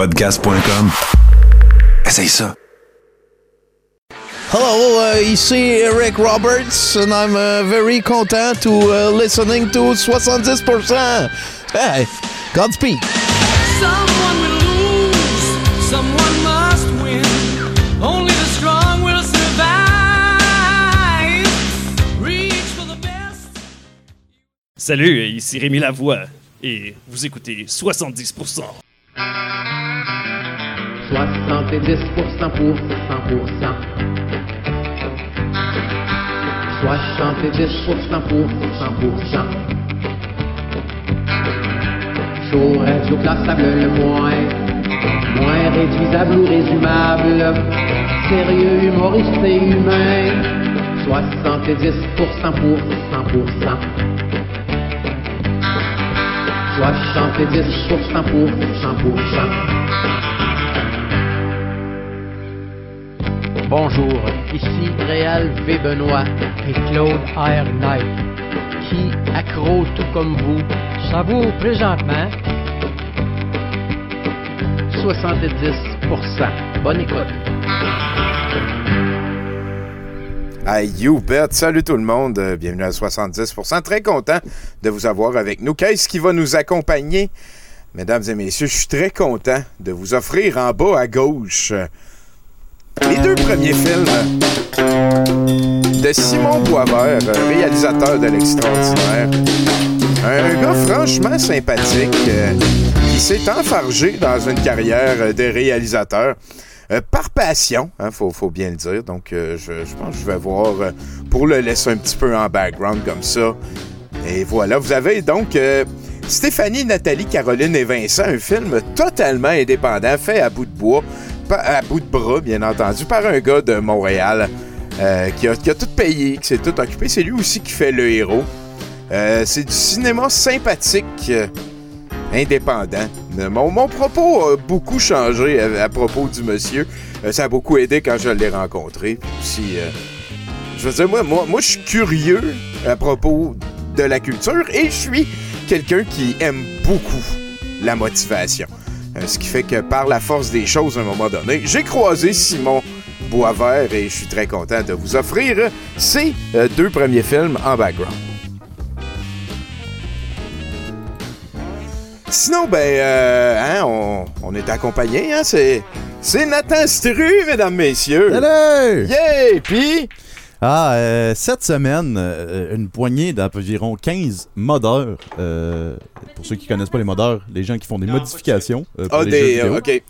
Podcast.com. Essaye ça. Hello, uh, ici Eric Roberts, and I'm uh, very content to uh, listening to 70%. Hey, Godspeed. Someone will lose, someone must win. Only the strong will survive. Reach for the best. Salut, ici Rémi Lavoie, et vous écoutez 70%. 70% pour 100%. 70% pour 100%. Chaud, radio classable le moins. Moins réduisable ou résumable. Sérieux, humoriste et humain. 70% pour 100%. 70% pour 100%. Bonjour, ici Réal V. Benoît et Claude R. Knight, qui, accro tout comme vous, savoure présentement 70%. Bonne écoute. Hey, you bet. Salut tout le monde. Euh, Bienvenue à 70%. Très content de vous avoir avec nous. Qu'est-ce qui va nous accompagner? Mesdames et messieurs, je suis très content de vous offrir en bas à gauche euh, les deux premiers films de Simon Boisvert, réalisateur de l'extraordinaire. Un gars franchement sympathique euh, qui s'est enfargé dans une carrière de réalisateur. Euh, par passion, hein, faut, faut bien le dire. Donc, euh, je, je pense que je vais voir pour le laisser un petit peu en background comme ça. Et voilà, vous avez donc Stéphanie, Nathalie, Caroline et Vincent, un film totalement indépendant, fait à bout de bois, à bout de bras, bien entendu, par un gars de Montréal euh, qui, a, tout payé, qui s'est tout occupé. C'est lui aussi qui fait le héros. Euh, c'est du cinéma sympathique, euh, indépendant. Mon, propos a beaucoup changé à, propos du monsieur. Ça a beaucoup aidé quand je l'ai rencontré. Je veux dire, moi, moi, moi je suis curieux à propos de la culture et je suis quelqu'un qui aime beaucoup la motivation. Euh, ce qui fait que par la force des choses, à un moment donné, j'ai croisé Simon Boisvert et je suis très content de vous offrir ces euh, deux premiers films en background. Sinon, ben, euh, hein, on, on est accompagné, hein, c'est, c'est Nathan Stru, mesdames, messieurs. Salut! Yeah! Puis, Ah, euh, cette semaine, euh, une poignée d'environ 15 modeurs. euh, pour ceux qui connaissent pas les modeurs, les gens qui font des modifications. euh, pour ah, les des, jeux vidéo. ok.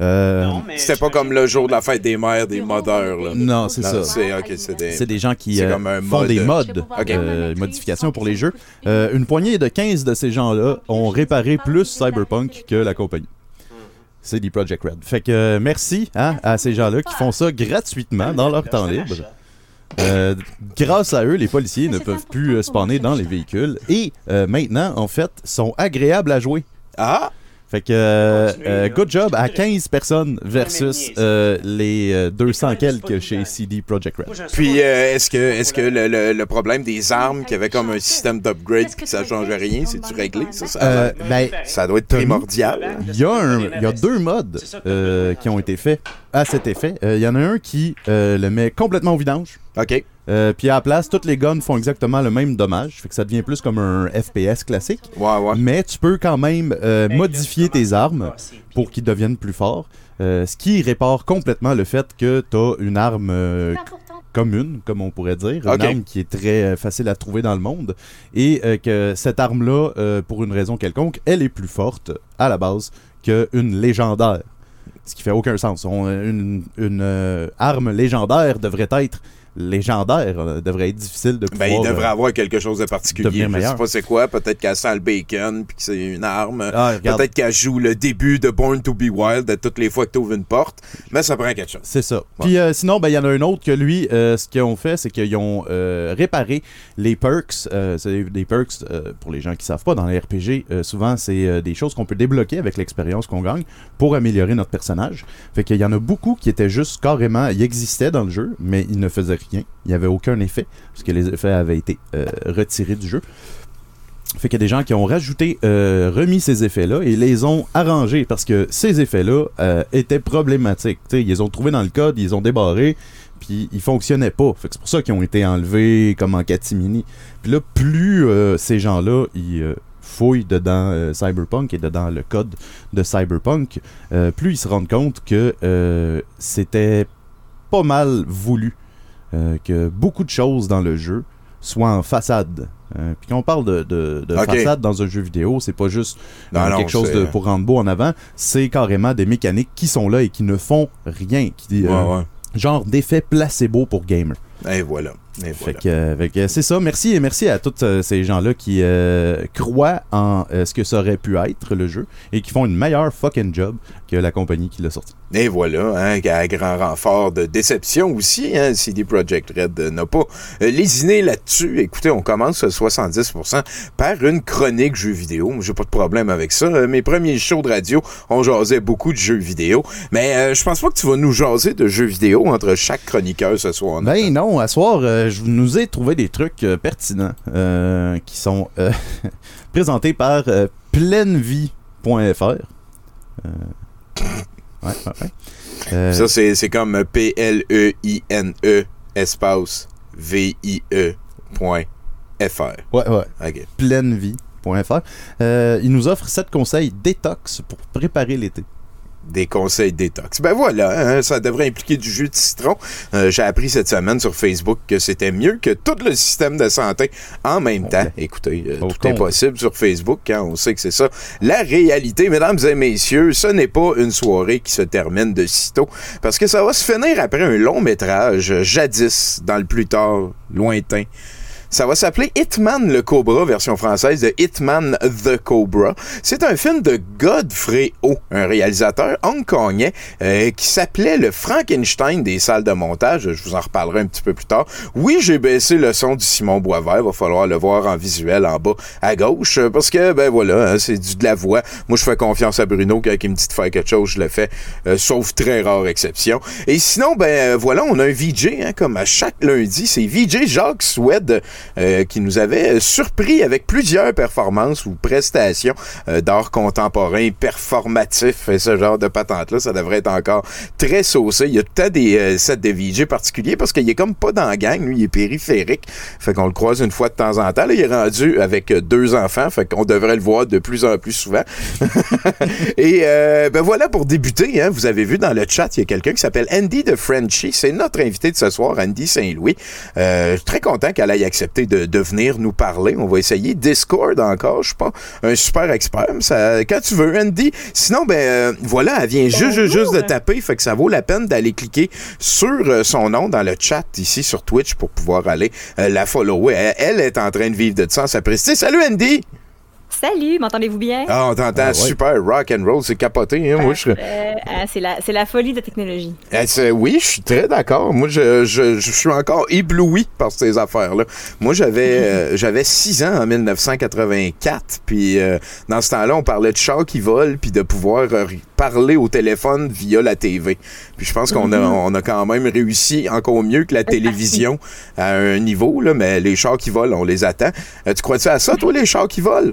Euh, C'était pas comme le jour de la fête des mères, des modeurs, là. Non, c'est ça. C'est, ok, c'est des... C'est des gens qui C'est euh, comme un font mode. des modes, Ok. euh, modifications pour les jeux. Euh, une poignée de 15 de ces gens-là ont réparé plus Cyberpunk que la compagnie. C'est des Project Red. Fait que euh, merci hein, à ces gens-là qui font ça gratuitement dans leur temps libre. Euh, grâce à eux, les policiers ne peuvent plus euh, spawner dans les véhicules et euh, maintenant, en fait, sont agréables à jouer. Ah! Fait que, euh, euh, good job à 15 personnes versus euh, les euh, 200 quelques chez CD Projekt Red. Puis, euh, est-ce que, est-ce que le, le- le problème des armes, qui avait comme un système d'upgrade puis que ça changeait rien, c'est-tu réglé? Ça, ça, Euh, ben, ça doit être primordial. Il y, y a deux modes euh, qui ont été faits à cet effet. Euh, Il y en a un qui euh, le met complètement au vidange. OK. Euh, puis à la place, toutes les guns font exactement le même dommage. Fait que ça devient plus comme un FPS classique. Ouais, ouais. Mais tu peux quand même euh, modifier tes armes pour qu'ils deviennent plus forts. Euh, ce qui répare complètement le fait que tu as une arme euh, commune, comme on pourrait dire, une arme qui est très facile à trouver dans le monde, et euh, que cette arme-là, euh, pour une raison quelconque, elle est plus forte à la base qu'une légendaire. Ce qui fait aucun sens. On- une une, euh, arme légendaire devrait être légendaire, euh, devrait être difficile de pouvoir... Ben, il devrait euh, avoir quelque chose de particulier. Je sais pas c'est quoi. Peut-être qu'elle sent le bacon puis que c'est une arme. Ah. Peut-être qu'elle joue le début de Born to be Wild de toutes les fois que tu ouvres une porte. Mais ça prend quelque chose. C'est ça. Puis euh, sinon, ben, il y en a un autre que lui, euh, ce qu'ils ont fait, c'est qu'ils ont réparé les perks. C'est des perks, pour les gens qui savent pas, dans les RPG, souvent, c'est des choses qu'on peut débloquer avec l'expérience qu'on gagne pour améliorer notre personnage. Fait qu'il y en a beaucoup qui étaient juste carrément, ils existaient dans le jeu, mais ils ne faisaient rien. Il n'y avait aucun effet, parce que les effets avaient été euh, retirés du jeu. Fait qu'il y a des gens qui ont rajouté, euh, remis ces effets-là et les ont arrangés parce que ces effets-là euh, étaient problématiques. Ils les ont trouvés dans le code, ils ont débarrés, puis ils fonctionnaient pas. Fait que c'est pour ça qu'ils ont été enlevés comme en catimini. Puis là, plus ces gens-là, ils fouillent dedans Cyberpunk et dedans le code de Cyberpunk, plus ils se rendent compte que c'était pas mal voulu. Euh, que beaucoup de choses dans le jeu soient en façade. Euh, puis quand on parle de, de, de Ok. façade dans un jeu vidéo, c'est pas juste Non, euh, non, quelque chose de, pour rendre beau en avant, c'est carrément des mécaniques qui sont là et qui ne font rien. Qui, euh, ouais. Genre d'effet placebo pour gamer. Et voilà. Fait que, euh, que c'est ça. Merci et merci à tous euh, ces gens-là qui euh, croient en euh, ce que ça aurait pu être le jeu et qui font une meilleure fucking job que la compagnie qui l'a sorti. Et voilà, hein, à grand renfort de déception aussi, hein, CD Projekt Red n'a pas lésiné là-dessus. Écoutez, on commence à 70% par une chronique jeux vidéo. J'ai pas de problème avec ça. Mes premiers shows de radio, on jasait beaucoup de jeux vidéo. Mais euh, je pense pas que tu vas nous jaser de jeux vidéo entre chaque chroniqueur ce soir. Ben non, à soir, euh, je nous ai trouvé des trucs euh, pertinents euh, qui sont euh, présentés par euh, plainevie.fr. Euh, ouais, ouais, ouais. Euh, Ça, c'est comme P-L-E-I-N-E espace V-I-E point F-R. ouais, ouais. OK. plainevie.fr. Euh, il nous offre 7 conseils détox pour préparer l'été. Des conseils détox. Ben voilà, hein, ça devrait impliquer du jus de citron. Euh, J'ai appris cette semaine sur Facebook que c'était mieux que tout le système de santé en même temps. Écoutez, euh, tout est possible sur Facebook, hein, on sait que c'est ça. La réalité, mesdames et messieurs, ce n'est pas une soirée qui se termine de sitôt, parce que ça va se finir après un long métrage, euh, jadis, dans le plus tard lointain. Ça va s'appeler Hitman le Cobra, version française de Hitman the Cobra. C'est un film de Godfrey O, un réalisateur hongkongais euh, qui s'appelait le Frankenstein des salles de montage. Je vous en reparlerai un petit peu plus tard. Oui, j'ai baissé le son du Simon Boisvert. Va falloir le voir en visuel en bas à gauche euh, parce que, ben voilà, hein, c'est du de la voix. Moi, je fais confiance à Bruno quand il me dit de faire quelque chose, je le fais, euh, sauf très rare exception. Et sinon, ben euh, voilà, on a un VJ, hein, comme à chaque lundi. C'est VJ Jacques Swed euh, qui nous avait euh, surpris avec plusieurs performances ou prestations euh, d'art contemporain performatif ce genre de patente-là. Ça devrait être encore très saucé. Il y a peut-être des euh, sets de VJ particuliers parce qu'il est comme pas dans la gang. Lui, il est périphérique. Fait qu'on le croise une fois de temps en temps. Là, il est rendu avec deux enfants. Fait qu'on devrait le voir de plus en plus souvent. Et ben voilà pour débuter. Hein, vous avez vu dans le chat, il y a quelqu'un qui s'appelle Andy de Frenchy. C'est notre invité de ce soir, Andy Saint-Louis. Très content qu'elle ait accepté de, de venir nous parler. On va essayer Discord encore. Je suis pas un super expert, mais ça, quand tu veux, Andy. Sinon, ben euh, voilà, elle vient juste, juste, juste de taper. Fait que ça vaut la peine d'aller cliquer sur euh, son nom dans le chat ici sur Twitch pour pouvoir aller euh, la follower. Elle, elle est en train de vivre de ça, sa prestige. Salut Andy! Salut, m'entendez-vous bien? Ah, on t'entend Ah ouais. super rock and roll, c'est capoté. Hein? Moi, je, Euh, euh, c'est la, c'est la folie de la technologie. Eh, c'est- oui, je suis très d'accord. Moi, je, je, je suis encore ébloui par ces affaires-là. Moi, j'avais euh, j'avais 6 ans en 1984, puis euh, dans ce temps-là, on parlait de chars qui volent, puis de pouvoir euh, parler au téléphone via la TV. Puis je pense qu'on a, on a quand même réussi encore mieux que la télévision à un niveau, là, mais les chars qui volent, on les attend. Euh, tu crois-tu à ça, toi, les chars qui volent?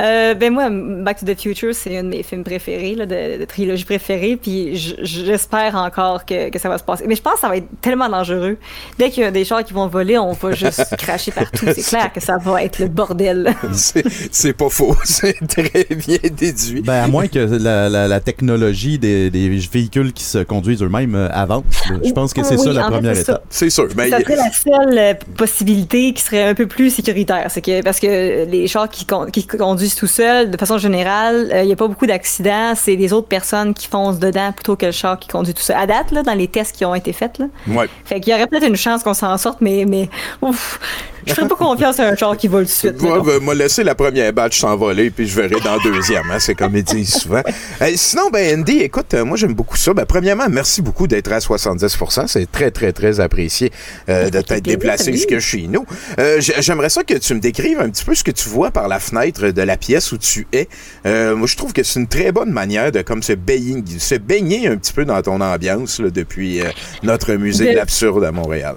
Euh, ben moi, Back to the Future, c'est un de mes films préférés, là, de, de trilogie préférée, puis j'espère encore que, que ça va se passer. Mais je pense que ça va être tellement dangereux. Dès qu'il y a des chars qui vont voler, on va juste cracher partout. C'est clair que ça va être le bordel. C'est c'est pas faux. C'est très bien déduit. Ben, à moins que la, la- la technologie des, des véhicules qui se conduisent eux-mêmes euh, avance. là. Je pense que c'est Oui, ça la fait, première étape. C'est sûr. Mais ça serait la seule euh, possibilité qui serait un peu plus sécuritaire. C'est que parce que les chars qui, con- qui conduisent tout seuls, de façon générale, euh, il n'y a pas beaucoup d'accidents. C'est les autres personnes qui foncent dedans plutôt que le char qui conduit tout seul. À date, là, dans les tests qui ont été faits, là, ouais. fait qu'il y aurait peut-être une chance qu'on s'en sorte, mais, mais ouf, je ferais pas confiance à un char qui vole tout de suite. Moi, ben, m'a laissé la première batch s'envoler, puis je verrai dans la deuxième. Hein, c'est comme ils disent souvent. Euh, sinon, ben Andy, écoute, euh, moi j'aime beaucoup ça. Ben, premièrement, merci beaucoup d'être à 70%. C'est très, très, très apprécié euh, de t'être déplacé jusque chez nous. Euh, J'aimerais ça que tu me décrives un petit peu ce que tu vois par la fenêtre de la pièce où tu es. Moi, je trouve que c'est une très bonne manière de comme se baigner, se baigner un petit peu dans ton ambiance là, depuis notre musée De- l'absurde à Montréal.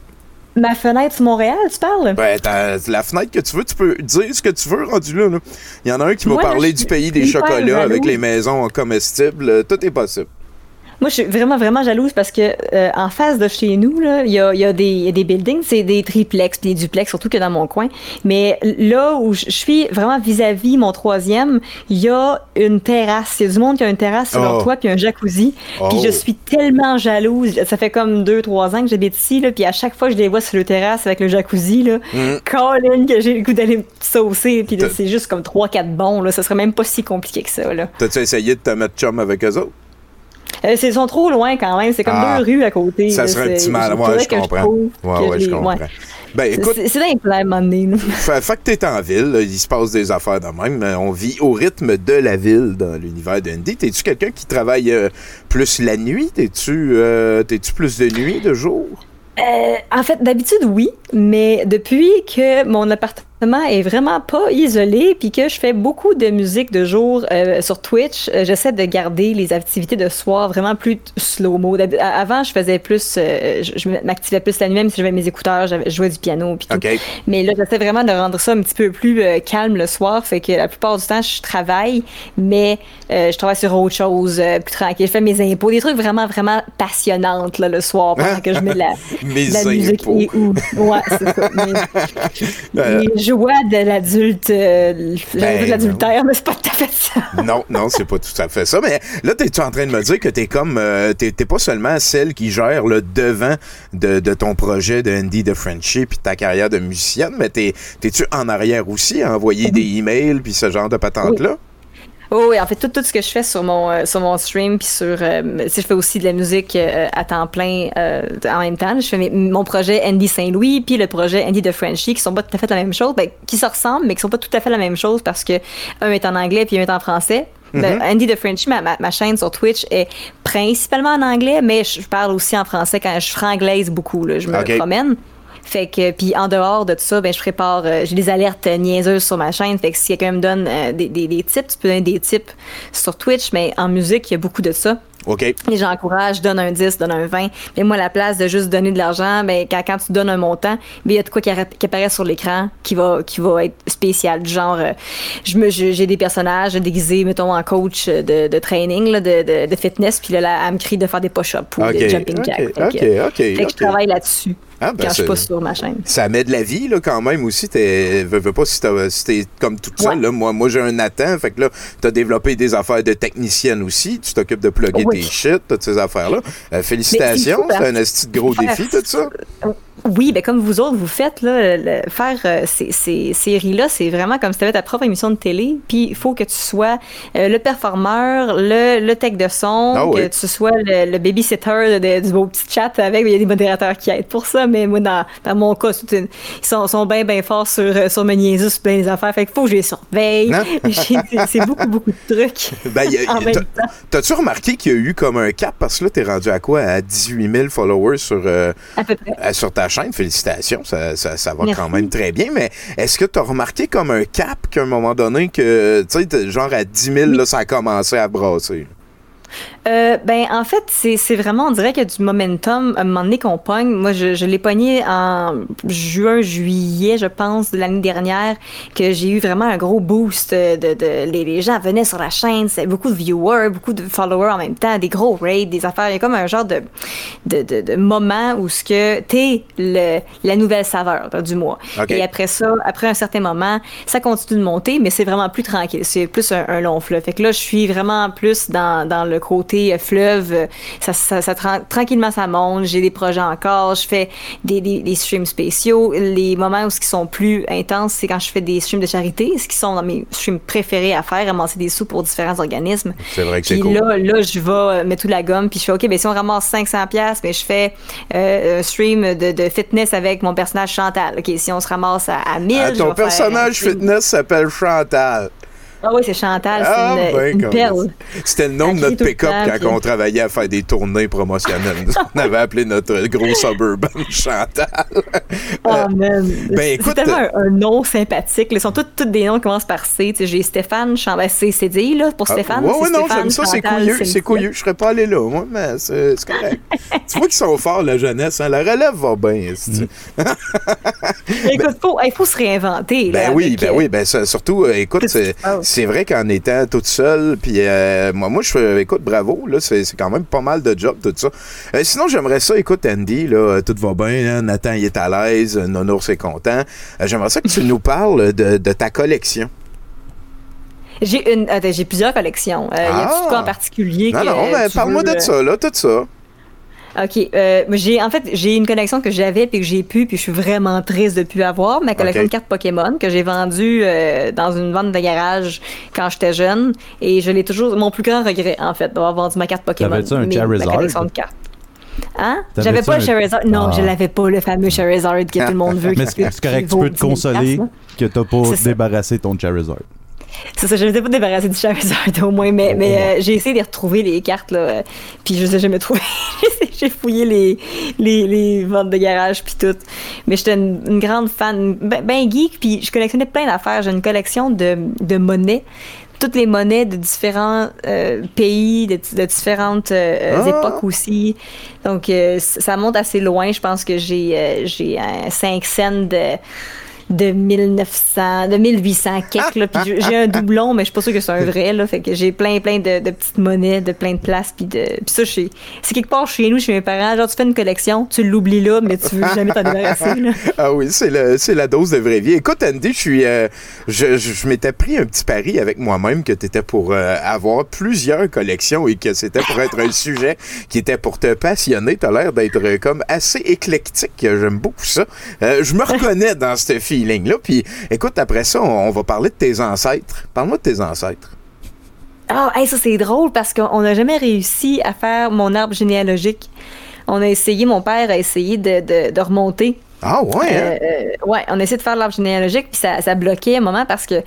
Ma fenêtre sur Montréal, tu parles? Ben, t'as la fenêtre que tu veux, tu peux dire ce que tu veux rendu là. là. Il y en a un qui parlé je du pays des chocolats avec les maisons comestibles. Euh, Tout est possible. Moi, je suis vraiment, vraiment jalouse parce que euh, en face de chez nous, il y a, il y, a des- y a des buildings, c'est des triplex, puis des duplex, surtout que dans mon coin. Mais là où je suis vraiment vis-à-vis mon troisième, il y a une terrasse. Il y a du monde qui a une terrasse sur Oh. leur toit, puis un jacuzzi. Oh. Puis je suis tellement jalouse. Ça fait comme deux, trois ans que j'habite ici, là, puis à chaque fois que je les vois sur le terrasse avec le jacuzzi, là, Mm. Colin, que j'ai le goût d'aller me saucer, puis c'est juste comme trois, quatre bons, là. Ça serait même pas si compliqué que ça. T'as-tu essayé de te mettre chum avec eux autres? Euh, c'est- ils sont trop loin quand même. C'est comme Ah. deux rues à côté. Ça serait un petit mal. Ouais, je comprends. Ouais, ouais, je les- comprends. ouais. Ben, écoute, C'est à un moment donné, là. Fait, fait que t'es en ville, là, il se passe des affaires de même. euh, On vit au rythme de la ville dans l'univers d'Andy. T'es-tu quelqu'un qui travaille euh, plus la nuit? T'es-tu euh, plus de nuit, de jour? Euh, en fait, d'habitude, oui, mais depuis que mon appartement est vraiment pas isolé, puis que je fais beaucoup de musique de jour euh, sur Twitch, euh, j'essaie de garder les activités de soir vraiment plus slow-mo. Avant, je faisais plus, euh, je, m'activais plus la nuit, même si j'avais mes écouteurs, je jouais du piano, puis tout. Mais là, j'essaie vraiment de rendre ça un petit peu plus euh, calme le soir. Fait que la plupart du temps, je travaille, mais je travaille sur autre chose, plus tranquille. Je fais mes impôts, des trucs vraiment, vraiment passionnantes là, le soir pendant que je mets de la, Mes de la musique. Et où. Ouais, c'est ça. Mais, Joies de l'adulte, euh, Ben, l'adultère, mais c'est pas tout à fait ça. non, non, c'est pas tout à fait ça. Mais là, t'es-tu en train de me dire que t'es comme. euh, t'es pas seulement celle qui gère le devant de, de ton projet de Andy de Friendship puis ta carrière de musicienne, mais t'es- t'es-tu en arrière aussi à envoyer des emails puis ce genre de patente-là? Oh, oui, en fait, tout, tout ce que je fais sur mon, euh, sur mon stream, puis sur. euh, si je fais aussi de la musique euh, à temps plein euh, en même temps. Je fais mes- mon projet Andy Saint-Louis, puis le projet Andy de Frenchie, qui sont pas tout à fait la même chose, ben, qui se ressemblent, mais qui sont pas tout à fait la même chose parce que un est en anglais, puis un est en français. Le Andy de Frenchie, ma, ma, ma chaîne sur Twitch est principalement en anglais, mais je parle aussi en français quand je franglaise beaucoup. Là, je me promène. Fait que, puis en dehors de tout ça, ben, je prépare, euh, j'ai des alertes niaiseuses sur ma chaîne. Fait que si quelqu'un me donne euh, des, des, des tips, tu peux donner des tips sur Twitch, mais en musique, il y a beaucoup de ça. OK. Les gens encouragent, donne un 10, donne un 20. Mais moi, à la place de juste donner de l'argent, ben, quand, quand tu donnes un montant, ben, il y a de quoi qui, apparaît sur l'écran qui va, qui va être spécial. Du genre, euh, je me, je- j'ai des personnages déguisés, mettons, en coach de, de training, là, de, de, de fitness, puis là, là, elle me crie de faire des push-ups ou des jumping OK, jacks. Fait que- OK, OK, fait que je travaille là-dessus Ah, ben, quand je suis pas sur ma chaîne. Ça met de la vie, là, quand même, aussi. T'es, veux, veux pas si, t'as- si t'es comme toute seule, Ouais. là. Moi, moi j'ai un Nathan, fait que là, t'as développé des affaires de technicienne aussi. Tu t'occupes de plugger Oui. tes shit, toutes ces affaires-là. Euh, félicitations, c'est un de gros défi, tout ça. Oui, ben comme vous autres, vous faites, là, le- faire euh, ces, ces séries-là, c'est vraiment comme si tu avais ta propre émission de télé, puis il faut que tu sois euh, le performeur, le, le tech de son, Ah que tu sois le, le babysitter de- du beau petit chat avec, il y a des modérateurs qui aident pour ça, mais moi, dans, dans mon cas, une- ils sont, sont bien, bien forts sur, euh, sur me niaiser sur plein des affaires, fait qu'il faut que je les surveille. C'est- beaucoup, beaucoup de trucs. Ben. T'as-tu remarqué qu'il y a eu comme un cap? Parce que là, t'es rendu à quoi? À 18 000 followers sur, euh, À peu près. sur ta chaîne. Félicitations, ça, ça, ça va Merci. quand même très bien. Mais est-ce que t'as remarqué comme un cap qu'à un moment donné, que, tu sais, genre à 10 000, là, ça a commencé à brasser? Euh, ben, en fait, c'est vraiment, on dirait qu'il y a du momentum à un moment donné qu'on pogne. Moi, je, je l'ai pogné en juin, juillet, je pense, de l'année dernière, que j'ai eu vraiment un gros boost. De, de- les, les gens venaient sur la chaîne, c'est beaucoup de viewers, beaucoup de followers en même temps, des gros raids, des affaires. Il y a comme un genre de, de, de, de moment où ce que t'es la nouvelle saveur là, du mois. Et après ça, après un certain moment, ça continue de monter, mais c'est vraiment plus tranquille. C'est plus un, un long fleuve. Fait que là, je suis vraiment plus dans, dans le côté euh, fleuve. Euh, Ça, ça, ça tra- tranquillement, ça monte. J'ai des projets encore. Je fais des, des, des streams spéciaux. Les moments où ce qui sont plus intenses, c'est quand je fais des streams de charité, ce qui sont dans mes streams préférés à faire, ramasser des sous pour différents organismes. C'est vrai que c'est cool. là, là, je vais euh, mettre tout la gomme, puis je fais, OK, ben si on ramasse 500 pièces mais je fais euh, un stream de, de fitness avec mon personnage Chantal. OK, si on se ramasse à, à 1000, Ah, je ton vais personnage fitness s'appelle Chantal. Ah oui, c'est Chantal, Ah, c'est une, ben, une perle. C'était le nom de notre pick-up quand puis- on travaillait à faire des tournées promotionnelles. on avait appelé notre gros suburban Chantal. Oh, man. ben, C'est- écoute, c'est tellement un, un nom sympathique. Ils sont tous, tous des noms qui commencent par C. J'ai Stéphane Chantal. C'est c'est dit, là, pour Stéphane. Ah, ouais, ouais, c'est non, Stéphane, j'aime ça, c'est couilleux, c'est couilleux. Je serais pas allé là, moi, mais c'est correct. tu vois qu'ils sont forts, la jeunesse, hein? La relève va bien, esti. Écoute, il faut se réinventer. là, Ben oui, avec, ben euh, oui, ben surtout, euh, écoute, c'est? C'est vrai qu'en étant toute seule, puis euh, moi, moi, je fais, écoute, bravo, là, c'est c'est quand même pas mal de job, tout ça. Euh, sinon, j'aimerais ça, écoute, Andy, là, euh, tout va bien, hein, Nathan, il est à l'aise, euh, Nonours est content. Euh, j'aimerais ça que tu nous parles de, de ta collection. J'ai une, j'ai plusieurs collections. Euh, Y a Ah! tout quoi en particulier Non, que non, tu parle-moi veux, de euh, ça, là, tout ça. Ok, euh, j'ai en fait j'ai une collection que j'avais puis que j'ai pu puis je suis vraiment triste de plus avoir ma collection de cartes Pokémon que j'ai vendue euh, dans une vente de garage quand j'étais jeune et je l'ai toujours mon plus grand regret en fait d'avoir vendu ma carte Pokémon. T'avais-tu un Charizard? Ma collection de cartes. Hein? J'avais pas le un- Charizard. Non, Ah. je l'avais pas le fameux Charizard que tout le monde veut. Mais c'est c'est correct, tu peux te 10 000 consoler là. que t'as pas débarrassé ton Charizard. C'est ça, je m'étais pas débarrassée du Charizard au moins, mais, mais euh, j'ai essayé de retrouver les cartes, là, euh, puis je les ai jamais trouvées. j'ai fouillé les, les, les ventes de garage, puis tout. Mais j'étais une, une grande fan, ben, ben geek, puis je collectionnais plein d'affaires. J'ai une collection de, de monnaies toutes les monnaies de différents euh, pays, de, de différentes euh, Ah! époques aussi. Donc, euh, ça monte assez loin. Je pense que j'ai j'ai un 5 cents de de 1900, de 1800 quelques, là, puis j'ai- un doublon, mais je suis pas sûre que c'est un vrai, là, fait que j'ai plein, plein de, de petites monnaies, de plein de places, puis de, puis ça, c'est quelque part chez nous, chez mes parents, genre, tu fais une collection, tu l'oublies là, mais tu veux jamais t'en débarrasser, là. Ah oui, c'est la dose de vraie vie. Écoute, Andy, je suis, euh, je, je- je m'étais pris un petit pari avec moi-même que tu étais pour euh, avoir plusieurs collections et que c'était pour être un sujet qui était pour te passionner. Tu as l'air d'être euh, comme assez éclectique. J'aime beaucoup ça. Je me reconnais dans Puis écoute, après ça, on, on va parler de tes ancêtres. Parle-moi de tes ancêtres. Ah, hey, ça c'est drôle parce qu'on n'a jamais réussi à faire mon arbre généalogique. On a essayé, mon père a essayé de, de- de remonter. Ah ouais, hein? Euh, euh, ouais, on a essayé de faire l'arbre généalogique, puis ça, ça bloquait à un moment parce que.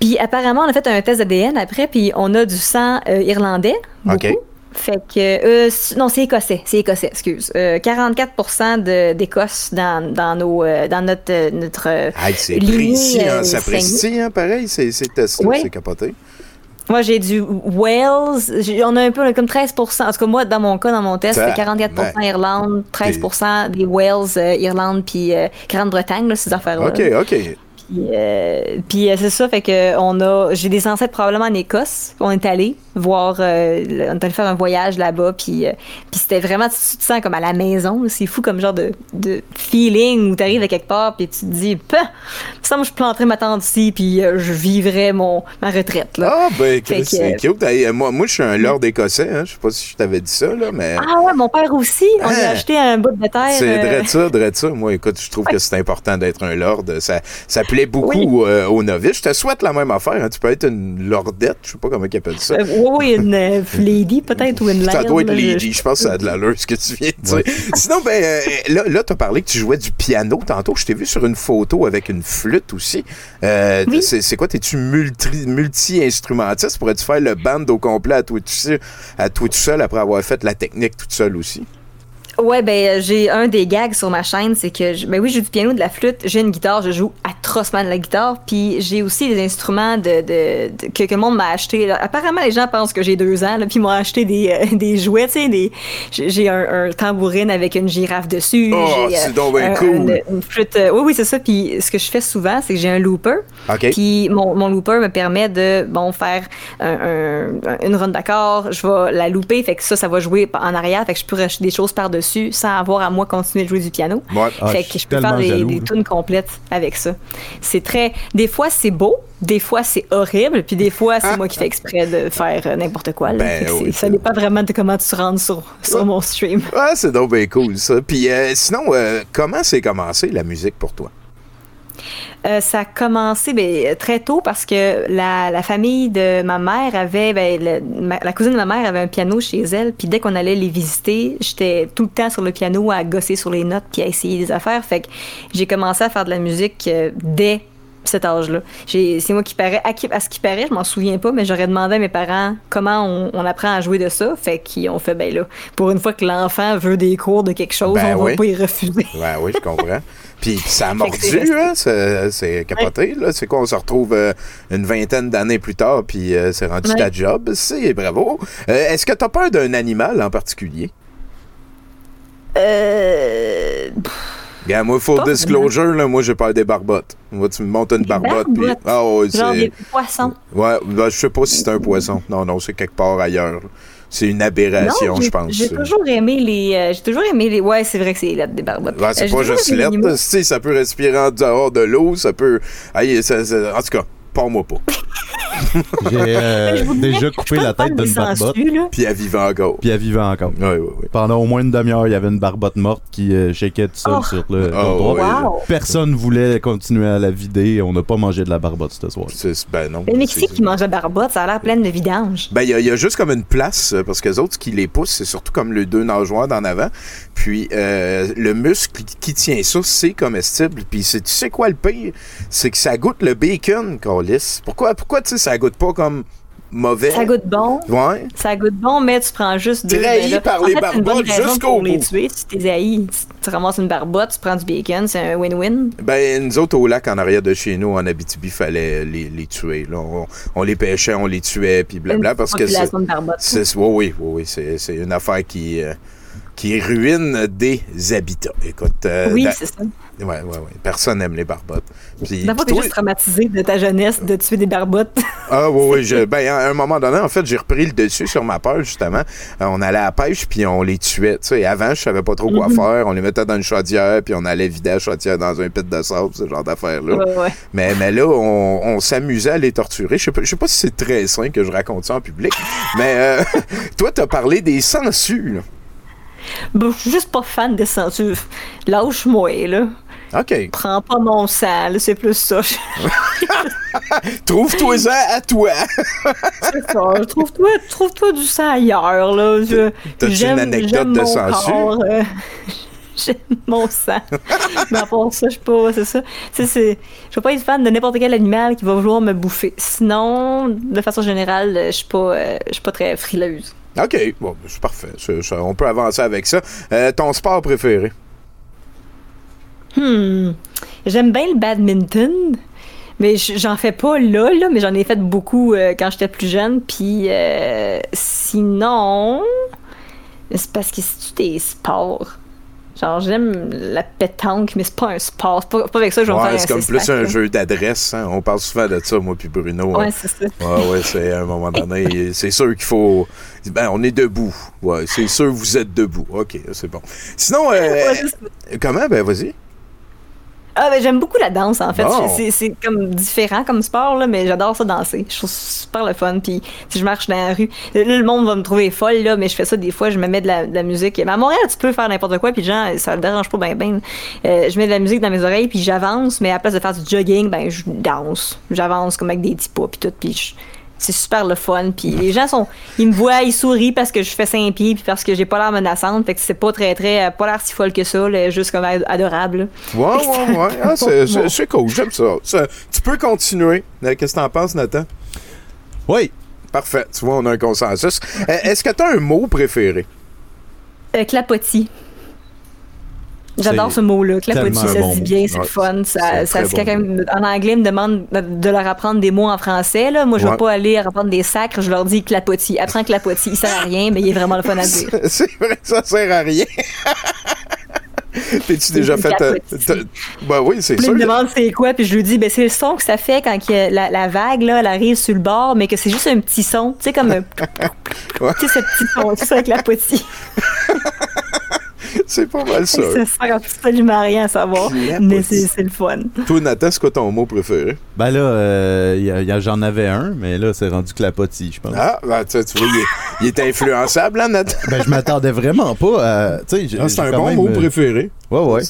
Puis apparemment, on a fait un test d'ADN après, puis on a du sang euh, irlandais. Beaucoup. OK. Fait que. euh, non, c'est écossais. C'est écossais, excuse. Euh, 44 de- d'Écosse dans, dans, nos, euh, dans notre. euh, notre Hey, c'est précis, hein, ça précis, hein, pareil, c'est c'est testé, Ouais. c'est capoté. Moi, j'ai du Wales. On a un peu on a comme 13 En tout cas, moi, dans mon cas, dans mon test, c'était 44 ben, Irlande, 13% des Wales, euh, Irlande, puis Grande-Bretagne, ces affaires-là. OK, OK. Puis, euh, puis, euh, c'est ça, fait que on a, j'ai des ancêtres probablement en Écosse. On est allé voir, euh, on est allé faire un voyage là-bas, puis, euh, puis c'était vraiment, tu, te sens comme à la maison. C'est fou comme genre de, de feeling où tu arrives à quelque part, puis tu te dis, ça, moi, je planterais ma tente ici, puis je vivrais mon, ma retraite. Là. Ah, ben, c'est cute. Moi, moi je suis un lord écossais. Hein. Je sais pas si je t'avais dit ça, là, mais Ah ouais, mon père aussi. On lui a Hein? acheté un bout de terre. c'est drôle ça, drôle ça. Moi, écoute, je trouve que c'est important d'être un lord. Ça, ça plaît beaucoup Oui. euh, aux novices. Je te souhaite la même affaire. hein. Tu peux être une lordette, je sais pas comment ils appellent ça. euh, oui, une euh, lady peut-être ou une Ça laird, doit être je- lady. Je pense que ça a de l'allure ce que tu viens de dire. Sinon, ben, euh, là, là tu as parlé que tu jouais du piano tantôt. Je t'ai vu sur une photo avec une flûte aussi. Euh, Oui. c'est, quoi? T'es-tu multi- multi-instrumentiste? Pourrais-tu faire le band au complet à toi, tout seul, à toi tout seul après avoir fait la technique toute seule aussi? Ouais, ben euh, j'ai un des gags sur ma chaîne, c'est que je- ben oui, je joue du piano, de la flûte, j'ai une guitare, je joue atrocement de la guitare, puis j'ai aussi des instruments de, de- de- que, que le monde m'a acheté. là. Apparemment, les gens pensent que j'ai deux ans, là, puis ils m'ont acheté des, euh, des jouets, tu sais, des j'ai un, un tambourine avec une girafe dessus. Oh, c'est donc bien un- cool. Une, une flûte. euh, oui, oui, c'est ça. Puis ce que je fais souvent, c'est que j'ai un looper. OK. Puis mon, mon looper me permet de bon faire un- un- une run d'accord, je vais la louper, fait que ça, ça va jouer en arrière, fait que je peux rajouter des choses sans avoir à moi continuer de jouer du piano. Ouais. Ah, fait je que je peux faire des, tunes complètes avec ça. C'est très. Des fois, c'est beau. Des fois, c'est horrible, puis des fois, c'est moi qui fais exprès de faire euh, n'importe quoi. là. Ben oui, ça dépend vraiment de comment tu te rends sur, sur mon stream. Ah, c'est donc bien cool, ça. Puis euh, sinon, euh, comment c'est commencé la musique pour toi? Euh, ça a commencé ben, très tôt parce que la, la famille de ma mère avait, ben, le- ma- la cousine de ma mère avait un piano chez elle, puis dès qu'on allait les visiter, j'étais tout le temps sur le piano à gosser sur les notes puis à essayer des affaires. Fait que j'ai commencé à faire de la musique euh, dès cet âge-là. C'est moi qui paraît, à, qui- à ce qui paraît, je m'en souviens pas, mais j'aurais demandé à mes parents comment on, on apprend à jouer de ça. Fait qu'ils ont fait, ben là, pour une fois que l'enfant veut des cours de quelque chose, Ben on oui. va pas y refuser. Ouais, oui, je comprends. Puis, ça a mordu, hein? C'est, capoté, là. C'est quoi, on se retrouve euh, une vingtaine d'années plus tard, puis euh, c'est rendu Ouais. ta job. C'est bravo. Euh, est-ce que t'as peur d'un animal en particulier? Euh. Regarde, moi, full disclosure, là, moi, j'ai peur des barbottes. Moi, tu me montes une barbotte, puis... barbottes? Ah ouais, Genre c'est... des poissons? Ouais, ben, je sais pas si c'est un poisson. Non, non, c'est quelque part ailleurs. C'est une aberration, Non, je pense. J'ai toujours aimé les. euh, j'ai toujours aimé les. Ouais, c'est vrai que c'est les lettres des barbottes. Ouais, c'est pas juste aimé les lettre, animaux. là. Tu sais, ça peut respirer en dehors de l'eau, ça peut... Aïe, ça- ça- En tout cas, pas-moi pas. J'ai euh, déjà coupé la tête d'une barbotte. Puis elle vivait encore. puis elle vivait encore. Oui, oui, oui. Pendant au moins une demi-heure, il y avait une barbotte morte qui euh, shakeait tout seul Oh. sur le Oh. Wow. Personne voulait continuer à la vider. On n'a pas mangé de la barbotte ce soir. C'est- Ben non. Le Mexique qui mange la barbotte, ça a l'air plein de vidange. Ben, il y, a- il y a juste comme une place, euh, parce que les autres, ce qui les poussent, c'est surtout comme les deux nageoires d'en avant. Puis, euh, le muscle qui tient ça, c'est comestible. Puis, c'est- tu sais quoi le pire? C'est que ça goûte le bacon, Pourquoi, pourquoi, tu sais, ça goûte pas comme mauvais? Ça goûte bon. Ouais. Ça goûte bon, mais tu prends juste deux. Trahi ben par en les barbottes jusqu'au pour les bout. tuer. Si t'es haï, tu, ramasses une barbotte, tu prends du bacon, c'est un win-win. Ben, nous autres, au lac, en arrière de chez nous, en Abitibi, fallait les, les tuer. Là. On, on les pêchait, on les tuait, puis blabla, Une parce que c'est... oui, oui, oui, oui, c'est, une affaire qui, euh, qui ruine des habitats. Écoute, euh, Oui, c'est ça. Ouais, ouais, ouais. Personne n'aime les barbottes. Puis, D'abord, t'es toi- juste traumatisé de ta jeunesse de tuer des barbottes. Ah oui, oui. Je, ben, à un moment donné, en fait, j'ai repris le dessus sur ma peur, justement. Euh, on allait à la pêche, puis on les tuait. Tu sais, avant, je savais pas trop quoi Mhm. faire. On les mettait dans une chaudière, puis on allait vider la chaudière dans un pit de sable, ce genre d'affaires-là. ouais, ouais. Mais, mais là, on, on s'amusait à les torturer. Je sais pas, je sais pas si c'est très sain que je raconte ça en public, mais euh, toi, t'as parlé des sangsues, là. Bon, je suis juste pas fan des sangsues. Lâche-moi, là. OK. Prends pas mon sang, là, c'est plus ça. Trouve-toi ça à toi. C'est ça. Trouve-toi trouve-toi du sang ailleurs, là. T'as-tu j'aime- une anecdote de corps, euh, J'aime mon sang. Mais à part ça, je suis pas. C'est ça. Tu sais, je veux pas être fan de n'importe quel animal qui va vouloir me bouffer. Sinon, de façon générale, je suis pas, euh, je suis pas très frileuse. OK. Bon, c'est parfait. C'est- ça, on peut avancer avec ça. Euh, ton sport préféré? Hmm. J'aime bien le badminton. Mais j'en fais pas là, là, mais j'en ai fait beaucoup euh, quand j'étais plus jeune. Puis euh, sinon, c'est parce que c'est des sports? Genre, j'aime la pétanque, mais c'est pas un sport. C'est pas, pas avec ça que je vais me Ouais, faire c'est comme plus un jeu d'adresse. hein. On parle souvent de ça, moi puis Bruno. hein. Ouais, c'est ça. Ouais, ouais, c'est à un moment donné, c'est sûr qu'il faut. Ben, on est debout. Ouais, c'est sûr que vous êtes debout. OK, c'est bon. Sinon, euh, Ouais, comment? Ben, vas-y. Ah, ben, j'aime beaucoup la danse, en fait. Bon. C'est- C'est comme différent comme sport, là, mais j'adore ça danser. Je trouve ça super le fun. Puis si je marche dans la rue, là, le monde va me trouver folle, là, mais je fais ça des fois. Je me mets de la, de la musique. Mais à Montréal, tu peux faire n'importe quoi, puis les gens, ça ne dérange pas bien. Euh, je mets de la musique dans mes oreilles, puis j'avance, mais à la place de faire du jogging, ben, je danse. J'avance comme avec des petits pas, puis tout, puis je- c'est super le fun. Puis les gens sont, ils me voient, ils sourient parce que je fais 5 pieds, puis parce que j'ai pas l'air menaçante. Fait que c'est pas très, très, pas l'air si folle que ça, là, juste comme adorable. là. Ouais, ouais, ouais. Ah, c'est- c'est c'est cool, j'aime ça. Ça, Tu peux continuer. Euh, Qu'est-ce que t'en penses, Nathan? Oui. Parfait. Tu vois, on a un consensus. Euh, Est-ce que t'as un mot préféré? Euh, clapotis. J'adore ce mot-là. Clapotis, ça bon se dit bien, c'est Ouais, fun. Ça, ça, bon en anglais me demande de, leur apprendre des mots en français, là, moi je Ouais. vais pas aller apprendre des sacres, je leur dis clapotis. Apprends clapotis. Il sert à rien, mais il est vraiment le fun à dire. C'est vrai, ça sert à rien. T'es-tu déjà fait. euh, Ben oui, c'est sûr. il me demande c'est quoi, puis je lui dis ben c'est le son que ça fait quand la, la vague là, elle arrive sur le bord, mais que c'est juste un petit son, tu sais comme un, Ouais. tu sais ce petit son, c'est ça avec la potille. C'est pas mal ça. Ça sert absolument à rien à savoir, mais c'est c'est le fun. Toi, Nathan, c'est quoi ton mot préféré? Ben là, euh, y a- y a- j'en avais un, mais là, c'est rendu clapotis, je pense. Ah, ben, tu, tu vois, il est, il est influençable, hein, Nathan? Ben, je m'attendais vraiment pas à. Tu sais, j'ai- Ah, c'est un bon même, mot euh, préféré. Ouais, ouais.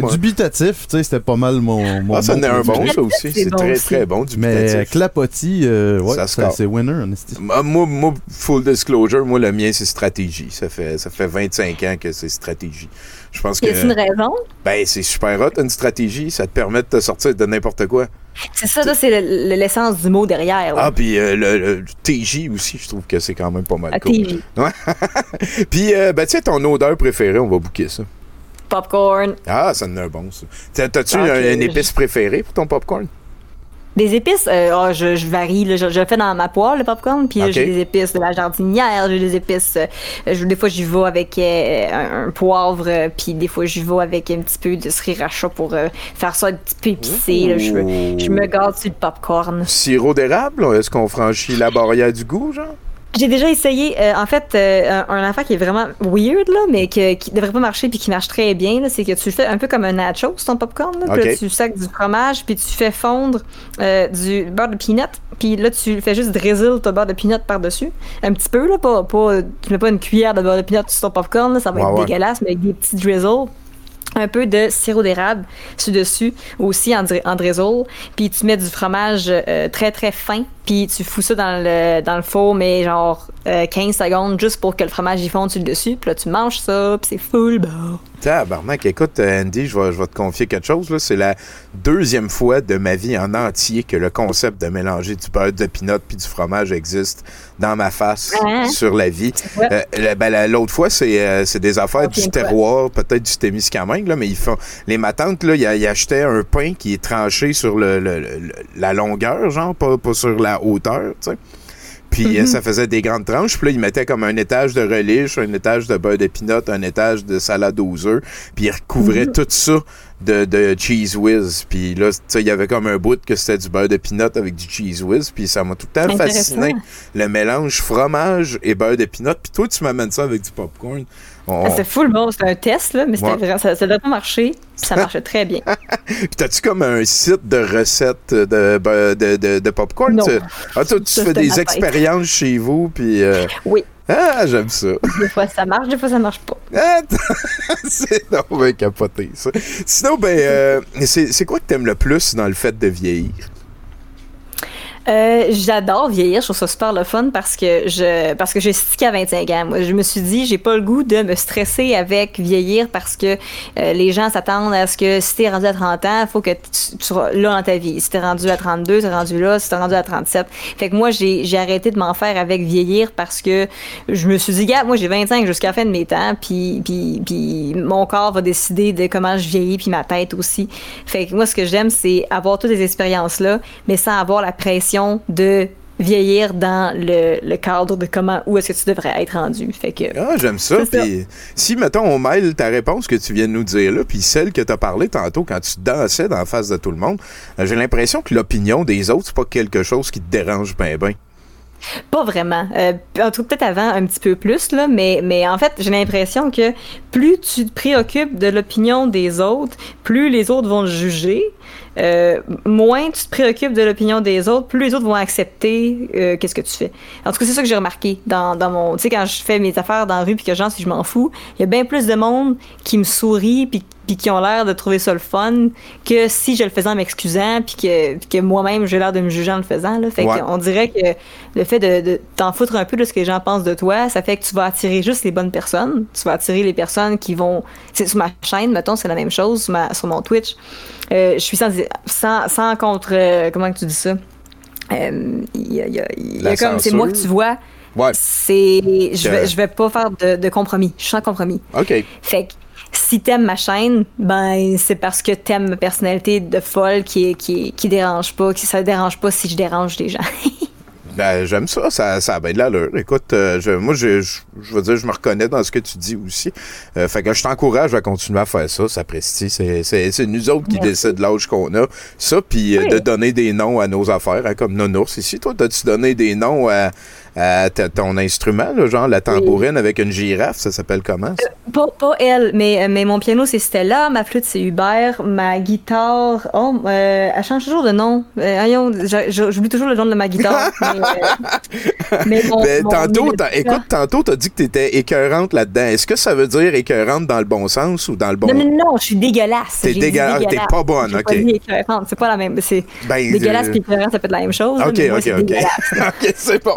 Bon. Dubitatif, tu sais, c'était pas mal mon. mon Ah, ça mot en est un bon, ça aussi. C'est bon très, aussi. très bon, du Mais putatif. Clapotis, euh, ouais, Ça c'est winner, en moi, moi, full disclosure, moi, le mien, c'est stratégie. Ça fait, ça fait 25 ans que c'est stratégie. Je pense que a une raison? ben, c'est super hot, une stratégie. Ça te permet de te sortir de n'importe quoi. C'est ça, là, c'est le- le- l'essence du mot derrière. Ah, puis euh, le, le TJ aussi, je trouve que c'est quand même pas mal À cool. TJ. Puis, euh, ben, tu sais, ton odeur préférée, on va booker ça. Popcorn. Ah, ça en est un bon, ça. T'as- T'as-tu Ah, ok. un- une épice préférée pour ton popcorn? Des épices, euh, ah, je, je varie. là. je, fais dans ma poêle, le popcorn. Puis Ok. j'ai des épices de la jardinière. J'ai des épices. euh, je- des fois, j'y vais avec euh, un, un poivre. euh, puis des fois, j'y vais avec un petit peu de sriracha pour euh, faire ça un petit peu épicé. là. Je, me- je me garde sur le popcorn. Sirop d'érable? Est-ce qu'on franchit la barrière du goût, genre? J'ai déjà essayé, euh, en fait, euh, un, un affaire qui est vraiment weird, là, mais que, qui devrait pas marcher puis qui marche très bien, là, c'est que tu le fais un peu comme un nachos, ton popcorn. Là, là, tu sacs du fromage, puis tu fais fondre euh, du beurre de peanut, puis là, tu fais juste drizzle ton beurre de peanut par-dessus. Un petit peu, là, pas, pas, tu mets pas une cuillère de beurre de peanut sur ton popcorn, là, ça va Ouais, être ouais. dégueulasse, mais avec des petits drizzles. Un peu de sirop d'érable sur-dessus, aussi en, en drizzle. Puis tu mets du fromage euh, très très fin, puis tu fous ça dans le, dans le four, mais genre euh, 15 secondes juste pour que le fromage y fonde sur le dessus. Puis là, tu manges ça, puis c'est full bon. Tabarnak, écoute, euh, Andy, je vais, je vais te confier quelque chose. C'est la deuxième fois de ma vie en entier que le concept de mélanger du beurre de pinot puis du fromage existe dans ma face Hein? sur la vie. Ouais. Euh, ben, la- L'autre fois, c'est euh, des affaires du terroir, peut-être du Témiscamingue, là, mais ils font. Les matantes, là, ils, ils achetaient un pain qui est tranché sur le, le- le- la longueur, genre, pas, pas sur la hauteur, tu sais. Puis euh, ça faisait des grandes tranches. Puis là, ils mettaient comme un étage de relish, un étage de beurre de pinot, un étage de salade aux œufs. Puis ils recouvraient tout ça de, de cheese whiz. Puis là, tu sais, il y avait comme un bout que c'était du beurre de pinot avec du cheese whiz. Puis ça m'a tout le temps fasciné. Le mélange fromage et beurre de pinot. Puis toi, tu m'amènes ça avec du popcorn. On- Ah, c'est full bon, c'était un test, là, mais c'était Ouais. vraiment- ça, devrait pas marcher. puis Ça marchait très bien. Puis t'as-tu comme un site de recettes de, beurre- de, de, de popcorn? Non. Tu- Ah, toi, tu Ça, fais c'était des expériences chez vous, puis... euh, Oui. Ah, j'aime ça. Des fois ça marche, des fois ça marche pas. Ah, c'est non, ben capoté, ça. Sinon, ben, euh, c'est c'est quoi que t'aimes le plus dans le fait de vieillir? Euh, j'adore vieillir, je trouve ça super le fun parce que je parce que j'ai stické à 25 ans. Moi, je me suis dit, j'ai pas le goût de me stresser avec vieillir parce que euh, les gens s'attendent à ce que si t'es rendu à 30 ans, faut que tu, sois là dans ta vie. Si t'es rendu à 32, t'es rendu là, si t'es rendu à 37. Fait que moi, j'ai arrêté de m'en faire avec vieillir parce que je me suis dit, gars, moi j'ai 25 jusqu'à la fin de mes temps, puis puis puis mon corps va décider de comment je vieillis, puis ma tête aussi. Fait que moi, ce que j'aime, c'est avoir toutes ces expériences-là, mais sans avoir la pression de vieillir dans le, le cadre de comment, où est-ce que tu devrais être rendu. Fait que, Ah, j'aime ça. Puis si, mettons, on mêle ta réponse que tu viens de nous dire là, puis celle que t'as parlé tantôt quand tu dansais dans la face de tout le monde, euh, j'ai l'impression que l'opinion des autres, c'est pas quelque chose qui te dérange ben ben. Pas vraiment. Euh, en tout peut-être avant un petit peu plus, là, mais, mais en fait, j'ai l'impression que plus tu te préoccupes de l'opinion des autres, plus les autres vont te juger. Euh, moins tu te préoccupes de l'opinion des autres, plus les autres vont accepter euh, qu'est-ce que tu fais. En tout cas, c'est ça que j'ai remarqué dans, dans mon... Tu sais, quand je fais mes affaires dans la rue puis que gens, si je m'en fous, il y a bien plus de monde qui me sourit puis puis qui ont l'air de trouver ça le fun que si je le faisais en m'excusant puis que, moi-même j'ai l'air de me juger en le faisant. Là. Fait Ouais. qu'on dirait que le fait de, de t'en foutre un peu de ce que les gens pensent de toi, ça fait que tu vas attirer juste les bonnes personnes. Tu vas attirer les personnes qui vont. C'est sur ma chaîne, mettons, c'est la même chose, sur, ma- sur mon Twitch. Euh, je suis sans, sans, sans contre. euh, comment que tu dis ça? Euh, Il y a, y a- y a comme. C'est moi que tu vois. Ouais. C'est. Je vais, je vais pas faire de, de compromis. Je suis sans compromis. OK. Fait que si t'aimes ma chaîne, ben c'est parce que t'aimes ma personnalité de folle qui, qui, qui dérange pas, qui ça dérange pas si je dérange les gens. Ben, j'aime ça, ça, ça a bien de l'allure. Écoute, euh, je, moi, je, je, je veux dire, je me reconnais dans ce que tu dis aussi. Euh, fait que je t'encourage à continuer à faire ça, ça prestige. C'est, nous autres qui décident l'âge qu'on a. Ça, puis euh, de donner des noms à nos affaires, hein, comme Nonours ici. Toi, t'as-tu donné des noms à, à ta- ton instrument, là, genre la tambourine avec une girafe, ça s'appelle comment? ça? Pas, pas elle, mais, euh, mais mon piano c'est Stella, ma flûte c'est Hubert, ma guitare, oh, euh, elle change toujours de nom. Euh, j'oublie toujours le nom de ma guitare. mais, euh, mais mon- Ben, mon tantôt, écoute, tantôt, t'as dit que t'étais écœurante là-dedans. Est-ce que ça veut dire écœurante dans le bon sens ou dans le bon... Non, non, non, je suis dégueulasse. T'es dégueulasse, t'es pas bonne, ok. Pas c'est pas la même. C'est Ben, dégueulasse euh, et écœurante, ça peut être la même chose. Ok, mais moi, ok, ok. ok, c'est bon.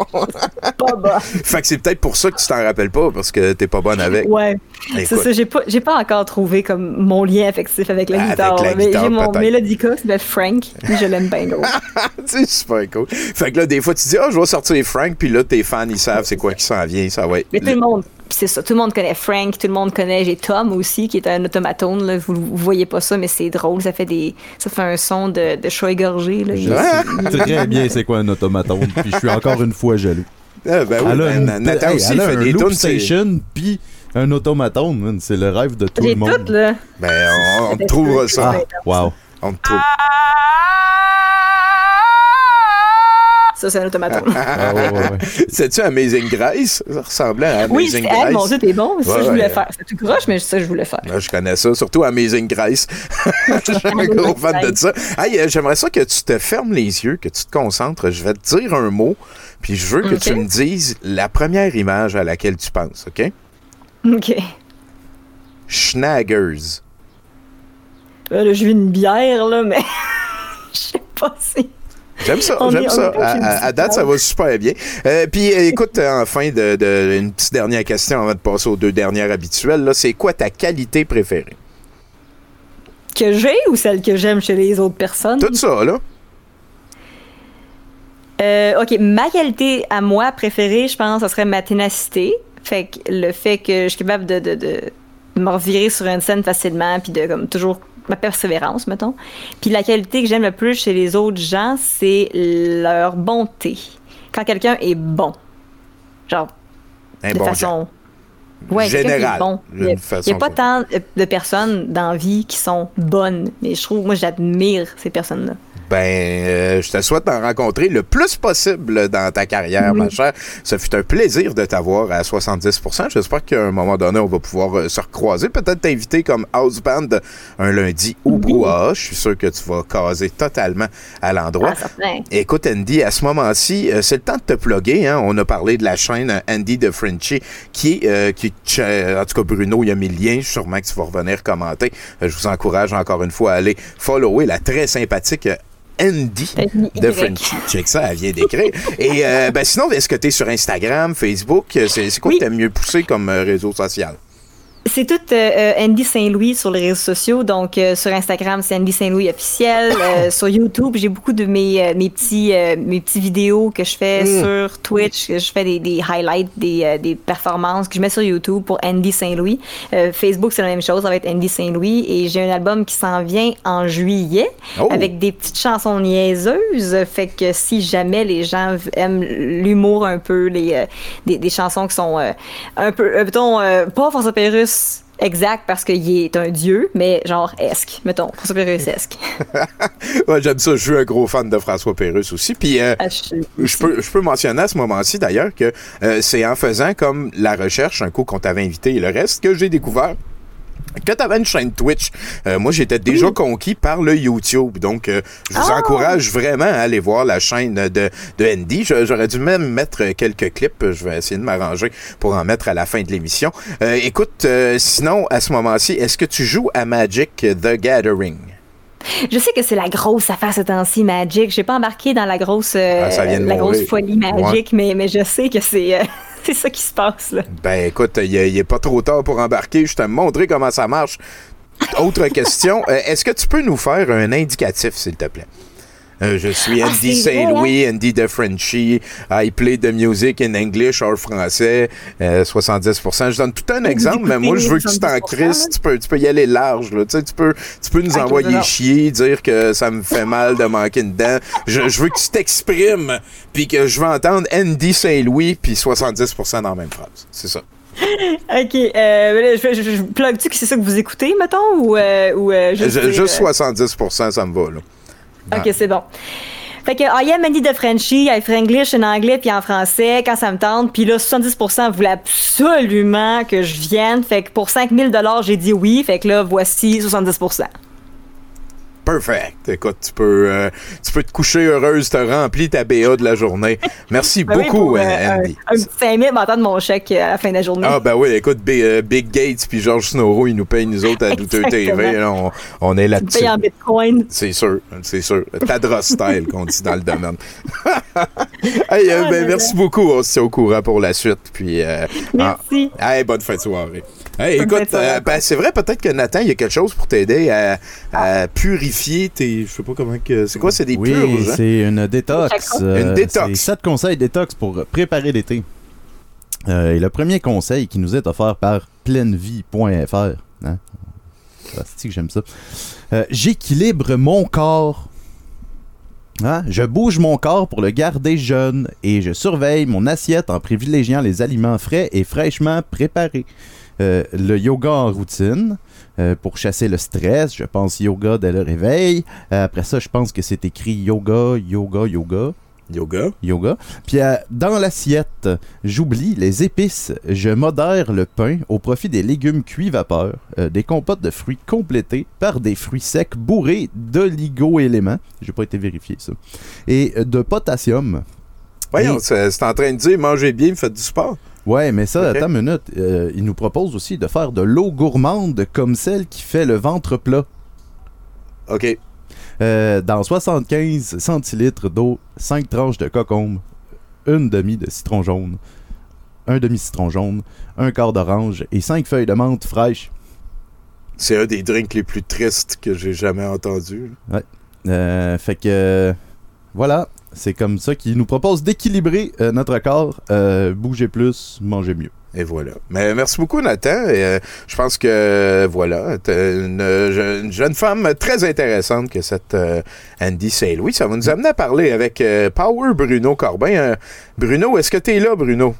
Pas fait que c'est peut-être pour ça que tu t'en rappelles pas, parce que t'es pas bonne avec. Ouais. C'est Écoute. ça, j'ai pas, j'ai pas encore trouvé comme mon lien affectif avec la Avec guitare. la mais guitare, j'ai mon peut-être. mélodica qui s'appelle Frank, puis je l'aime bien gros. c'est super cool. Fait que là, des fois, tu dis, ah, je vais sortir Frank, puis là, tes fans, ils savent c'est quoi qui s'en vient. Ça être. Mais tout le monde, c'est ça, tout le monde connaît Frank, tout le monde connaît, j'ai Tom aussi, qui est un automatone, là, vous, vous voyez pas ça, mais c'est drôle, ça fait des, ça fait un son de, de chat égorgé, là. Je Il- sais très bien c'est quoi un automatone, puis je suis encore une fois jaloux. Ah, ben oui, elle a, ben, une- Nathan hey, aussi, elle il a fait un des loop tunes. station, puis un automatone, man. c'est le rêve de tout le monde. tout, là. Ben, on, on trouvera ça. Ah, wow. On te trouve. Ça, c'est un automatone. Ah, ouais, ouais, ouais. C'est-tu Amazing Grace? Ça ressemblait à oui, Amazing c'est, hey, Grace. mon Dieu, t'es bon, c'est ça je voulais faire. C'est tout croche, mais c'est ça que je voulais faire. Là, je connais ça, surtout Amazing Grace. je suis un gros fan de ça. Hey, euh, j'aimerais ça que tu te fermes les yeux, que tu te concentres. Je vais te dire un mot, puis je veux que tu me dises la première image à laquelle tu penses, OK? OK. Schnaggers. Là, là, je vis une bière, là, mais je sais pas si... J'aime ça, j'aime ça. À, date, ça va super bien. Euh, Puis, euh, écoute, euh, enfin, de, de- une petite dernière question avant de passer aux deux dernières habituelles. Là, c'est quoi ta qualité préférée? Que j'ai ou celle que j'aime chez les autres personnes? Tout ça, là. Euh, OK, ma qualité à moi préférée, je pense, ce serait ma ténacité. Fait que le fait que je suis capable de, de, de me revirer sur une scène facilement, puis de comme toujours ma persévérance, mettons. Puis la qualité que j'aime le plus chez les autres gens, c'est leur bonté. Quand quelqu'un est bon. Genre, Un de bon façon. Ouais, Général, bon. d'une Il n'y a, a pas tant de personnes dans la vie qui sont bonnes, mais je trouve, moi, j'admire ces personnes-là. Ben, euh, je te souhaite d'en rencontrer le plus possible dans ta carrière, ma chère. Ça fut un plaisir de t'avoir à 70% J'espère qu'à un moment donné, on va pouvoir euh, se recroiser. Peut-être t'inviter comme house band un lundi au brouhaha. Je suis sûr que tu vas caser totalement à l'endroit. Ah. Écoute, Andy, à ce moment-ci, euh, c'est le temps de te plugger. Hein? On a parlé de la chaîne Andy de Frenchy, qui, euh, qui en tout cas, Bruno, il a mis le lien. Sûrement que tu vas revenir commenter. Je vous encourage encore une fois à aller follower la très sympathique Andy de Frenchy. Check ça, elle vient d'écrire. Et euh, ben, sinon, est-ce que tu es sur Instagram, Facebook? C'est c'est quoi Oui. que tu mieux poussé comme euh, réseau social? C'est tout euh, euh, Andy Saint-Louis sur les réseaux sociaux. Donc, euh, sur Instagram, c'est Andy Saint-Louis officiel. Euh, sur YouTube, j'ai beaucoup de mes, euh, mes, petits, euh, mes petits vidéos que je fais Mm. sur Twitch. Je fais des, des highlights, des, des performances que je mets sur YouTube pour Andy Saint-Louis. Euh, Facebook, c'est la même chose. Ça va être Andy Saint-Louis. Et j'ai un album qui s'en vient en juillet Oh. avec des petites chansons niaiseuses. Fait que si jamais les gens aiment l'humour un peu, les, euh, des, des chansons qui sont euh, un peu, euh, mettons, euh, pas François Exact parce qu'il est un dieu, mais genre esque, mettons, François Pérusse-esque. Ouais, J'aime ça. Je suis un gros fan de François Pérusse aussi. Puis, euh, Ah, je- Je peux, je peux mentionner à ce moment-ci d'ailleurs que euh, c'est en faisant comme la recherche, un coup qu'on t'avait invité et le reste, que j'ai découvert que tu avais une chaîne Twitch. Euh, moi, j'étais déjà conquis par le YouTube. Donc, euh, je vous Ah! encourage vraiment à aller voir la chaîne de, de Andy. Je- J'aurais dû même mettre quelques clips. Je vais essayer de m'arranger pour en mettre à la fin de l'émission. Euh, écoute, sinon, à ce moment-ci, est-ce que tu joues à Magic the Gathering? Je sais que c'est la grosse affaire ce temps-ci, Magic. J'ai pas embarqué dans la grosse, euh, Ah, la mourir. grosse folie Magic, mais, mais je sais que c'est euh, c'est ça qui se passe. Ben écoute, il n'est pas trop tard pour embarquer. Je te montrer comment ça marche. Autre question, euh, est-ce que tu peux nous faire un indicatif, s'il te plaît? Euh, je suis Ah, Andy vrai, Saint-Louis, Andy de Frenchy. I play the music in English or français. Euh, 70%. Je donne tout un exemple, mais moi, je veux que tu t'en 70%, crisses. Tu peux, tu peux y aller large. Là. Tu, sais, tu, peux, tu peux nous envoyer chier, dire que ça me fait mal de manquer une dent. Je, je veux que tu t'exprimes, puis que je veux entendre Andy Saint-Louis, puis 70% dans la même phrase. C'est ça. Ok, euh, là, je, je, je plug-tu que c'est ça que vous écoutez, mettons, ou, euh, ou euh, juste, Juste euh, 70%, ça me va. Là. Ok, c'est bon. Fait que I am Andy de Frenchie, I Franglish en anglais puis en français quand ça me tente. Puis là, 70% voulaient absolument que je vienne. Fait que pour 5000 j'ai dit oui. Fait que là, voici 70%. Perfect. Écoute, tu peux, euh, tu peux te coucher heureuse, t'as rempli ta BA de la journée. Merci Ben oui, beaucoup, pour, euh, euh, Andy. Un, un petit 5000 m'entendre mon chèque à la fin de la journée. Ah ben oui, écoute, Big, Big Gates puis George Snowro, ils nous payent nous autres à Douteux TV. Là, on, on est Tu là-dessus. payes en bitcoin. C'est sûr, c'est sûr. Tadros style qu'on dit dans le domaine. hey, euh, Ah, ben, merci beaucoup. On se tient au courant pour la suite. Puis, euh, Merci. ah, hey, bonne fin de soirée. Hey, écoute, euh, ben, c'est vrai peut-être que Nathan, il y a quelque chose pour t'aider à, à purifier tes. Je sais pas comment que. C'est quoi, c'est des Oui, purges? hein? c'est une détox. Une Euh, détox. C'est sept conseils détox pour préparer l'été. Euh, et le premier conseil qui nous est offert par pleinevie.fr. Hein? Ah, c'est que j'aime ça. Euh, J'équilibre mon corps. Hein? Je bouge mon corps pour le garder jeune et je surveille mon assiette en privilégiant les aliments frais et fraîchement préparés. Euh, le yoga en routine euh, pour chasser le stress. Je pense yoga dès le réveil. Euh, après ça, je pense que c'est écrit yoga, yoga, yoga. Yoga. Yoga. Puis euh, dans l'assiette, j'oublie les épices. Je modère le pain au profit des légumes cuits vapeur, euh, des compotes de fruits complétés par des fruits secs bourrés d'oligo-éléments. J'ai pas été vérifié ça. Et de potassium. Voyons, Et- c'est en train de dire mangez bien, faites du sport. Ouais, mais ça, attends une minute. Euh, il nous propose aussi de faire de l'eau gourmande comme celle qui fait le ventre plat. OK. Euh, dans 75 centilitres d'eau, 5 tranches de cocombe, une demi de citron jaune, un demi-citron jaune, un quart d'orange et 5 feuilles de menthe fraîches. C'est un des drinks les plus tristes que j'ai jamais entendu. Euh, fait que voilà, c'est comme ça qu'il nous propose d'équilibrer euh, notre corps, euh, bouger plus, manger mieux. Et voilà. Mais merci beaucoup, Nathan. Et, euh, je pense que, euh, voilà, t'es une, une jeune femme très intéressante que cette euh, Andy Saint-Louis. Ça va nous amener à parler avec euh, Power Bruno Corbin. Euh, Bruno, est-ce que tu es là, Bruno?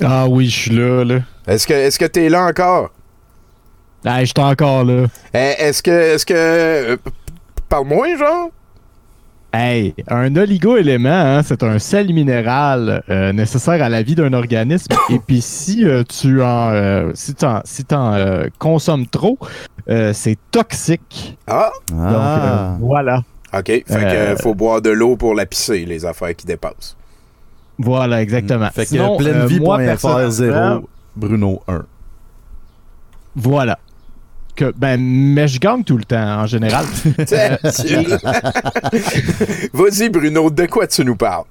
Ah oui, je suis là, là. Est-ce que est-ce que tu es là encore? Ah, je suis encore là. Eh, Est-ce que. Est-ce que. euh, Parle-moi, genre? Hey, un oligo-élément, hein, c'est un sel minéral euh, nécessaire à la vie d'un organisme. Et puis si euh, tu en, euh, si t'en, si euh, consommes trop, euh, c'est toxique. Ah! Donc euh, voilà, OK. Fait que Euh, euh, faut boire de l'eau pour la pisser, les affaires qui dépassent. voilà exactement. Fait que Sinon, euh, moi, pleinevie.fr personnellement, 0, Bruno 1. Voilà. Que, ben, mais je gagne tout le temps en général. Euh, Vas-y, Bruno, de quoi tu nous parles?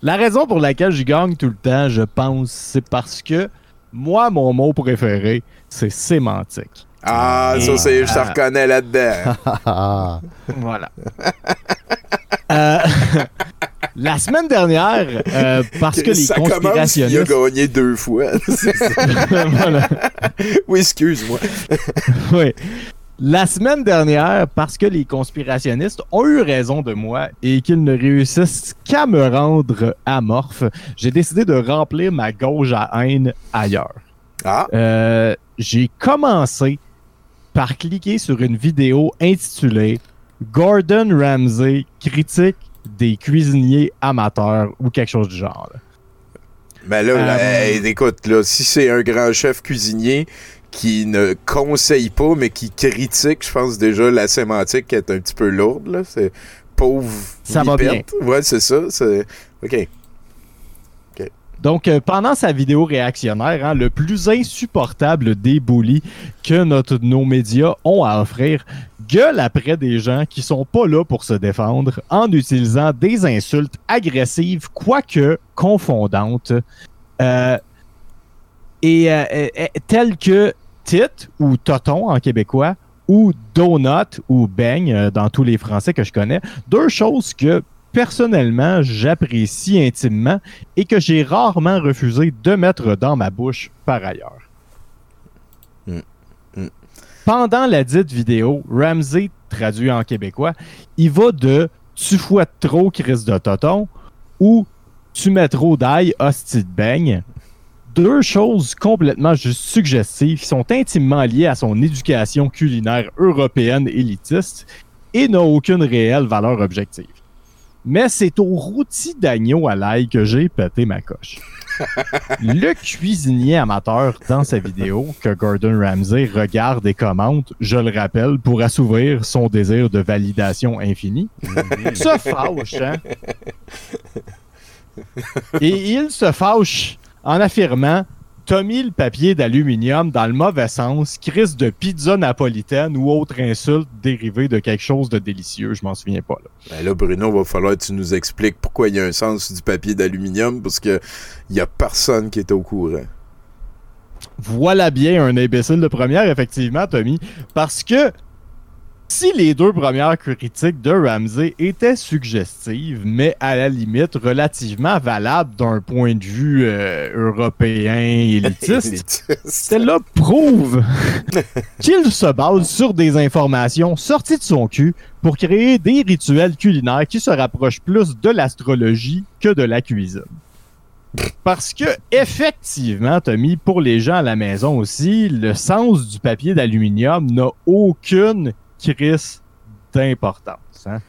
La raison pour laquelle je gagne tout le temps, je pense, c'est parce que moi, mon mot préféré, c'est sémantique. Ah, ça, c'est, je te Ah. reconnais là-dedans. Voilà. Euh, la semaine dernière, euh, parce que les ça commence, il a conspirationnistes... gagné deux fois. Voilà. oui, excuse-moi. Oui. La semaine dernière, parce que les conspirationnistes ont eu raison de moi et qu'ils ne réussissent qu'à me rendre amorphe, j'ai décidé de remplir ma gauge à haine ailleurs. Ah, Euh, j'ai commencé par cliquer sur une vidéo intitulée Gordon Ramsay critique des cuisiniers amateurs ou quelque chose du genre. là. mais là, là, Euh, hey, écoute, là, si c'est un grand chef cuisinier qui ne conseille pas, mais qui critique, je pense déjà la sémantique est un petit peu lourde, là. C'est pauvre. Ça va vipette. Ouais, c'est ça. C'est... OK. Donc, euh, pendant sa vidéo réactionnaire, hein, le plus insupportable des bullies que notre, nos médias ont à offrir gueule après des gens qui sont pas là pour se défendre en utilisant des insultes agressives, quoique confondantes, euh, et euh, telles que tit ou toton en québécois ou donut ou beigne dans tous les français que je connais. Deux choses que personnellement j'apprécie intimement et que j'ai rarement refusé de mettre dans ma bouche par ailleurs. Mm. Mm. Pendant la dite vidéo, Ramsey, traduit en québécois, il va de tu fouettes trop, Chris de Toton ou tu mets trop d'ail, hostie de beigne. Deux choses complètement juste suggestives qui sont intimement liées à son éducation culinaire européenne élitiste et n'ont aucune réelle valeur objective. Mais c'est au rôti d'agneau à l'ail que j'ai pété ma coche. Le cuisinier amateur dans sa vidéo que Gordon Ramsay regarde et commente, je le rappelle, pour assouvir son désir de validation infinie, se fâche, hein? Et il se fâche en affirmant T'as mis le papier d'aluminium dans le mauvais sens, crise de pizza napolitaine ou autre insulte dérivée de quelque chose de délicieux, je m'en souviens pas. Là. Ben là, Bruno, va falloir que tu nous expliques pourquoi il y a un sens du papier d'aluminium, parce que y a personne qui est au courant. Voilà bien un imbécile de première, effectivement, Tommy. Parce que si les deux premières critiques de Ramsey étaient suggestives, mais à la limite relativement valables d'un point de vue euh, européen élitiste, celle-là prouve qu'il se base sur des informations sorties de son cul pour créer des rituels culinaires qui se rapprochent plus de l'astrologie que de la cuisine. Parce que, effectivement, Tommy, pour les gens à la maison aussi, le sens du papier d'aluminium n'a aucune crise d'importance. Hein?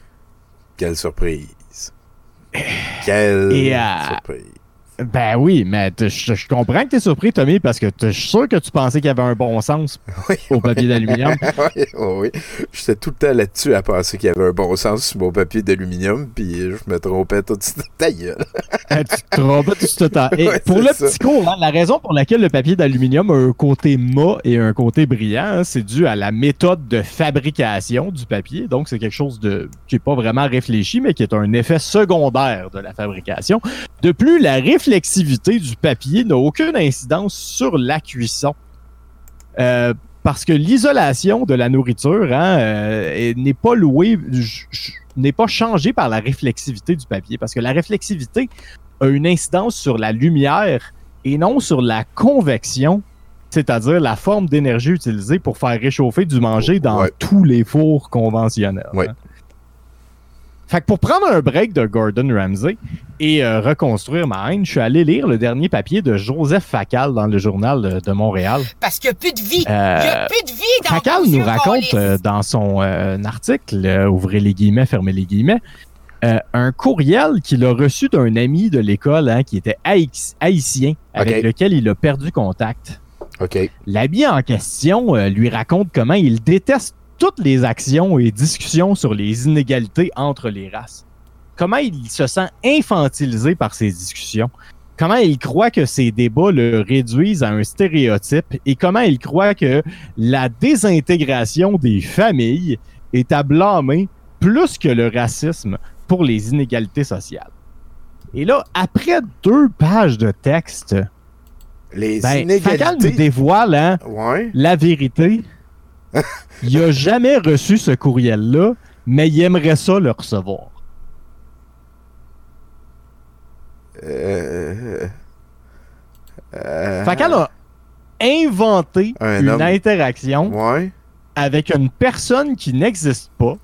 Quelle surprise. Quelle Et, euh, surprise. Ben oui, mais je je comprends que tu es surpris, Tommy, parce que je suis sûr que tu pensais qu'il y avait un bon sens au papier d'aluminium. oui, oh oui. J'étais tout le temps là-dessus à penser qu'il y avait un bon sens sur mon papier d'aluminium, puis je me trompais tout de suite. Ta gueule. Euh, tu te trompes tout le temps. Et pour le ça. petit cours, hein, la raison pour laquelle le papier d'aluminium a un côté mat et un côté brillant, hein, c'est dû à la méthode de fabrication du papier. Donc, c'est quelque chose de qui n'est pas vraiment réfléchi, mais qui est un effet secondaire de la fabrication. De plus, la réflexivité du papier n'a aucune incidence sur la cuisson. Euh, parce que l'isolation de la nourriture hein, euh, est- n'est pas louée, j- j- n'est pas changée par la réflexivité du papier. Parce que la réflexivité a une incidence sur la lumière et non sur la convection, c'est-à-dire la forme d'énergie utilisée pour faire réchauffer du manger dans Ouais. tous les fours conventionnels. Ouais. hein. Fait que pour prendre un break de Gordon Ramsay et euh, reconstruire ma haine, je suis allé lire le dernier papier de Joseph Facal dans le journal de, de Montréal. Parce qu'il n'y a plus de vie. Il Euh, n'y a plus de vie dans Facal nous raconte euh, dans son euh, article, euh, ouvrez les guillemets, fermez les guillemets, euh, un courriel qu'il a reçu d'un ami de l'école hein, qui était haï- haïtien, avec lequel il a perdu contact. OK. L'ami en question euh, lui raconte comment il déteste toutes les actions et discussions sur les inégalités entre les races. Comment il se sent infantilisé par ces discussions? Comment il croit que ces débats le réduisent à un stéréotype? Et comment il croit que la désintégration des familles est à blâmer plus que le racisme pour les inégalités sociales? Et là, après deux pages de texte, Les ben, Facal nous inégalités. dévoile hein, Ouais. la vérité. il a jamais reçu ce courriel-là, mais il aimerait ça le recevoir. Euh, euh, Facal a inventé Un une homme. interaction Ouais. avec une personne qui n'existe pas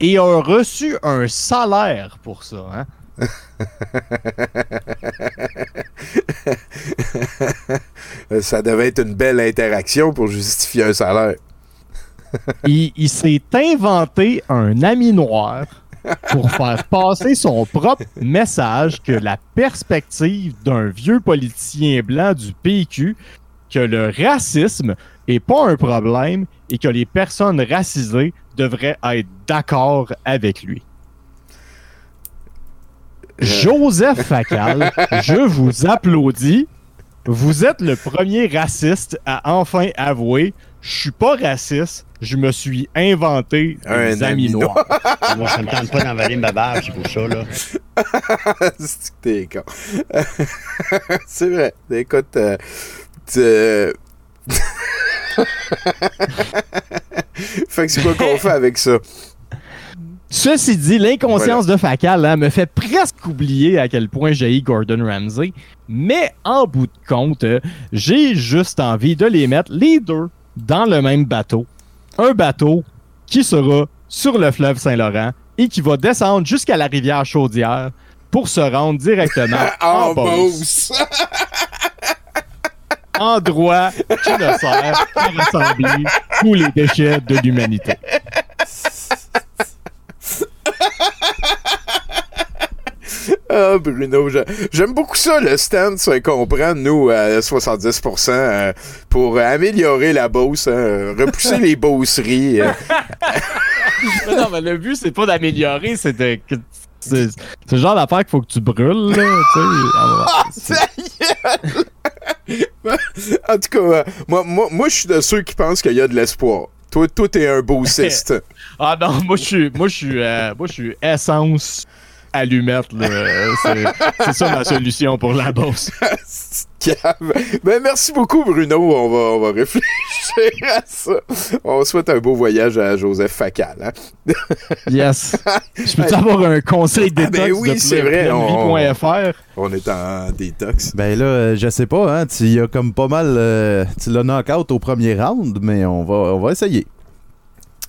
et a reçu un salaire pour ça. hein. Ça devait être une belle interaction pour justifier un salaire. Il s'est inventé un ami noir pour faire passer son propre message que la perspective d'un vieux politicien blanc du PQ, que le racisme est pas un problème et que les personnes racisées devraient être d'accord avec lui. Joseph Facal, je vous applaudis. Vous êtes le premier raciste à enfin avouer je suis pas raciste, je me suis inventé Un des ami amis noirs. Moi, ça me tente pas d'envaler ma barbe, c'est pour ça, là. C'est que t'es con. c'est vrai. Écoute, euh, tu- fait que c'est quoi qu'on fait avec ça? Ceci dit, l'inconscience de Facal hein, me fait presque oublier à quel point j'ai eu Gordon Ramsay. Mais en bout de compte, euh, j'ai juste envie de les mettre les deux dans le même bateau. Un bateau qui sera sur le fleuve Saint-Laurent et qui va descendre jusqu'à la rivière Chaudière pour se rendre directement en. Beauce. endroit qui ne sert qu'à rassembler tous les déchets de l'humanité. Ah, Bruno, j'aime beaucoup ça, le stance euh, qu'on prend, nous, à 70%, euh, pour améliorer la bosse, hein, repousser les bosseries. euh. Mais non, mais le but, c'est pas d'améliorer, c'est de. que- C'est le genre d'affaire qu'il faut que tu brûles, là, tu sais. Ah, ça y est! en tout cas, euh, moi, moi, moi je suis de ceux qui pensent qu'il y a de l'espoir. Toi, toi, t'es un bossiste. Ah non, moi je suis moi je suis euh, moi je suis essence allumette là. Euh, C'est ça ma solution pour la bosse. Cave. Ben, merci beaucoup, Bruno. On va, on va réfléchir à ça. On souhaite un beau voyage à Joseph Facal. Hein? Yes. Je peux avoir un conseil Ah, détox ben oui, de c'est vrai. On, on est en détox. Ben là, je sais pas, hein, tu y as comme pas mal. euh, tu l'as knock-out au premier round, mais on va, on va essayer.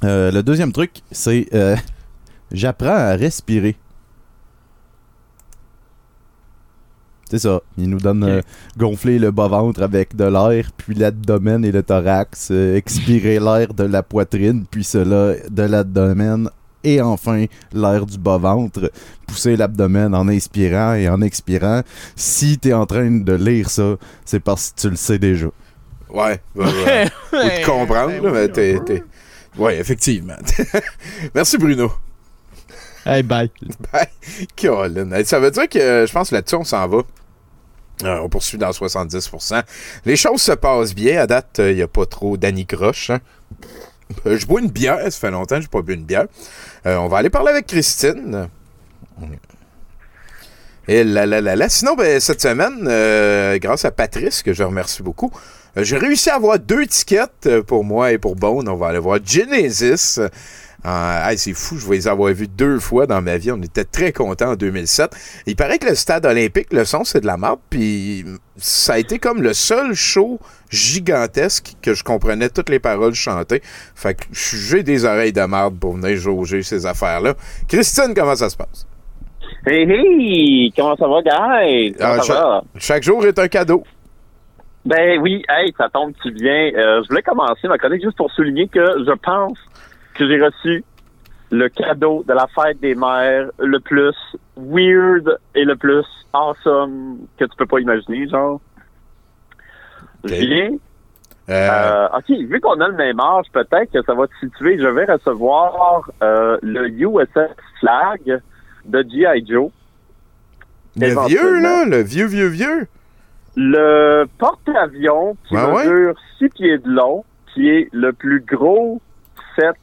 Euh, le deuxième truc, c'est euh, j'apprends à respirer. C'est ça. Il nous donne euh, gonfler le bas-ventre avec de l'air, puis l'abdomen et le thorax, euh, expirer l'air de la poitrine, puis cela de l'abdomen, et enfin l'air du bas-ventre, pousser l'abdomen en inspirant et en expirant. Si tu es en train de lire ça, c'est parce que tu le sais déjà. Ouais, ouais, ouais. Faut te comprendre, là, mais t'es. t'es- Ouais, effectivement. merci, Bruno. Hey, bye. Bye. Colin. Ça veut dire que je pense que là-dessus, on s'en va. Euh, on poursuit dans 70%. Les choses se passent bien. À date, il n'y a pas trop d'anicroche. hein. Euh, je bois une bière. Ça fait longtemps que je n'ai pas bu une bière. Euh, on va aller parler avec Christine. Et là, là, là, là. Sinon, ben, cette semaine, euh, grâce à Patrice, que je remercie beaucoup, euh, j'ai réussi à avoir deux tickets euh, pour moi et pour Bone. On va aller voir Genesis. Euh, hey, c'est fou, je vais les avoir vus deux fois dans ma vie. On était très contents en 2007. Il paraît que le stade olympique, le son, c'est de la merde. Puis ça a été comme le seul show gigantesque que je comprenais toutes les paroles chantées. Fait que j'ai des oreilles de merde pour venir jauger ces affaires-là. Christine, comment ça se passe? Hey, hey! Comment ça va, guys? Comment Ah, ça cha- va? chaque jour est un cadeau. Ben oui, hey, ça tombe si bien? Euh, je voulais commencer ma chronique juste pour souligner que je pense que j'ai reçu le cadeau de la fête des mères le plus weird et le plus awesome que tu peux pas imaginer, genre. Julien? Euh, ok, vu qu'on a le même âge, peut-être que ça va te situer. Je vais recevoir euh, le USS Flag de G.I. Joe. Le vieux, là, le vieux, vieux, vieux. Le porte-avions qui ouais? mesure 6 pieds de long, qui est le plus gros set,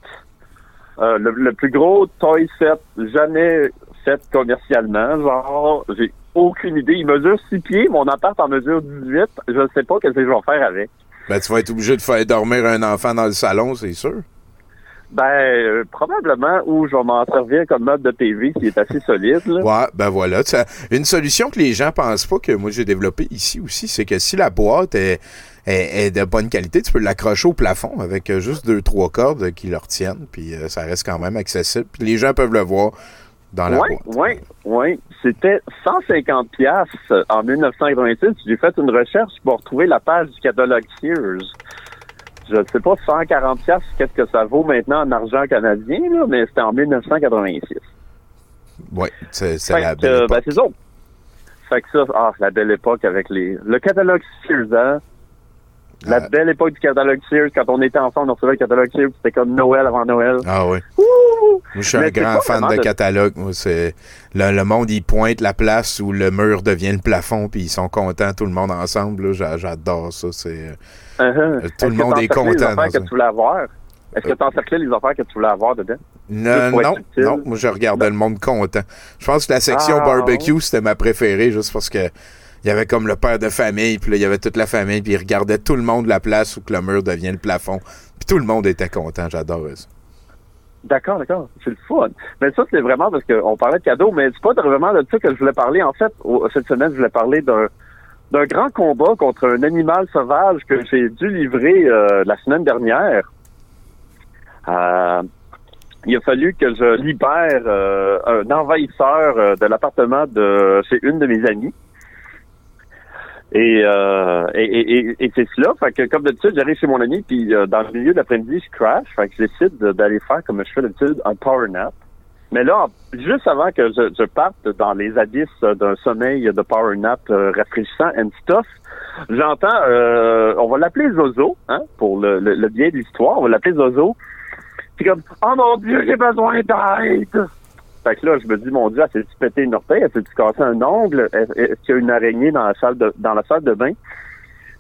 euh, le, le plus gros toy set jamais fait commercialement. Genre, j'ai aucune idée. Il mesure 6 pieds, mon appart en mesure 18. Je ne sais pas qu'est-ce que je vais faire avec. Ben, tu vas être obligé de faire dormir un enfant dans le salon, c'est sûr. Ben, euh, probablement où je vais m'en servir comme meuble de TV qui est assez solide. Là. Ouais, ben voilà. Ça- une solution que les gens pensent pas que moi j'ai développé ici aussi, c'est que si la boîte est, est- est de bonne qualité, tu peux l'accrocher au plafond avec euh, juste deux, trois cordes qui le retiennent, puis euh, ça reste quand même accessible. Puis les gens peuvent le voir dans la Oui, boîte. oui, oui. C'était 150 pièces en 1986. J'ai fait une recherche pour retrouver la page du catalogue Sears. Je ne sais pas 140 pièces qu'est-ce que ça vaut maintenant en argent canadien, là, mais c'était en 1986. Ouais, c'est la belle euh, époque. ben, c'est ça. Fait que ça, ah, la belle époque avec les. Le catalogue Sears, hein? La Ah. belle époque du catalogue Sears, quand on était ensemble, on recevait le catalogue Sears, c'était comme Noël avant Noël. Ah oui. Moi, je suis Mais un grand fan de de- catalogue. C'est le, le monde, il pointe la place où le mur devient le plafond, puis ils sont contents, tout le monde ensemble. J'adore ça. C'est euh, Uh-huh. tout Est-ce le monde est les content. affaires dans que ça. tu voulais avoir? Est-ce que tu encerclais les affaires que tu voulais avoir dedans? Non, non, non, moi je regardais le monde content. Je pense que la section Ah, barbecue, c'était ma préférée, juste parce que il y avait comme le père de famille, puis là, il y avait toute la famille, puis il regardait tout le monde la place où que le mur devient le plafond. Puis tout le monde était content, j'adorais ça. D'accord, d'accord. C'est le fun. Mais ça, c'est vraiment parce qu'on parlait de cadeaux, mais c'est pas vraiment de ça que je voulais parler. En fait, cette semaine, je voulais parler d'un d'un grand combat contre un animal sauvage que j'ai dû livrer euh, la semaine dernière. Euh, il a fallu que je libère euh, un envahisseur euh, de l'appartement de chez une de mes amies. Et, euh, et, et, et- et c'est cela. Fait que comme d'habitude, j'arrive chez mon ami, puis euh, dans le milieu de l'après-midi, je crash. Fait que je décide de- d'aller faire, comme je fais d'habitude, un power nap. Mais là, juste avant que je, je parte dans les abysses d'un sommeil de power nap euh, rafraîchissant and stuff, j'entends, euh, on va l'appeler Zozo, hein, pour le, le, le bien de l'histoire, on va l'appeler Zozo. Puis comme, oh mon Dieu, j'ai besoin d'aide! Fait que là, je me dis, mon Dieu, elle s'est-tu pété une orteil? Elle s'est-tu cassé un ongle? Est- Est-ce qu'il y a une araignée dans la salle de, dans la salle de bain?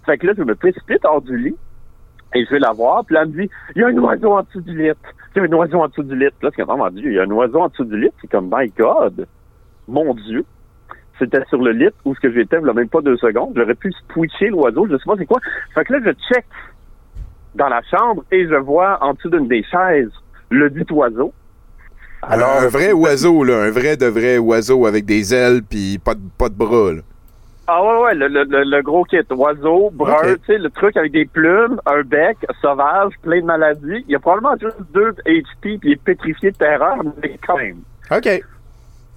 Fait que là, je me précipite hors du lit et je vais la voir. Puis là, elle me dit, il y a un oiseau en dessous du lit. Il y a un oiseau en dessous du lit. Là, c'est comme, oh mon Dieu, il y a un oiseau en dessous du lit. C'est comme, my God, mon Dieu. C'était sur le lit où ce que j'étais, a même pas deux secondes. J'aurais pu switcher l'oiseau, je sais pas c'est quoi. Fait que là, je check dans la chambre et je vois en dessous d'une des chaises le dit oiseau. Alors, un vrai oiseau, là, un vrai de vrai oiseau avec des ailes puis pas de, pas de bras. Là. Ah ouais, ouais, le, le, le, gros kit. Oiseau, brun, tu sais, le truc avec des plumes, un bec, sauvage, plein de maladies. Il y a probablement juste deux HP puis il est pétrifié de terreur, mais quand même. OK.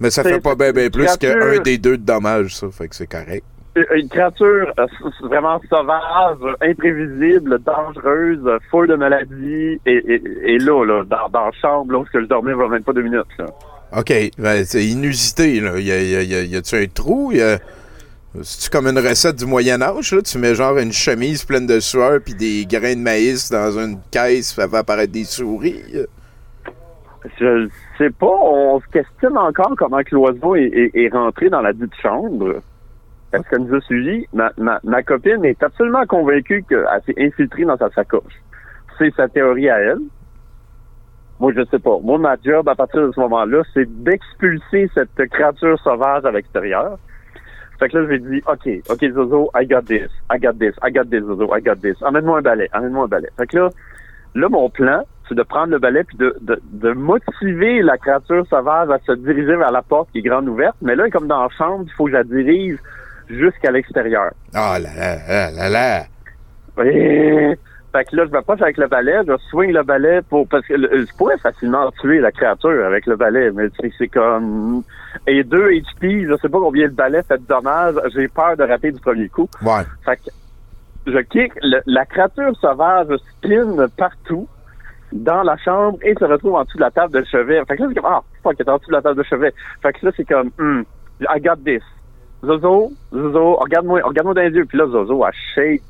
Mais ça fait pas bien ben plus qu'un des deux de dommages, ça. Fait que c'est correct. Une- Une créature euh, vraiment sauvage, imprévisible, dangereuse, euh, full de maladies, et, et, et là, là, dans, dans la chambre, là, où je dormais, il même pas deux minutes, là. OK. Ben, c'est inusité, là. Y, a, y, a, y, a, y a-tu un trou? Y a... C'est-tu comme une recette du Moyen-Âge, là? Tu mets genre une chemise pleine de sueur puis des grains de maïs dans une caisse, ça fait apparaître des souris? Je sais pas, on se questionne encore comment l'oiseau est, est, rentré dans la dite chambre. Est-ce qu'elle nous a suivis? Ma, ma, ma copine est absolument convaincue qu'elle s'est infiltrée dans sa sacoche. C'est sa théorie à elle. Moi, je sais pas. Moi, ma job, à partir de ce moment-là, c'est d'expulser cette créature sauvage à l'extérieur. Fait que là, je lui ai dit, OK, OK, Zozo, I got this, I got this, I got this, Zozo, I got this. Amène-moi un balai, amène-moi un balai. Fait que là, là, mon plan, c'est de prendre le balai puis de, de, de motiver la créature sauvage à se diriger vers la porte qui est grande ouverte. Mais là, comme dans la chambre, il faut que je la dirige jusqu'à l'extérieur. Ah là là là là là! Et- Fait que là, je m'approche avec le balai, je swing le balai pour parce que le- je pourrais facilement tuer la créature avec le balai, mais c'est c'est comme et deux HP, je sais pas combien le balai fait de dommages, j'ai peur de rater du premier coup. Ouais. Fait que je kick, le- la créature sauvage spin partout dans la chambre et se retrouve en dessous de la table de chevet. Fait que là, c'est comme, ah, fuck, elle est en dessous de la table de chevet. Fait que là, c'est comme, hmm, I got this. Zozo, Zozo, regarde-moi, regarde-moi dans les yeux. Puis là, Zozo, elle shake.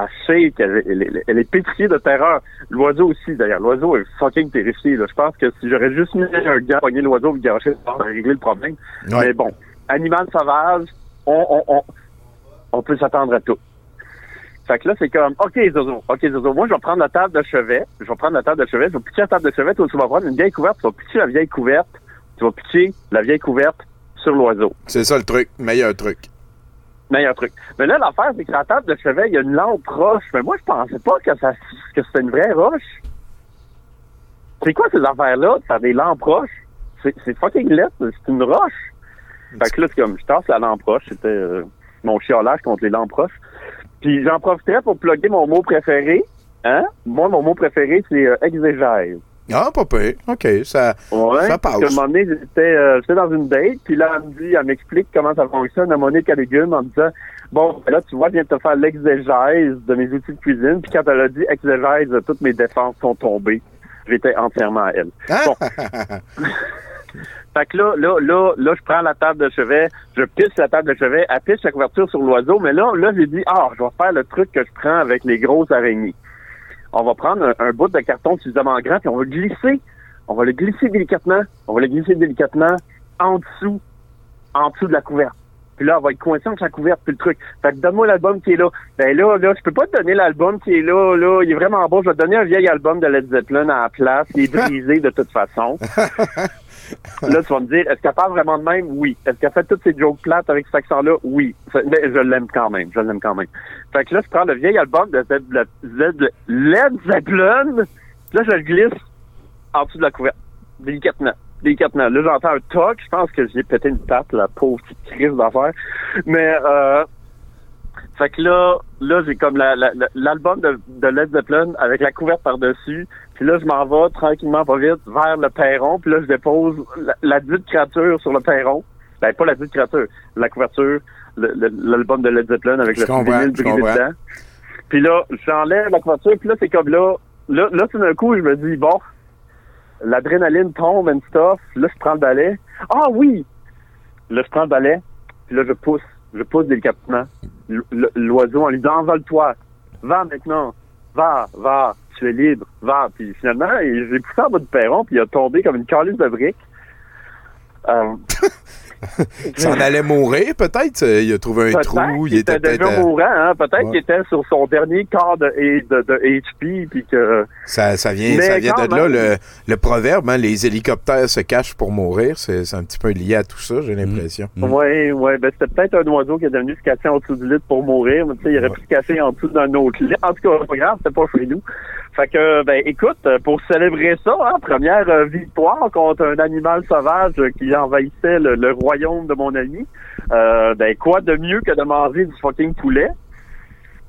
Elle shake. Elle, elle- elle- elle est pétrifiée de terreur. L'oiseau aussi, d'ailleurs. L'oiseau est fucking terrifié. Là. Je pense que si j'aurais juste mis un gars, pogné l'oiseau, et garoché, ça aurait réglé le problème. Ouais. Mais bon, animal sauvage, on, on, on, on peut s'attendre à tout. Fait que là, c'est comme, OK, Zozo, OK, Zozo, moi, je vais prendre la table de chevet, je vais prendre la table de chevet, je vais pitcher la table de chevet, toi, tu vas prendre une vieille couverte, tu vas pitcher la vieille couverte, tu vas pitcher la vieille couverte sur l'oiseau. C'est ça le truc. Meilleur truc. Meilleur truc. Mais là, l'affaire, c'est que la table de chevet, il y a une lampe roche. Mais moi, je pensais pas que ça que c'était une vraie roche. C'est quoi ces affaires-là, faire des lampes roches? C'est fucking laid, c'est une roche. Fait que là, c'est comme, je tasse la lampe roche, c'était euh, mon chiolage contre les lampes roches. Puis j'en profiterais pour plugger mon mot préféré. Hein? Moi, mon mot préféré, c'est euh, exégèse. Ah, pas. OK, ça, Ouais, ça passe. qu'à un moment donné, j'étais, euh, j'étais dans une date, puis là, elle me dit, elle m'explique comment ça fonctionne à Monique à légumes en me disant, bon, ben là, tu vois, je viens de te faire l'exégèse de mes outils de cuisine, puis quand elle a dit exégèse, toutes mes défenses sont tombées. J'étais entièrement à elle. Bon. Fait que là, là, là, là, je prends la table de chevet, je pisse la table de chevet, elle pisse la couverture sur l'oiseau, mais là, là, j'ai dit, ah, je vais faire le truc que je prends avec les grosses araignées. On va prendre un, bout de carton suffisamment grand, puis on va le glisser. On va le glisser délicatement. On va le glisser délicatement en dessous, en dessous de la couverte. Puis là, on va être coincé entre la couverte puis le truc. Fait que donne-moi l'album qui est là. Ben là, là, je peux pas te donner l'album qui est là, là. Il est vraiment bon. Je vais te donner un vieil album de Led Zeppelin à la place. Il est brisé de toute façon. Là, tu vas me dire, est-ce qu'elle parle vraiment de même? Oui. Est-ce qu'elle fait toutes ces jokes plates avec cet accent-là? Oui. Mais je l'aime quand même. Je l'aime quand même. Fait que là, je prends le vieil album de Led Zeppelin. Là, je le glisse en dessous de la couverture. Délicatement. Délicatement. Là, j'entends un toc. Je pense que j'ai pété une patte, la pauvre petite crise d'affaires. Mais, euh, fait que là, là, j'ai comme la- la- la- l'album de, de Led Zeppelin avec la couverte par-dessus. Puis là, je m'en vais tranquillement, pas vite, vers le perron. Puis là, je dépose la, la dite créature sur le perron. Ben, pas la dite créature, la couverture, l'album de Led Zeppelin avec Je le vinyle brisé dedans. Puis là, j'enlève la couverture. Puis là, c'est comme là, là, là, tout d'un coup, je me dis, bon, l'adrénaline tombe and stuff. Là, je prends le balai. Ah oui! Là, je prends le balai, puis là, je pousse. Je pousse délicatement l'oiseau en lui disant envole-toi. Va maintenant. Va, va. Tu es libre. Va. Puis finalement, j'ai poussé en bas du perron, puis il a tombé comme une calice de briques. Euh, S'en allait mourir, peut-être. Il a trouvé un trou. Il était déjà euh, mourant, hein? Peut-être Ouais. qu'il était sur son dernier quart de, de, de HP, puis que... Ça, ça vient, Mais ça vient de là, le, le proverbe, hein, les hélicoptères se cachent pour mourir. C'est un petit peu lié à tout ça, j'ai l'impression. Oui, oui, ben c'était peut-être un oiseau qui est devenu se cacher en dessous du lit pour mourir, mais tu sais, il aurait pu se cacher en dessous d'un autre lit. En tout cas, c'est pas grave, c'était pas chez nous. Fait que, ben, écoute, pour célébrer ça, hein, première euh, victoire contre un animal sauvage qui envahissait le, le royaume de mon ami, euh, ben, quoi de mieux que de manger du fucking poulet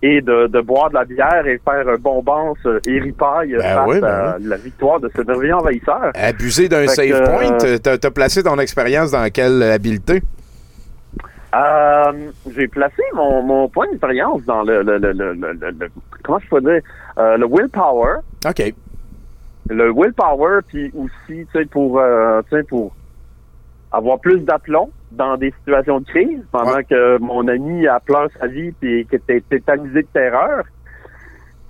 et de, de boire de la bière et faire un bonbon et ripaille Ben face oui, ben à la victoire de ce merveilleux envahisseur. Abuser d'un que, save point, euh, t'as placé ton expérience dans quelle habileté? Euh, j'ai placé mon, mon point d'expérience dans le, le, le, le, le- le- le- comment je peux dire Euh, le willpower. OK. Le willpower puis aussi tu sais pour euh, tu sais pour avoir plus d'aplomb dans des situations de crise pendant que mon ami a pleuré sa vie puis qui était tétanisé de terreur.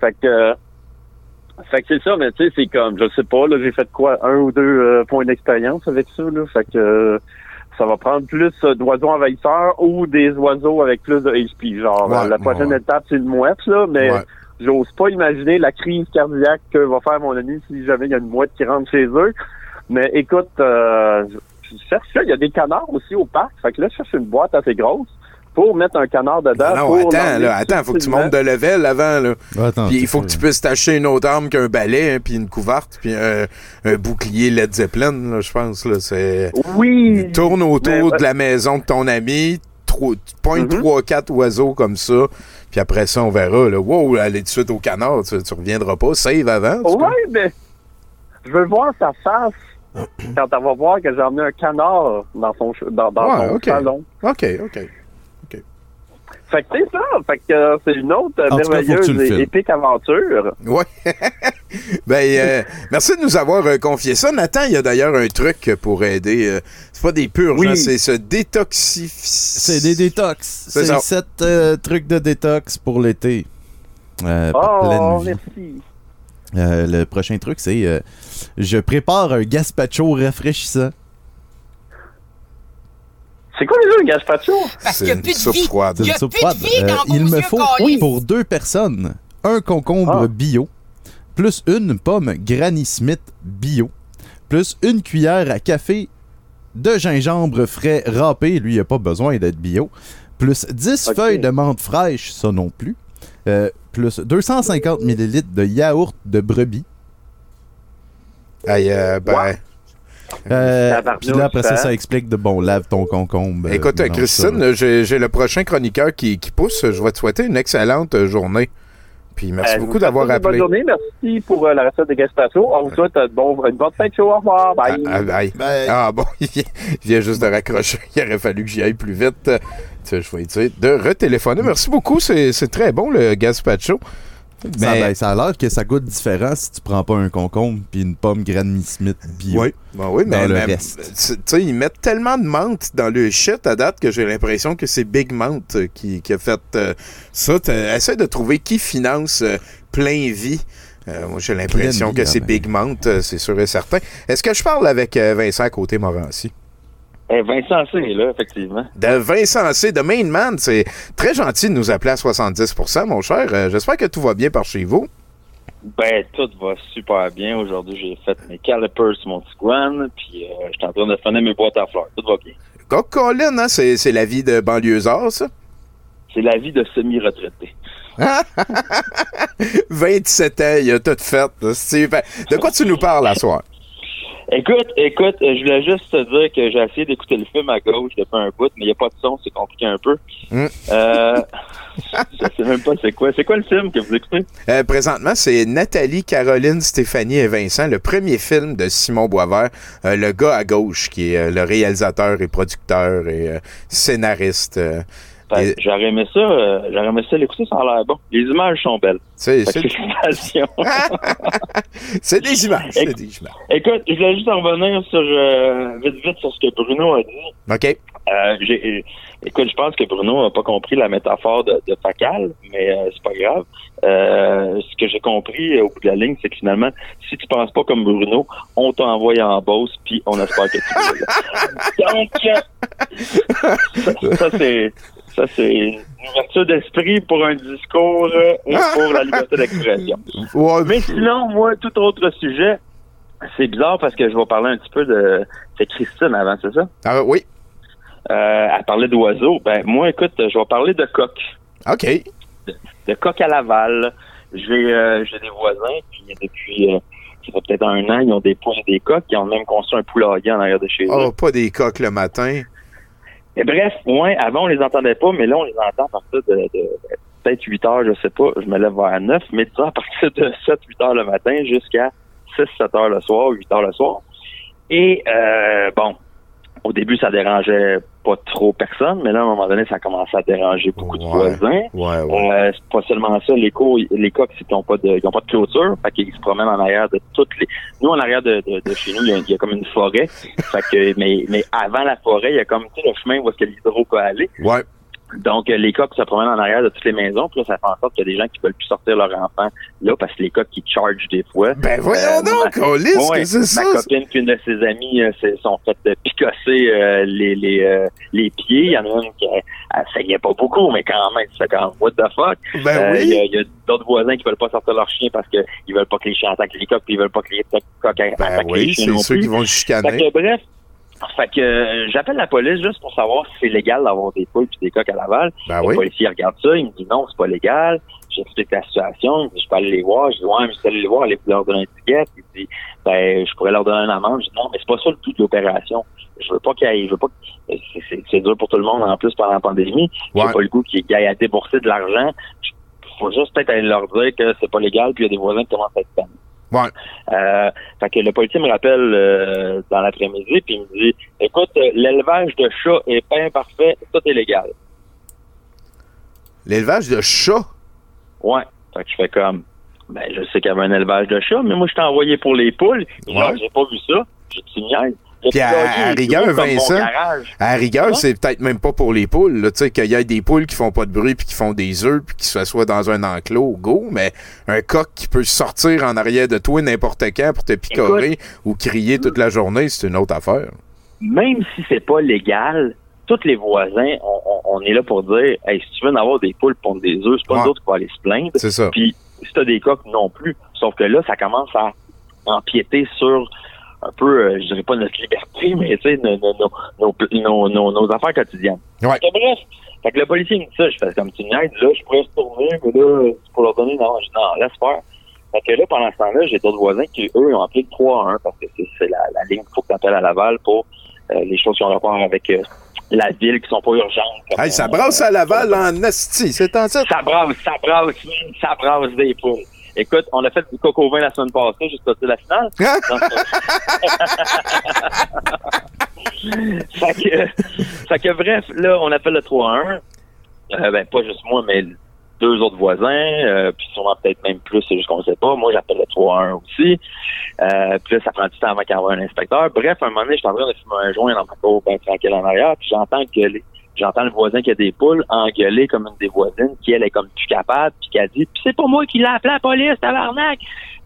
Fait que fait que c'est ça, mais tu sais, c'est comme, je sais pas, là, j'ai fait quoi, un ou deux euh, points d'expérience avec ça, là. Fait que ça va prendre plus euh, d'oiseaux envahisseurs ou des oiseaux avec plus de HP. Genre, Ouais, euh, la prochaine ouais. étape, c'est le mouette, là, mais Ouais. j'ose pas imaginer la crise cardiaque que va faire mon ami si jamais il y a une mouette qui rentre chez eux. Mais écoute, euh, je cherche ça, il y a des canards aussi au parc. Fait que là, je cherche une boîte assez grosse pour mettre un canard dedans. Non, pour attends, là, attends, faut que tu montes de level avant, là. Attends, Puis il faut que tu puisses t'acheter une autre arme qu'un balai, hein, puis une couverte, puis un, un bouclier Led Zeppelin, là, je pense, là. C'est... Oui! Tourne autour Mais- de la maison de ton ami, tu pointes Mhm. trois, quatre oiseaux comme ça, puis après ça, on verra, là. Wow, aller tout de suite au canard, tu, tu reviendras pas. Save avant. tu Ouais, mais je veux voir sa face quand elle va voir que j'ai emmené un canard dans son, ch- dans, dans Ouais, son salon. OK, OK. Fait que c'est ça. Fait que euh, c'est une autre euh, En cas, merveilleuse le et épique aventure. Ouais. ben, euh, merci de nous avoir euh, confié ça. Nathan, il y a d'ailleurs un truc pour aider. euh, c'est pas des purges, Oui. hein, c'est se détoxifier. C'est des détox. C'est sept euh, trucs de détox pour l'été. Euh, Oh, pleine vie. merci. Euh, le prochain truc, c'est euh, je prépare un gazpacho rafraîchissant. C'est quoi déjà un gazpacho? Parce qu'il y a plus de vie. C'est Il y a plus de Euh, dans vos il me faut câlisse. pour deux personnes un concombre Ah. bio, plus une pomme Granny Smith bio, plus une cuillère à café de gingembre frais râpé, lui il a pas besoin d'être bio, plus 10 Ok. feuilles de menthe fraîche, ça non plus, euh, plus 250 ml de yaourt de brebis. Aïe, euh, ben. Euh, puis là, après ça, hein? ça explique de bon, lave ton concombre. euh, Écoute, euh, Christine, j'ai j'ai le prochain chroniqueur qui, qui pousse. Je vais te souhaiter une excellente euh, journée. Puis merci Euh, beaucoup d'avoir appelé. Bonne journée. Merci pour euh, la recette de gazpacho. On vous souhaite euh, bon, une bonne fin de show. Au revoir. Bye. Ah, bye. Ah bon, il vient- il vient juste de raccrocher. Il aurait fallu que j'y aille plus vite. Tu sais, je vais essayer de retéléphoner. Merci beaucoup, c'est c'est très bon le gazpacho. Ça, ben, ça a l'air que ça goûte différent si tu prends pas un concombre puis une pomme Granny Smith bio. oui, ben oui, mais, dans le mais, reste. tu tu sais, ils mettent tellement de menthe dans le shit à date que j'ai l'impression que c'est Big Menthe euh, qui, qui a fait euh, ça. Essaie de trouver qui finance euh, plein vie. Euh, moi, j'ai l'impression que vie, c'est ben. Big euh, c'est sûr et certain. Est-ce que je parle avec Vincent côté Morancy? Eh, Vincent C. est là, effectivement. De Vincent C. de Main Man, c'est très gentil de nous appeler à 70%, mon cher. Euh, J'espère que tout va bien par chez vous. Ben, tout va super bien. Aujourd'hui, j'ai fait mes calipers sur mon Tiguan, puis euh, je suis en train de finir mes boîtes à fleurs. Tout va bien. God, Colin, hein, c'est la vie de banlieusard, ça? C'est la vie de semi-retraité. 27 ans, il a tout fait. ben, De quoi tu nous parles à soir? Écoute, écoute, euh, je voulais juste te dire que j'ai essayé d'écouter le film à gauche depuis un bout, mais il n'y a pas de son, c'est compliqué un peu. Hmm. Euh, je sais même pas c'est quoi. C'est quoi le film que vous écoutez? Euh, présentement, c'est Nathalie, Caroline, Stéphanie et Vincent, le premier film de Simon Boisvert, euh, le gars à gauche, qui est euh, le réalisateur et producteur et scénariste. J'aurais aimé ça, euh, j'aurais aimé ça l'écouter, ça a l'air bon. Les images sont belles. C'est des images. C'est des images. Écoute, je voulais juste en revenir sur, euh, vite vite sur ce que Bruno a dit. OK. Euh, j'ai- écoute, je pense que Bruno a pas compris la métaphore de, de facal, mais c'est pas grave. Ce que j'ai compris au bout de la ligne, c'est que finalement, si tu penses pas comme Bruno, on t'envoie en bosse, puis on espère que tu. Donc, ça, ça, c'est ça c'est une ouverture d'esprit pour un discours euh, et pour la liberté d'expression. Mais sinon, moi, tout autre sujet, c'est bizarre parce que je vais parler un petit peu de. C'est Christine avant, c'est ça? Ah oui. Euh, elle parlait d'oiseaux. Ben, moi, écoute, je vais parler de coq. OK. De, de coq à Laval. J'ai euh, des voisins, puis depuis. euh, ça fait peut-être un an, ils ont des poules et des coqs. Ils ont même construit un poulailler en arrière de chez eux. Oh, pas des coques le matin. Et bref, ouais, avant on les entendait pas, mais là on les entend à partir de, de- peut-être 8 heures, je sais pas, je me lève vers 9, mais disons à partir de 7, 8 heures le matin jusqu'à 6, 7 heures le soir, 8 heures le soir. Et euh, bon, au début ça dérangeait pas trop personne, mais là à un moment donné ça a commencé à déranger beaucoup de voisins. Ouais, Euh, c'est pas seulement ça, les cours, les coqs, qu'ils n'ont pas de, ils ont pas de clôture, fait qu'ils se promènent en arrière de toutes les. Nous, en arrière de, de, de chez nous, il y, a, il y a comme une forêt. Fait que, mais, mais avant la forêt, il y a comme tu sais, le chemin où est-ce que l'hydro peut aller. Ouais. Donc, euh, les coqs se promènent en arrière de toutes les maisons, puis là, ça fait en sorte qu'il y a des gens qui veulent plus sortir leur enfant là parce que les coqs qui chargent des fois. Ben voyons donc, ma- Alice, Ouais, que c'est ça? Ma copine puis une de ses amies euh, se sont fait euh, picosser euh, les les, euh, les pieds. Il y en a une qui euh, elle saillait pas beaucoup, mais quand même, c'est quand même what the fuck? Ben Euh, oui. Il y a, a d'autres voisins qui veulent pas sortir leur chien parce que ils veulent pas que les chiens attaquent les coqs, puis ils veulent pas que les coqs attaquent Ben les oui, chiens c'est non ceux qui vont chicaner. que, bref, fait que euh, j'appelle la police juste pour savoir si c'est légal d'avoir des poules puis des coqs à Laval. Ben le oui. policier regarde ça, il me dit non, c'est pas légal. J'explique la situation, il me dit je peux aller les voir. Je dis ouais, mais je peux aller les voir, aller leur donner un ticket. Il dit ben je pourrais leur donner une amende. Je dis non, mais c'est pas ça le tout de l'opération. Je veux pas qu'il y ait, je veux pas que- c'est- dur pour tout le monde en plus pendant la pandémie. J'ai Ouais. pas le goût qu'il y ait à débourser de l'argent. Faut juste peut-être aller leur dire que c'est pas légal puis il y a des voisins qui commencent à être tannés. Ouais. Euh, fait que le policier me rappelle euh, dans l'après-midi, puis il me dit Écoute, l'élevage de chats est pas imparfait, tout est légal. L'élevage de chats? Ouais. Fait que je fais comme Ben, je sais qu'il y avait un élevage de chats, mais moi, je t'ai envoyé pour les poules. Ouais. J'ai pas vu ça. J'ai dit Puis à, rigueur, Vincent, à rigueur, c'est peut-être même pas pour les poules. Tu sais, qu'il y ait des poules qui font pas de bruit puis qui font des œufs puis qui s'assoient dans un enclos, go. Mais un coq qui peut sortir en arrière de toi n'importe quand pour te picorer ou crier toute la journée, c'est une autre affaire. même si c'est pas légal, tous les voisins, on, on- on est là pour dire, hey, si tu veux en avoir des poules pour des œufs, c'est pas Ouais. nous autres qui va aller se plaindre. C'est ça. Puis si t'as des coqs non plus. Sauf que là, ça commence à empiéter sur un peu, euh, je dirais pas notre liberté, mais tu sais, nos, nos, nos, nos, nos, nos- nos affaires quotidiennes. Ouais. Fait que bref, fait que le policier me dit ça, je fais comme tu me niaises, là, je pourrais retourner, mais là, pour leur donner, non, je non, laisse faire. Fait que là, pendant ce temps-là, j'ai d'autres voisins qui, eux, ont appelé le 3 à 1 parce que c'est la, la ligne qu'il faut que tu à Laval pour euh, les choses qui ont rapport avec euh, la ville qui sont pas urgentes. Hey, ça brasse à Laval en asti, c'est en ça. ça brasse, ça brasse, ça brasse des poules. Écoute, on a fait du coco vin la semaine passée, juste au la finale. fait, que, fait que bref, là, on appelle le 3-1. Euh, ben, pas juste moi, mais deux autres voisins, euh, puis sûrement peut-être même plus, c'est juste qu'on sait pas. Moi, j'appelle le 3-1 aussi. Euh, puis là, ça prend du temps avant qu'il y ait un inspecteur. Bref, à un moment donné, je suis en train de fumer un joint dans ma cour, ben tranquille en arrière, puis j'entends gueuler. J'entends le voisin qui a des poules engueuler comme une des voisines, qui elle est comme plus capable, puis qui a dit c'est pas moi qui l'ai appelé la police, tabarnak!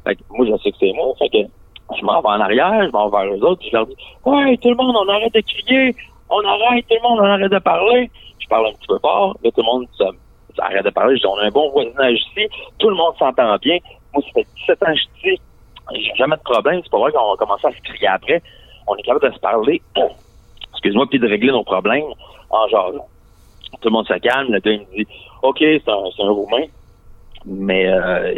Fait que moi, je sais que c'est moi. Fait que je m'en vais en arrière, je m'en vais vers eux autres, puis je leur dis Ouais, tout le monde, on arrête de crier, on arrête, tout le monde, on arrête de parler. Je parle un petit peu fort, là, tout le monde arrête de parler. Je dis On a un bon voisinage ici, tout le monde s'entend bien. Moi, ça fait 17 ans que je suis j'ai jamais de problème, c'est pas vrai qu'on va commencer à se crier après. On est capable de se parler, excuse-moi, puis de régler nos problèmes en jasant. Tout le monde se calme, le gars il me dit OK, c'est un, Roumain. Mais euh,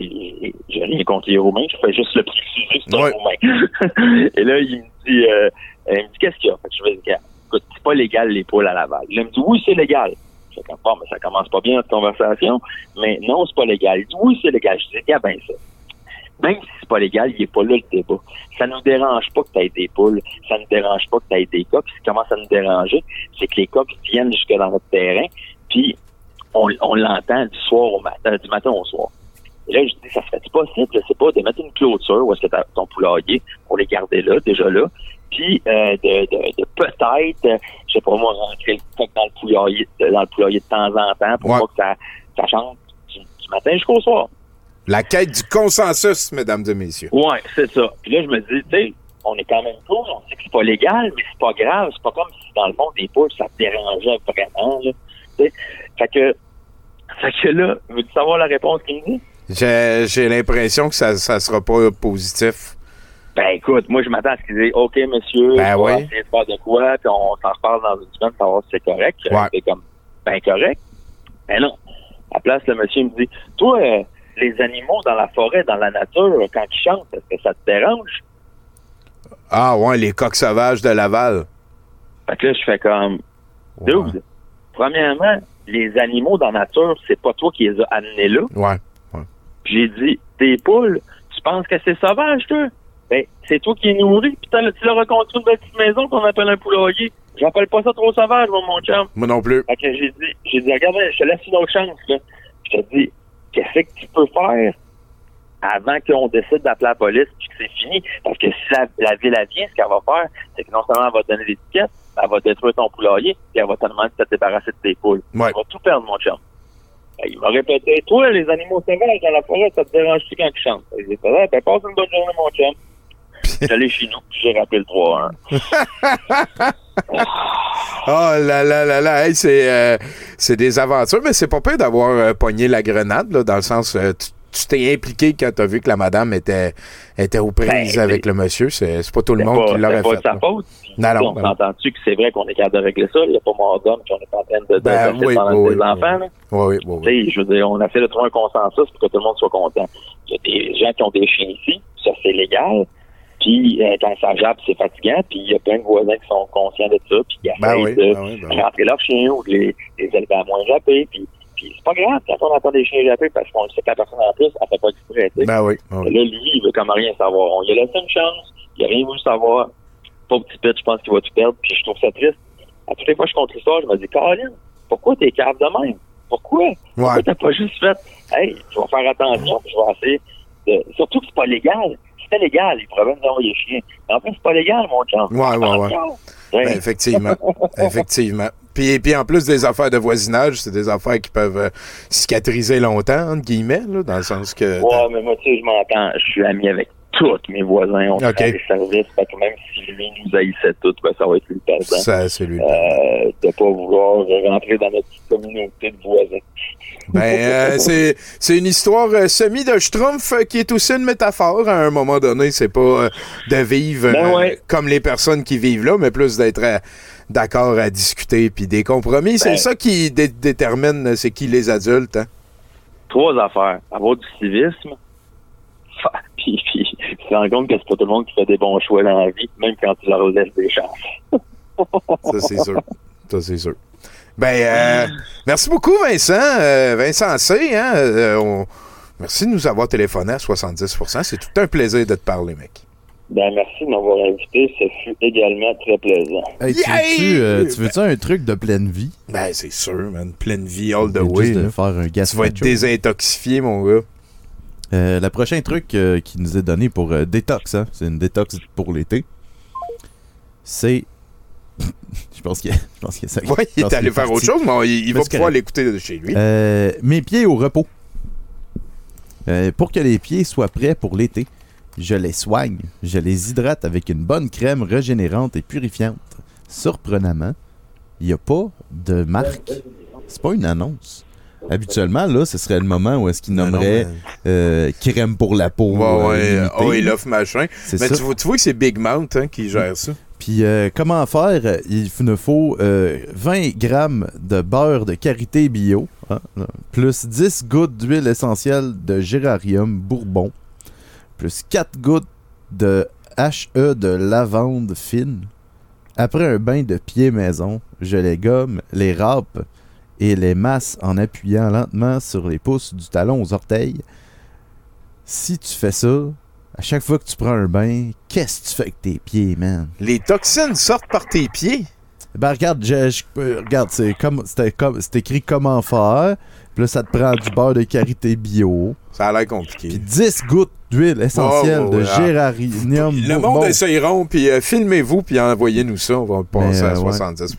j'ai rien contre les Roumains, je fais juste le préciser, c'est un Roumain. Et là, il me dit euh, il me dit qu'est-ce qu'il y a? Fait que je vais dire écoute, c'est pas légal les poules à Laval. Il me dit oui, c'est légal. Je fais comme bon, mais ça commence pas bien notre conversation. Mais non, c'est pas légal. Il dit oui, c'est légal. Je dis, gars, ben ça. Même si c'est pas légal, il est pas là le débat. Ça nous dérange pas que tu aies des poules. Ça nous dérange pas que tu aies des coqs. Ce qui commence à nous déranger, c'est que les coqs viennent jusque dans notre terrain. Puis on, on l'entend du soir au matin, du matin au soir. Et là, je dis, ça serait possible, je sais pas, de mettre une clôture où est-ce que ton poulailler pour les garder là, déjà là. Puis euh, de, de, de peut-être, euh, je sais pas moi, rentrer le coq dans le poulailler, dans le poulailler de temps en temps pour Ouais. pas que ça, ça chante du, du matin jusqu'au soir. La quête du consensus, mesdames et messieurs. Ouais, c'est ça. Puis là, je me dis, tu sais, on est quand même cool, on sait que c'est pas légal, mais c'est pas grave. C'est pas comme si dans le monde des poules, ça te dérangeait vraiment. Là. Tu sais, Fait que, fait que là, veux-tu savoir la réponse qu'il dit? J'ai j'ai l'impression que ça, ça sera pas positif. Ben écoute, moi je m'attends à ce qu'ils disent OK monsieur, Ben on va oui. essayer de faire de quoi, puis on s'en reparle dans une semaine, savoir si c'est correct. Ouais. C'est comme ben correct. Ben non. À la place, le monsieur me dit Toi, euh, les animaux dans la forêt, dans la nature, quand ils chantent, est-ce que ça te dérange? Ah ouais, les coqs sauvages de Laval. Fait que là, je fais comme Dude, premièrement, les animaux dans la nature, c'est pas toi qui les as amenés là. Ouais. Puis j'ai dit, tes poules, tu penses que c'est sauvage, toi? Ben, c'est toi qui es nourri, puis t'as- tu leur as construit une petite maison qu'on appelle un poulailler. J'appelle pas ça trop sauvage, moi, mon chum. Moi non plus. Fait que j'ai dit, j'ai dit, regarde, je te laisse une autre chance, là. Je te dis, qu'est-ce que tu peux faire avant qu'on décide d'appeler la police puis que c'est fini? Parce que si la, la ville, elle vient, ce qu'elle va faire, c'est que non seulement elle va te donner des tickets, elle va détruire ton poulailler, puis elle va te demander de te débarrasser de tes poules. Ouais. Tu vas tout perdre, mon chum. Fait, Il m'a répété, toi, les animaux sauvages dans la forêt, ça te dérange-tu quand ils chantent? Fait que J'ai fait, Ah, ben, passe une bonne journée, mon chum. J'allais chez nous, j'ai rappelé le 3-1. Oh là là là là, hey, c'est euh, c'est des aventures, mais c'est pas pire d'avoir euh, pogné la grenade, là, dans le sens, euh, tu t'es impliqué quand t'as vu que la madame était, était aux prises Ben, avec le monsieur. C'est c'est pas tout le monde pas- qui l'aurait fait. pas de sa faute. Non, non, on ben s'entend-tu que c'est vrai qu'on est capable de régler ça? Il n'y a pas mort d'homme qu'on est en train de Ben, oui, pendant oui, enfants. là. Oui, oui, oui. Je veux dire, on a fait de trouver un consensus pour que tout le monde soit content. Il y a des gens qui ont des chiens ici, ça c'est légal. Puis euh, quand ça jappe, c'est fatigant. Puis il y a plein de voisins qui sont conscients de ça, puis qui Ben oui, de ben oui, ben rentrer leurs chiens ou de les, les élever à moins japper. Puis, puis c'est pas grave quand on entend des chiens japper parce qu'on sait que la personne en plus, elle fait pas exprès. Ben oui, ben oui. Là, lui, il veut comme rien savoir. On lui a laissé une chance. Il a rien voulu savoir. Pauvre petit pit, je pense qu'il va tout perdre. Puis je trouve ça triste. À toutes les fois que je compte l'histoire, je me dis, Caroline, pourquoi t'es cave de même? Pourquoi? Pourquoi t'as pas juste fait, hey, je vais faire attention, puis je vais essayer de... Surtout que c'est pas légal. C'était légal, il pourrait même nous envoyer chiens. Mais en plus, c'est pas légal, mon chum. Ouais, ouais, ouais. Attention. Ben, effectivement. effectivement. Puis, puis en plus des affaires de voisinage, c'est des affaires qui peuvent euh, cicatriser longtemps, entre guillemets, là, dans le sens que. Ouais, mais moi, tu sais, je m'entends. Je suis ami avec tous mes voisins. On Ok. fait des services. Fait que même si lui nous haïssait tous, ben, ça va être lui le perdant. Ça, c'est lui. Euh, de pas vouloir rentrer dans notre petite communauté de voisins. Ben, euh, c'est, c'est une histoire euh, semi de schtroumpf euh, qui est aussi une métaphore. À un moment donné, c'est pas euh, de vivre Ben ouais. comme les personnes qui vivent là, mais plus d'être d'accord à discuter puis des compromis. c'est Ben. ça qui dé- détermine c'est qui les adultes. Hein? Trois affaires. Avoir du civisme. Puis, puis se rendre compte que c'est pas tout le monde qui fait des bons choix dans la vie, même quand tu leur laisses des chances. Ça, c'est sûr. Ça, c'est sûr. Ben, euh, merci beaucoup, Vincent. Euh, Vincent C. Hein? Euh, on- Merci de nous avoir téléphoné à 70% C'est tout un plaisir de te parler, mec. Ben, merci de m'avoir invité. Ce fut également très plaisant. Hey, tu veux-tu euh, tu un truc de pleine vie? Ben, c'est sûr, man. Pleine vie, all the Juste way. de faire un Tu vas être désintoxifié, mon gars. Euh, le prochain truc euh, qui nous est donné pour euh, détox, hein, c'est une détox pour l'été. C'est. je pense qu'il pense a ça. Ouais, il est allé faire autre chose, mais il, il va pouvoir l'écouter de chez lui. Euh, mes pieds au repos. Pour que les pieds soient prêts pour l'été, je les soigne. Je les hydrate avec une bonne crème régénérante et purifiante. Surprenamment, il n'y a pas de marque. C'est pas une annonce. Habituellement, là, ce serait le moment où est-ce qu'il nommerait euh, crème pour la peau. Ouais, euh, ouais. limitée. Oh, il offre machin. Mais ça. tu vois, tu vois que c'est Big Mount hein, qui gère ça. Puis euh, comment faire? Il nous faut euh, 20 grammes de beurre de karité bio, hein, plus 10 gouttes d'huile essentielle de gérarium bourbon, plus 4 gouttes de HE de lavande fine. Après un bain de pied maison, je les gomme, les râpe et les masse en appuyant lentement sur les pouces du talon aux orteils. Si tu fais ça, à chaque fois que tu prends un bain, qu'est-ce que tu fais avec tes pieds, man? Les toxines sortent par tes pieds. Ben regarde, je- je- euh, regarde, c'est comme c'était comme c'est écrit comment faire. Puis là, ça te prend du beurre de karité bio. Ça a l'air compliqué. Puis 10 gouttes d'huile essentielle de ah. géranium. Le monde essayeront, puis euh, filmez-vous, puis envoyez-nous ça. On va passer Mais, à euh, ouais. 70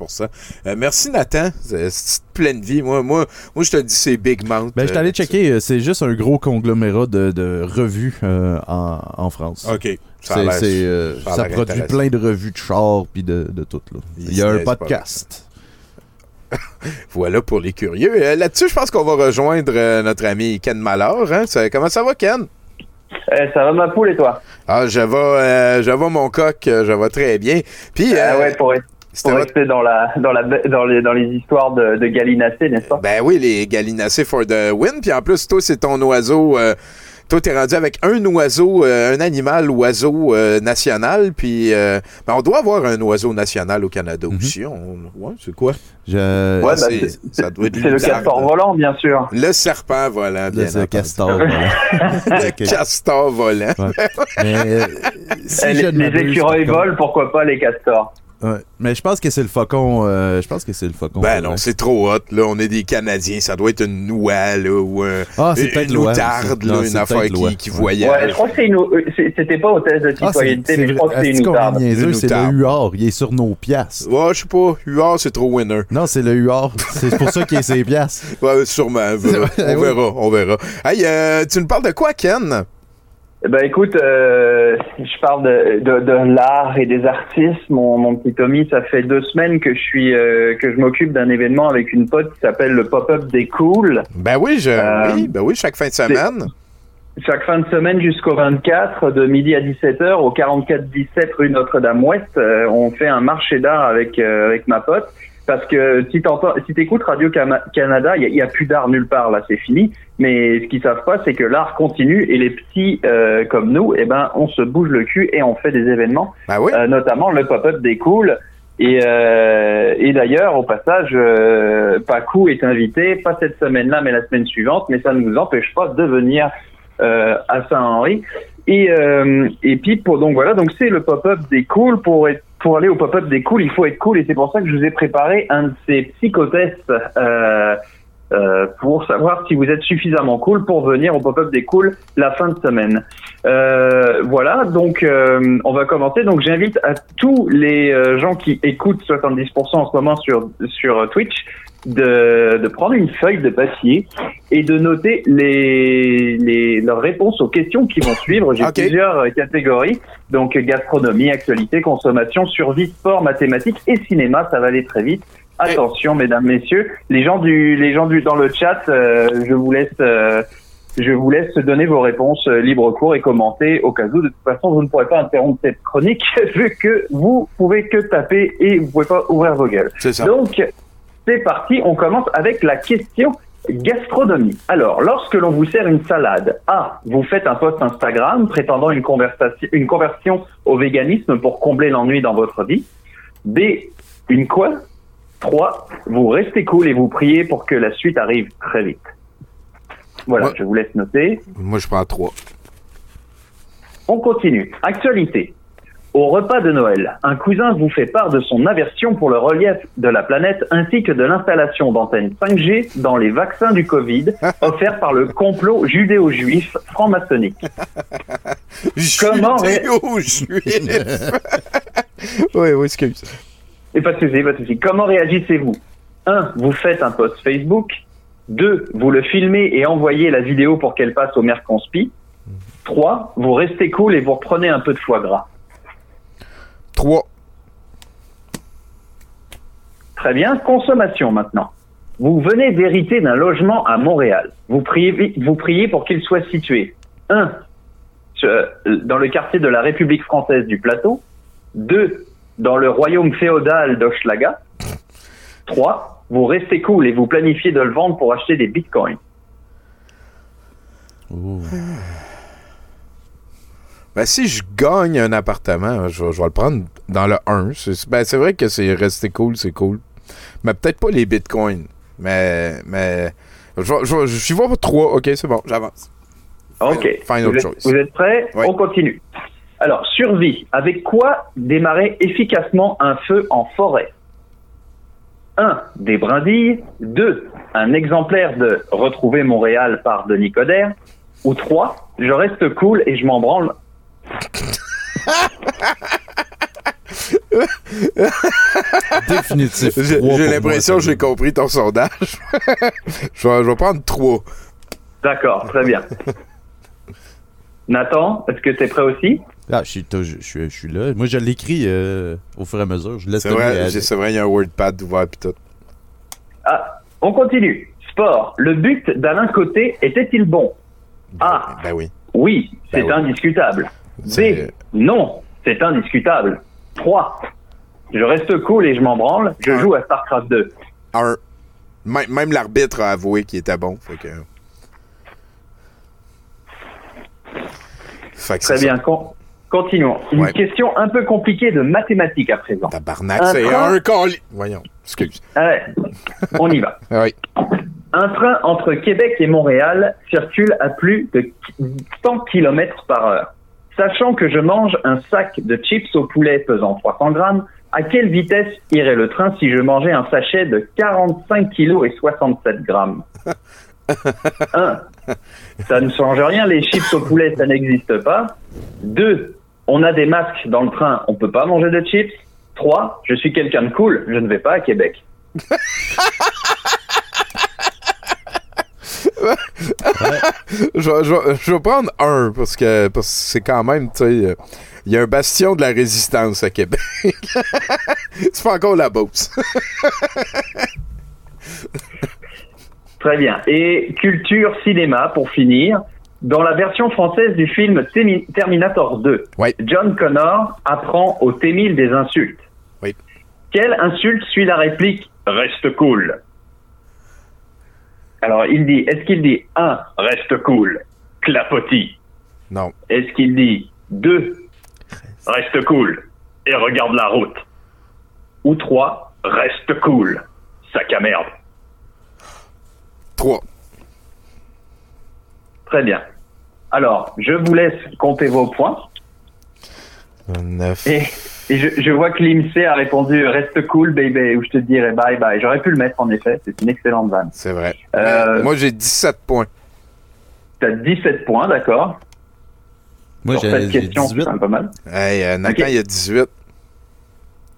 Euh, Merci, Nathan. C'est pleine vie. Moi, moi, moi je te dis, c'est Big Mount. Ben, je suis euh, checker, c'est juste un gros conglomérat de, de revues en, en France. OK. Ça C'est- produit plein de revues de chars puis de, de tout. Là. Il Il y a un podcast. Voilà pour les curieux. Là-dessus, je pense qu'on va rejoindre notre ami Ken Mallard. Hein? Comment ça va, Ken? Eh, ça va ma poule et toi? Ah, je vais, euh, je vais mon coq, euh, je vais très bien. Puis, Ah euh, ouais, pour, rester dans, la, dans, la, dans, les, dans les histoires de, de n'est-ce pas? Ben oui, les gallinacés for the win. Puis en plus, toi, c'est ton oiseau. Toi, t'es rendu avec un oiseau, euh, un animal oiseau euh, national. Puis euh, ben, on doit avoir un oiseau national au Canada aussi. On- ouais, c'est quoi? Je... Ouais, bah, c'est- c'est- ça doit être C'est le castor volant, bien sûr. Le serpent volant, bien Le entendu. castor, voilà. Le castor volant. Mais, si je les, écureuils volent, pourquoi pas les castors? Ouais. Mais je pense que c'est le faucon. euh, je pense que c'est le faucon. Ben non, c'est trop hot, là. On est des Canadiens. Ça doit être une noix, là, ou un, Ah, c'est une, outarde, là, Non, une c'est affaire qui, qui Ouais. voyage. Ouais, je crois que c'est une, euh, c'est- c'était pas au test de Ah, c'est citoyenneté, c'est mais je crois que c'est une outarde. c'est le huard. Il est sur nos piastres. Ouais, je sais pas. Huard, c'est trop winner. Non, c'est le huard. c'est pour ça qu'il est ses piastres. Ouais, sûrement. on verra, on verra. Hey, euh, tu nous parles de quoi, Ken? Eh Ben écoute, euh, je parle de, de, de l'art et des artistes. Mon, mon petit Tommy, ça fait deux semaines que je suis euh, que je m'occupe d'un événement avec une pote qui s'appelle le Pop-up des Cool. Ben oui, je, Euh, oui, ben oui, chaque fin de semaine. Chaque fin de semaine jusqu'au 24, de midi à 17h, au 44-17 rue Notre-Dame-Ouest, on fait un marché d'art avec avec ma pote. Parce que si t'entends, si t'écoutes Radio Canada, il y a, il y a plus d'art nulle part là, c'est fini. Mais ce qu'ils savent pas, c'est que l'art continue et les petits euh, comme nous, eh ben, on se bouge le cul et on fait des événements, Ben oui. euh, notamment le pop-up des cools. Et, euh, et d'ailleurs, au passage, euh, Pacou est invité, pas cette semaine-là, mais la semaine suivante, mais ça ne nous empêche pas de venir euh, à Saint-Henri. Et, euh, et puis, pour, donc voilà, donc c'est le pop-up des cools. Pour, être, pour aller au pop-up des cools, il faut être cool, et c'est pour ça que je vous ai préparé un de ces psychotests euh, euh, pour savoir si vous êtes suffisamment cool pour venir au pop-up des cools la fin de semaine. Euh, voilà, donc euh, on va commencer. Donc j'invite à tous les euh, gens qui écoutent 70% en ce moment sur sur Twitch de, de prendre une feuille de papier et de noter les, les leurs réponses aux questions qui vont suivre. J'ai plusieurs catégories, donc gastronomie, actualité, consommation, survie, sport, mathématiques et cinéma. Ça va aller très vite. Attention, mesdames, messieurs, les gens du les gens du dans le chat, euh, je vous laisse. euh, je vous laisse donner vos réponses euh, libre cours et commenter au cas où. De toute façon, vous ne pourrez pas interrompre cette chronique vu que vous pouvez que taper et vous pouvez pas ouvrir vos gueules. C'est ça. Donc, c'est parti. On commence avec la question gastronomie. Alors, lorsque l'on vous sert une salade, A, vous faites un post Instagram prétendant une conversation, une conversion au véganisme pour combler l'ennui dans votre vie. B, une quoi? 3. Vous restez cool et vous priez pour que la suite arrive très vite. Voilà, je vous laisse noter. Moi, je prends trois. On continue. Actualité. Au repas de Noël, un cousin vous fait part de son aversion pour le relief de la planète ainsi que de l'installation d'antennes 5G dans les vaccins du Covid offerts par le complot judéo-juif franc-maçonnique. Comment Judéo-juif. oui, oui, excuse. Et pas de souci, pas de souci. Comment réagissez-vous? 1. Vous faites un post Facebook. 2. Vous le filmez et envoyez la vidéo pour qu'elle passe au Merconspi. 3. Vous restez cool et vous reprenez un peu de foie gras. Trois. Très bien. Consommation maintenant. Vous venez d'hériter d'un logement à Montréal. Vous priez, vous priez pour qu'il soit situé 1. Dans le quartier de la République française du Plateau. 2. Dans le royaume féodal d'Hochelaga. 3. Vous restez cool et vous planifiez de le vendre pour acheter des bitcoins. Ben, si je gagne un appartement, je vais, je vais le prendre dans le 1. C'est ben, c'est vrai que c'est resté cool, c'est cool. Mais peut-être pas les bitcoins. Mais, mais je vais- je vais- j'y vais pour 3. OK, c'est bon, j'avance. Ok. Final vous, êtes, choice. vous êtes prêts? On continue. Alors, survie. Avec quoi démarrer efficacement un feu en forêt? 1. Des brindilles. 2. Un exemplaire de Retrouver Montréal par Denis Coderre. Ou 3. Je reste cool et je m'en branle. Définitif. J'ai trois l'impression que j'ai compris ton sondage. je, vais, je vais prendre 3. D'accord, très bien. Nathan, est-ce que tu es prêt aussi? Ah, je suis, je, je suis- je suis là. Moi, je l'écris euh, au fur et à mesure. Je laisse C'est vrai, c'est il y a un WordPad ouvert pis tout. Ah, on continue. Sport. Le but d'Alain Côté était-il bon? A. Ben oui. Oui, c'est Ben oui. B. Non, c'est indiscutable. 3. Je reste cool et je m'en branle. Je joue à StarCraft 2. Un. Même, même l'arbitre a avoué qu'il était bon. Fait que... Fait que Très bien, con- continuons. Une Ouais. question un peu compliquée de mathématiques à présent. Tabarnak, Un c'est train- un colis. Voyons, excuse. Ouais, on y va. Oui. Un train entre Québec et Montréal circule à plus de 100 km par heure. Sachant que je mange un sac de chips au poulet pesant 300 grammes, à quelle vitesse irait le train si je mangeais un sachet de 45 kg et 67 grammes? 1. Ça ne change rien, les chips au poulet, ça n'existe pas. 2. On a des masques dans le train, on peut pas manger de chips. 3. Je suis quelqu'un de cool, je ne vais pas à Québec. je, vais- je vais- je vais prendre un parce que parce c'est quand même, tu sais, il y a un bastion de la résistance à Québec. c'est pas encore la Beauce. Très bien. Et culture cinéma pour finir. Dans la version française du film Termi- Terminator 2, John Connor apprend au T-1000 des insultes. Quelle insulte suit la réplique? Reste cool Alors il dit, est-ce qu'il dit 1. Reste cool, clapotis Non. Est-ce qu'il dit 2. Reste cool et regarde la route Ou 3. Reste cool, sac à merde 3. Très bien. Alors, je vous laisse compter vos points. 9. Et, et je, je vois que l'IMC a répondu Reste cool, baby, ou je te dirai bye bye. J'aurais pu le mettre en effet, c'est une excellente vanne. C'est vrai. Euh, Moi, j'ai 17 points. T'as 17 points, d'accord. Moi, j'ai cette j'ai question, 18. c'est quand même pas mal. Hey, euh, Nathan, Ok. il y a 18.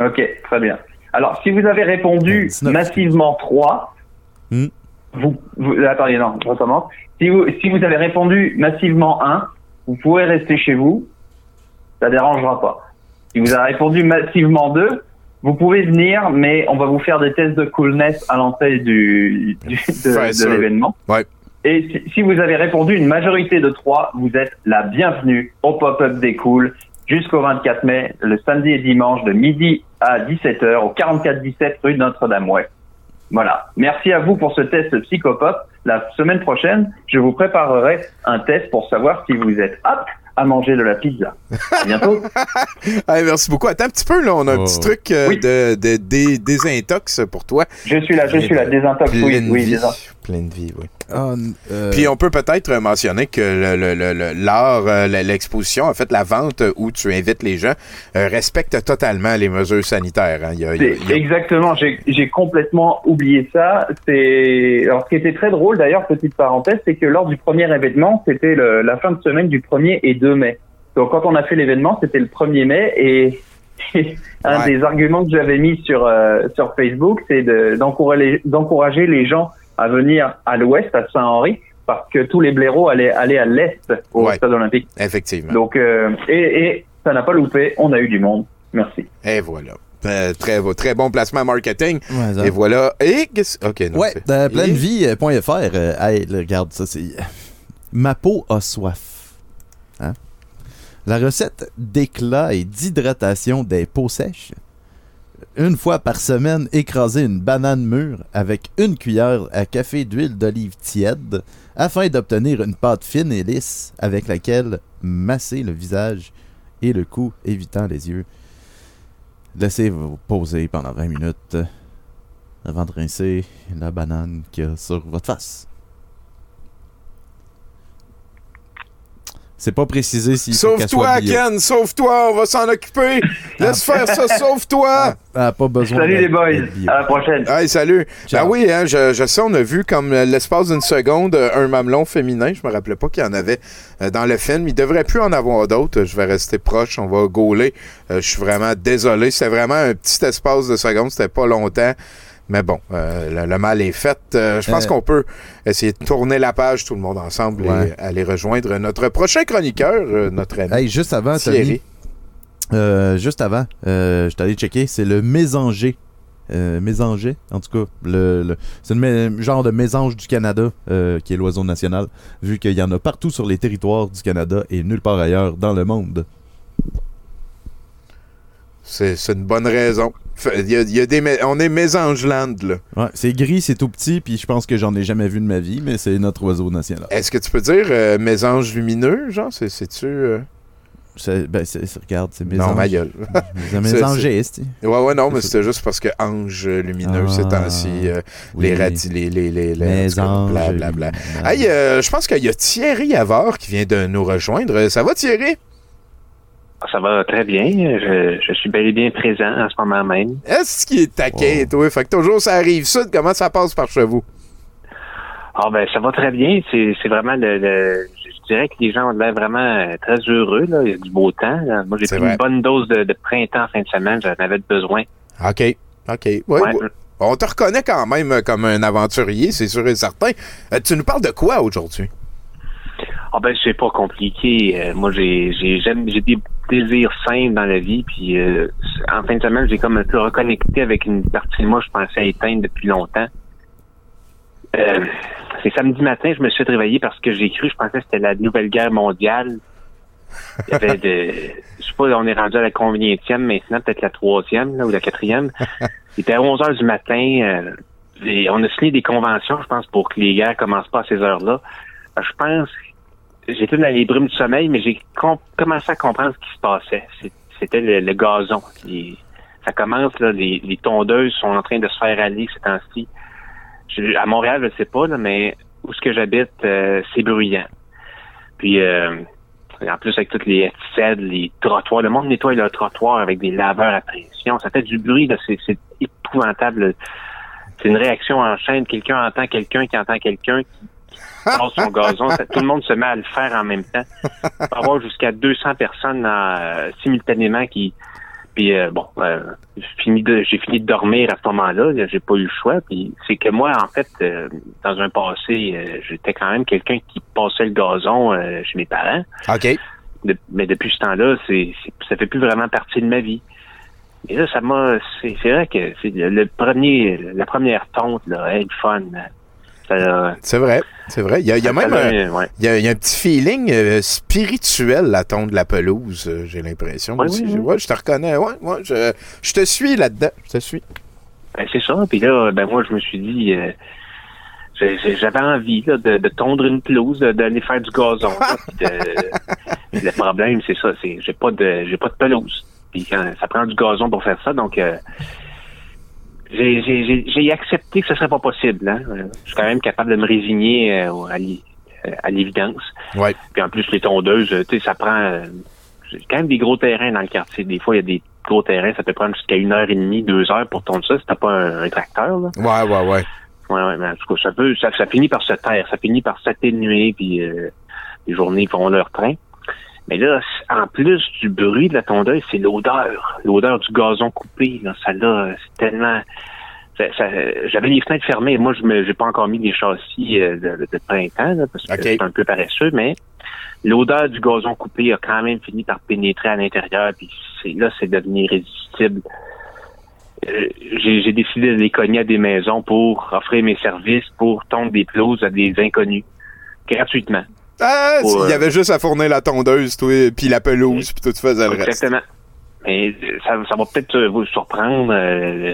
Ok, très bien. Alors, si vous avez répondu massivement 3, Hmm. vous, vous, attendez, non, je recommence. Si vous, si vous avez répondu massivement 1, vous pouvez rester chez vous. Ça dérangera pas. Vous avez répondu massivement 2, vous pouvez venir, mais on va vous faire des tests de coolness à l'entrée du, du- de, l'événement. Ouais. Et si, si vous avez répondu une majorité de 3, vous êtes la bienvenue au pop-up des cools jusqu'au 24 mai, le samedi et dimanche de midi à 17h au 4417 rue Notre-Dame-Ouest. Voilà. Merci à vous pour ce test psychopop. La semaine prochaine, je vous préparerai un test pour savoir si vous êtes apte à manger de la pizza. À bientôt. Merci beaucoup. Attends un petit peu, là. On a un petit truc euh, de, de, dé- désintox pour toi. Je suis là, je suis là. Désintox, oui, oui, désintox. Pleine vie, oui. Ah, euh, Puis on peut peut-être mentionner que le- le- le- le- l'art, euh, l'exposition, en fait, la vente où tu invites les gens, euh, respecte totalement les mesures sanitaires. hein. Il y a- il y a- C'est- il y a- Exactement, j'ai j'ai complètement oublié ça. C'est alors ce qui était très drôle d'ailleurs, petite parenthèse, c'est que lors du premier événement, c'était la fin de semaine du 1er et 2 mai. Donc quand on a fait l'événement, c'était le 1er mai et, et un Ouais. des arguments que j'avais mis sur euh, sur Facebook, c'est de- d'encourager d'encourager les gens à venir à l'ouest, à Saint-Henri, parce que tous les blaireaux allaient aller à l'est au Ouais. stade olympique. Effectivement. Donc euh, et, et ça n'a pas loupé, on a eu du monde. Merci. Et voilà. Euh, très, très bon placement marketing. Ouais. Et voilà. Et qu'est-ce- OK, non. Ouais, dans Et- pleinevie.fr, euh, hey, regarde ça, c'est. Ma peau a soif. Hein? La recette d'éclat et d'hydratation des peaux sèches. Une fois par semaine, écraser une banane mûre avec une cuillère à café d'huile d'olive tiède afin d'obtenir une pâte fine et lisse avec laquelle masser le visage et le cou, évitant les yeux. Laissez-vous poser pendant 20 minutes avant de rincer la banane qu'il y a sur votre face. C'est pas précisé soit Sauve-toi. Ken, sauve-toi, on va s'en occuper. Laisse faire ça, sauve-toi. Elle a pas besoin Salut les boys, à la prochaine. Hey, salut. Ben oui, hein, je, je sais, on a vu comme euh, l'espace d'une seconde euh, un mamelon féminin. Je me rappelais pas qu'il y en avait euh, dans le film. Il devrait plus en avoir d'autres. Je vais rester proche. On va gauler. Je suis vraiment désolé. C'était vraiment un petit espace de seconde. C'était pas longtemps. Mais bon, euh, le, le mal est fait. Euh, je pense Euh. qu'on peut essayer de tourner la page tout le monde ensemble Ouais. et aller rejoindre notre prochain chroniqueur, notre ami. Hey, juste avant, Thierry. juste avant, je suis allé checker, c'est le mésanger. Mésanger, en tout cas, le, le- c'est le genre de mésange du Canada qui est l'oiseau national, vu qu'il y en a partout sur les territoires du Canada et nulle part ailleurs dans le monde. C'est une bonne raison. Il y a- il y a des on est Mésangeland, là. Ouais, c'est gris, c'est tout petit, puis je pense que j'en ai jamais vu de ma vie, mais c'est notre oiseau national. Est-ce que tu peux dire euh, mésange lumineux, genre? C'est- C'est-tu... euh, ben, c'est- regarde, c'est Non, mésange. ma gueule. C'est mésanger, c'est- Ouais, ouais, non, mais c'était juste parce que ange lumineux ces Ah, temps-ci, euh, oui. les radis, les, les, les, blablabla. lumineux. Hey, euh, je pense qu'il y a Thierry Avard qui vient de nous rejoindre. Ça va, Thierry? Ça va très bien. Je, je suis bel et bien présent en ce moment même. Est-ce qu'il est taquin, toi? Fait que toujours, ça arrive sud. Comment ça passe par chez vous? Ah ben ça va très bien. C'est vraiment le, le- je dirais que les gens ont l'air vraiment euh, très heureux. Là. Il y a du beau temps. là. Moi j'ai pris vrai. une bonne dose de, de printemps en fin de semaine. J'en avais besoin. OK, OK. Ouais. On te reconnaît quand même comme un aventurier, c'est sûr et certain. Euh, tu nous parles de quoi aujourd'hui? Ah ben c'est pas compliqué. Euh, moi j'ai j'ai des désirs simples dans la vie. Puis euh, en fin de semaine j'ai comme un peu reconnecté avec une partie de moi que je pensais éteindre depuis longtemps. Euh, c'est samedi matin, je me suis réveillé parce que j'ai cru, je pensais que c'était la nouvelle guerre mondiale. Il y avait de, je sais pas, on est rendu à la combienième maintenant, peut-être la troisième là, ou la quatrième. Il était à 11 heures du matin. on a signé des conventions, je pense, pour que les guerres commencent pas à ces heures-là. Je pense, j'étais dans les brumes du sommeil, mais j'ai com- commencé à comprendre ce qui se passait. C'était le, gazon. Ça commence, là, les, tondeuses sont en train de se faire aller ces temps-ci. À Montréal, je ne sais pas, là, mais où ce que j'habite, euh, c'est bruyant. Puis, euh, en plus, avec toutes les STZ, les trottoirs, le monde nettoie le trottoir avec des laveurs à pression. Ça fait du bruit, c'est, épouvantable. C'est une réaction en chaîne. Quelqu'un entend quelqu'un qui entend quelqu'un qui passe son gazon. Tout le monde se met à le faire en même temps. Il peut avoir jusqu'à 200 personnes euh, simultanément qui... Puis euh, bon, euh, j'ai fini de j'ai fini de dormir à ce moment-là. J'ai pas eu le choix. Puis c'est que moi, en fait, dans un passé, j'étais quand même quelqu'un qui passait le gazon chez mes parents. OK. De- mais depuis ce temps-là, c'est, c'est- ça fait plus vraiment partie de ma vie. Et là, ça m'a. C'est, c'est vrai que c'est le, le premier, la première tonte, là, le fun. Ça, C'est vrai, c'est vrai. Il y a, il y a Ça même un, ouais. il y a, il y a un petit feeling euh, spirituel, la tonde de la pelouse, euh, j'ai l'impression. Ouais, oui, Je- oui. ouais, je te reconnais. Ouais, je, je te suis là-dedans. Je te suis. Ben, c'est ça. Puis là, ben moi, je me suis dit, euh, j'avais envie là, de, de tondre une pelouse, d'aller faire du gazon. là, puis de- le problème, c'est ça, c'est j'ai pas de pas de pelouse. Puis quand ça prend du gazon pour faire ça, donc euh, j'ai j'ai- j'ai- j'ai accepté que ce serait pas possible. Hein. Euh, Je suis quand même capable de me résigner euh, à euh, à l'évidence. Ouais. Puis en plus, les tondeuses, euh, tu sais, ça prend euh, quand même des gros terrains dans le quartier. Des fois, il y a des gros terrains, ça peut prendre jusqu'à une heure et demie, deux heures pour tondre ça si t'as pas un, un tracteur. Là. Ouais, ouais, ouais. Ouais, ouais, mais en tout cas, ça peut, ça, ça finit par se taire, ça finit par s'atténuer, puis euh, les journées font leur train. Mais là, en plus du bruit de la tondeuse, c'est l'odeur, l'odeur du gazon coupé. Là, ça là, c'est tellement. ça- ça- J'avais les fenêtres fermées. Moi, je me, j'ai pas encore mis des châssis euh, de, de printemps là, parce que c'est un peu paresseux, mais l'odeur du gazon coupé a quand même fini par pénétrer à l'intérieur, puis c'est là, c'est devenu irrésistible. Euh, j'ai j'ai décidé de les cogner à des maisons pour offrir mes services, pour tondre des pelouses à des inconnus, gratuitement. Ah, il y euh, avait juste à fourner la tondeuse, toi, puis la pelouse, puis tout faisait le reste. Exactement. Mais euh, ça, ça va peut-être euh, vous surprendre. euh,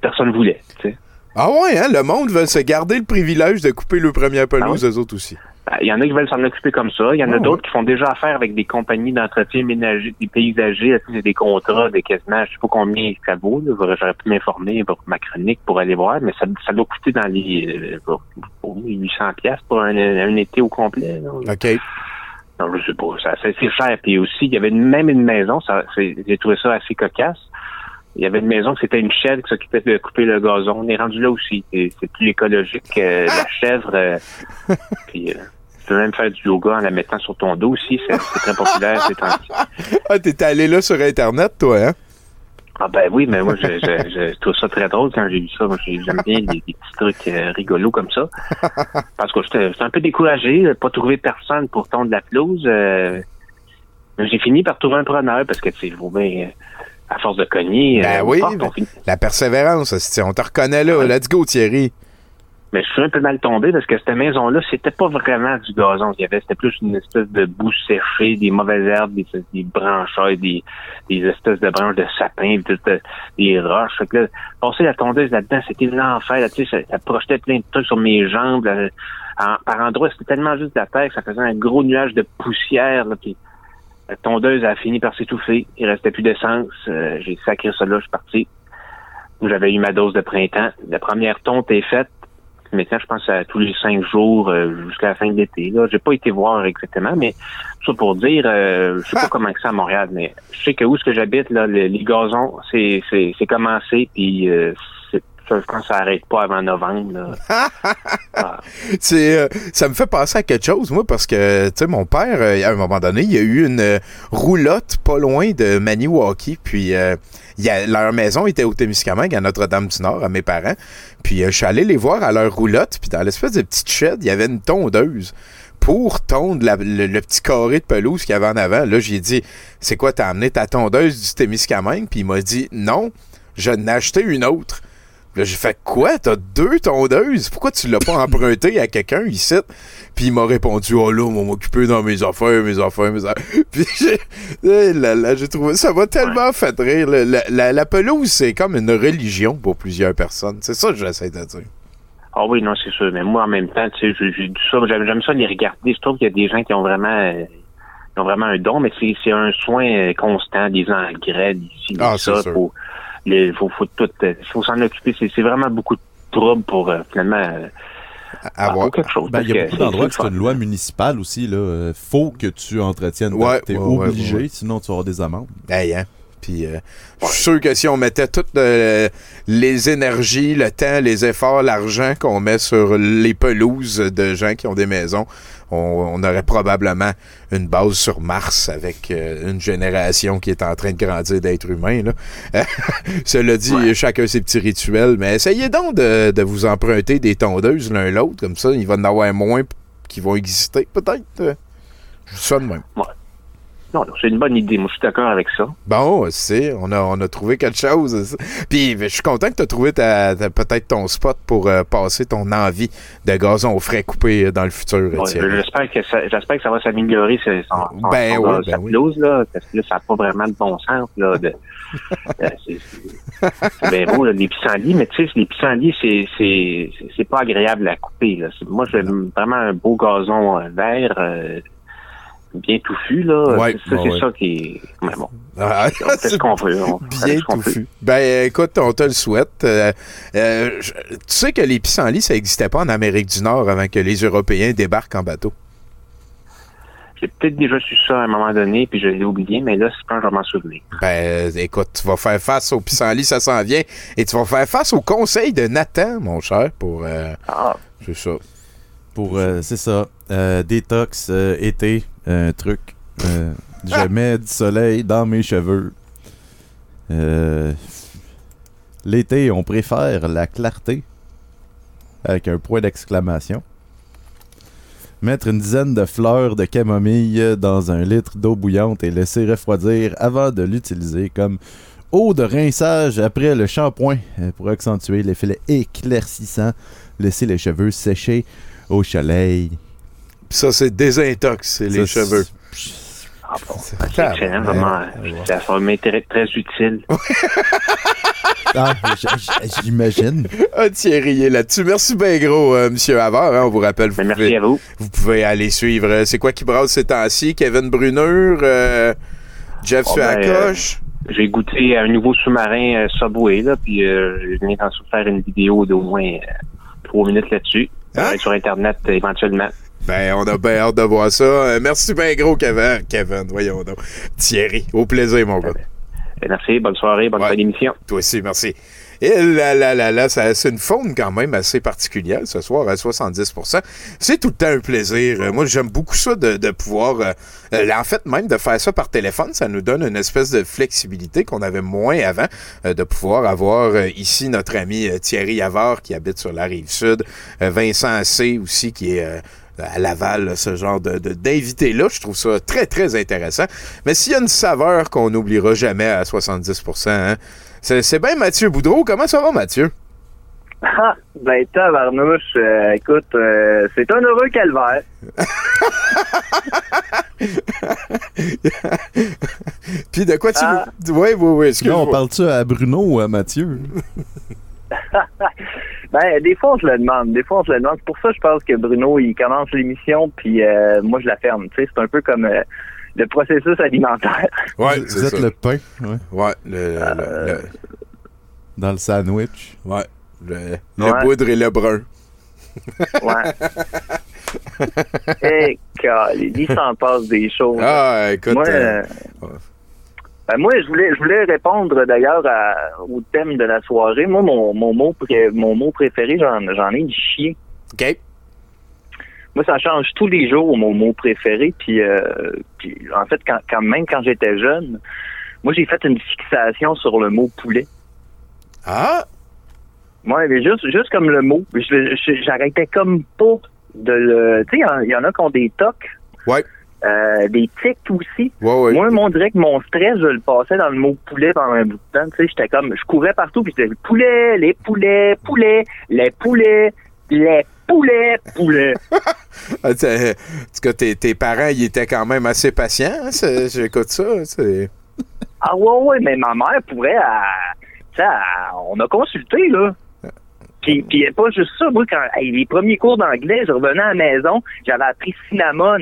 personne voulait. Tu sais. Ah ouais, hein, le monde veut se garder le privilège de couper le premier pelouse, Ah eux autres aussi. Ben, Il y en a qui veulent s'en occuper comme ça. Il y en a Ah, d'autres qui font déjà affaire avec des compagnies d'entretien ménager, des paysagers, des contrats de quasiment, je sais pas combien ça vaut. là. J'aurais pu m'informer pour ma chronique pour aller voir, mais ça, ça doit coûter dans les euh, pour- pour 800 pièces pour un, un été au complet. là. OK. Non, je sais pas. Ça, c'est cher. Puis aussi, il y avait même une maison. J'ai trouvé ça assez cocasse. Il y avait une maison que c'était une chèvre qui s'occupait de couper le gazon. On est rendu là aussi. C'est, plus écologique que la chèvre. euh, puis, euh, tu peux même faire du yoga en la mettant sur ton dos aussi. C'est, très populaire ces temps-ci. Ah, t'es allé là sur Internet, toi, hein? Ah ben oui, mais moi, je, je, je trouve ça très drôle quand j'ai vu ça. Moi, j'ai- j'aime bien des, des petits trucs euh, rigolos comme ça. Parce que j'étais un peu découragé, de pas trouver personne pour tondre la pelouse. euh, mais j'ai fini par trouver un preneur parce que, tu sais, faut bien, euh, à force de cogner, Ben euh, oui, ben, on finit- la persévérance, on te reconnaît là. Let's go, Thierry. Mais je suis un peu mal tombé parce que cette maison-là, c'était pas vraiment du gazon qu'il y avait. C'était plus une espèce de boue séchée, des mauvaises herbes, des, des des, des espèces de branches de sapin, tout, euh, des roches. Fait que là, passer la tondeuse là-dedans, c'était l'enfer. Tu sais, ça, projetait plein de trucs sur mes jambes. là. Par endroits, c'était tellement juste de la terre que ça faisait un gros nuage de poussière. Là, la tondeuse a fini par s'étouffer. Il restait plus d'essence. Euh, J'ai sacré ça là, je suis parti. J'avais eu ma dose de printemps. La première tonte est faite. Maintenant, je pense à tous les cinq jours euh, jusqu'à la fin de l'été. Là, j'ai pas été voir exactement, mais ça pour dire, euh, je sais pas comment que c'est à Montréal, mais je sais que où est-ce que j'habite, là, le- les gazons, c'est c'est c'est commencé, puis euh, je pense que ça arrête pas avant novembre. Là. Euh, ça me fait penser à quelque chose, moi, parce que, tu sais, mon père, euh, à un moment donné, il y a eu une euh, roulotte pas loin de Maniwaki, puis y a, leur maison était au Témiscamingue, à Notre-Dame-du-Nord, à mes parents. Puis je suis allé les voir à leur roulotte, puis dans l'espèce de petite shed, il y avait une tondeuse pour tondre le petit carré de pelouse qu'il y avait en avant. Là, j'ai dit, c'est quoi, t'as amené ta tondeuse du Témiscamingue? Puis il m'a dit, non, je n'ai acheté une autre. Là, j'ai fait quoi? T'as deux tondeuses? Pourquoi tu l'as pas emprunté à quelqu'un ici? Puis il m'a répondu, oh là, on m'occuper dans mes affaires, mes affaires, mes affaires. Puis j'ai, eh là, là, j'ai trouvé ça m'a tellement fait rire. La, la- la- pelouse, c'est comme une religion pour plusieurs personnes. C'est ça que j'essaie de dire. Ah oui, non, c'est sûr. Mais moi, en même temps, tu sais, j'ai ça, j'aime ça les regarder. Je trouve qu'il y a des gens qui ont vraiment euh, qui ont vraiment un don, mais c'est un soin euh, constant, des engrais, d'ici, de Ah, ça. sûr. Faut, les, faut, faut tout, euh, faut s'en occuper. C'est c'est vraiment beaucoup de troubles pour euh, finalement euh, avoir quelque chose. Ben, il y a beaucoup d'endroits c'est que c'est une loi municipale aussi. Là. Faut que tu entretiennes. Ouais, T'es ouais, ouais, obligé, ouais, ouais. sinon tu avoir des amendes. Hey, hein? Puis, euh, je suis sûr que si on mettait toutes euh, les énergies, le temps, les efforts, l'argent qu'on met sur les pelouses de gens qui ont des maisons, on, on aurait probablement une base sur Mars avec euh, une génération qui est en train de grandir d'êtres humains. Là. Cela dit, chacun ses petits rituels, mais essayez donc de, de vous emprunter des tondeuses l'un l'autre, comme ça, il va y en avoir moins qui vont exister, peut-être. Je vous sonne même. Non, c'est une bonne idée. Moi, je suis d'accord avec ça. Bon, c'est, on a, on a trouvé quelque chose. Puis je suis content que tu as trouvé ta, ta- peut-être ton spot pour euh, passer ton envie de gazon au frais coupé euh, dans le futur. J'espère que ça, j'espère que ça va s'améliorer ce- son, son, Ben son- oui, ben oui. pelouse, là, parce que là, ça n'a pas vraiment de bon sens. Là, de, euh, c'est, bien beau, là, les pissenlits, mais tu sais, les pissenlits, c'est, c'est, c'est- c'est pas agréable à couper. Là. Moi, j'aime vraiment un beau gazon vert, euh, bien touffu. Là. Ouais, c'est ça, c'est ouais. ça qui est... Mais bon, Ah, on fait ce qu'on veut. on Bien peut. touffu. Ben écoute, on te le souhaite. Euh, euh, je- tu sais que les pissenlits, ça n'existait pas en Amérique du Nord avant que les Européens débarquent en bateau? J'ai peut-être déjà su ça à un moment donné, puis je l'ai oublié, mais là, c'est quand je vais m'en souvenir. Ben, écoute, tu vas faire face au pissenlit, ça s'en vient, et tu vas faire face au conseil de Nathan, mon cher, pour... euh, Ah. C'est ça. Pour, euh, c'est ça. Euh, détox, euh, été, un truc. Euh, je mets du soleil dans mes cheveux. Euh, L'été, on préfère la clarté. Avec un point d'exclamation. Mettre une dizaine de fleurs de camomille dans un litre d'eau bouillante et laisser refroidir avant de l'utiliser comme eau de rinçage après le shampoing euh, pour accentuer l'effet éclaircissant. Laisser les cheveux sécher au soleil. Ça, c'est désintox, c'est les cheveux. Ah bon, c'est excellent, vraiment. Ça très utile. Ah, j'imagine. Ah, Thierry est là-dessus. Merci bien gros, euh, Monsieur Havard. hein, on vous rappelle, vous Ben, merci pouvez, à vous. vous pouvez aller suivre. euh, C'est quoi qui brasse ces temps-ci? Kevin Bruneur, euh, Jeff Oh, ben, Suacoche. J'ai goûté à un nouveau sous-marin euh, Subway, là, puis euh, je viens d'en faire une vidéo d'au moins euh, trois minutes là-dessus. Être sur Internet euh, éventuellement. Ben, on a bien hâte de voir ça. Euh, merci bien gros, Kevin. Kevin, voyons donc. Thierry, au plaisir, mon gars. Merci, bonne soirée, bonne fin d'émission. Toi aussi, merci. Et là, là, là, là, c'est une faune quand même assez particulière ce soir à 70% C'est tout le temps un plaisir. Euh, Moi, j'aime beaucoup ça de, de pouvoir... euh, en fait, même de faire ça par téléphone, ça nous donne une espèce de flexibilité qu'on avait moins avant, euh, de pouvoir avoir euh, ici notre ami Thierry Yavard qui habite sur la rive sud, Vincent C aussi qui est... à Laval, ce genre de, d'invité-là. Je trouve ça très, très intéressant. Mais s'il y a une saveur qu'on n'oubliera jamais à 70 hein, c'est, c'est bien Mathieu Boudreau. Comment ça va, Mathieu? Ah, ben, tabarnouche, euh, écoute, euh, c'est un heureux calvaire. Puis de quoi tu... Ah. Oui, oui, oui, Là, on parle-tu à Bruno ou à Mathieu? Ben, des fois, on se le demande. Des fois, on se le demande. C'est pour ça, je pense que Bruno, il commence l'émission, puis euh, moi, je la ferme. Tu sais, c'est un peu comme euh, le processus alimentaire. Ouais, Vous c'est êtes ça. le pain, ouais. Ouais, le, le- le- Dans le sandwich. ouais, le, le Ouais. poudre et le brun. Ouais. Eh, calé, il s'en passe des choses. Ah, écoute, Moi, euh, euh, ben, moi, je voulais, je voulais répondre d'ailleurs au thème de la soirée. Moi, mon, mon mot, pré- mon mot préféré, j'en, j'en ai du chien. OK. Moi, ça change tous les jours, mon mot préféré. Puis, euh, puis en fait, quand, quand même quand j'étais jeune, moi, j'ai fait une fixation sur le mot poulet. Ah! Moi, mais juste, juste comme le mot. J'arrêtais comme pas de le. Tu sais, il y en- il y, en a qui ont des tocs. Ouais. Euh, des tics aussi. Ouais, ouais. Moi, on dirait que mon stress, je le passais dans le mot poulet pendant un bout de temps. Tu sais, j'étais comme, je courais partout, puis j'étais poulet, les poulets, poulets, les poulets, les poulets, poulets. Ah, tu sais, en tout cas, tes, tes parents, ils étaient quand même assez patients. hein, J'écoute ça. Ah ouais, ouais, mais ma mère pourrait, elle- on a consulté, là. Puis, puis pas juste ça, moi, quand les premiers cours d'anglais, je revenais à la maison, j'avais appris cinnamon.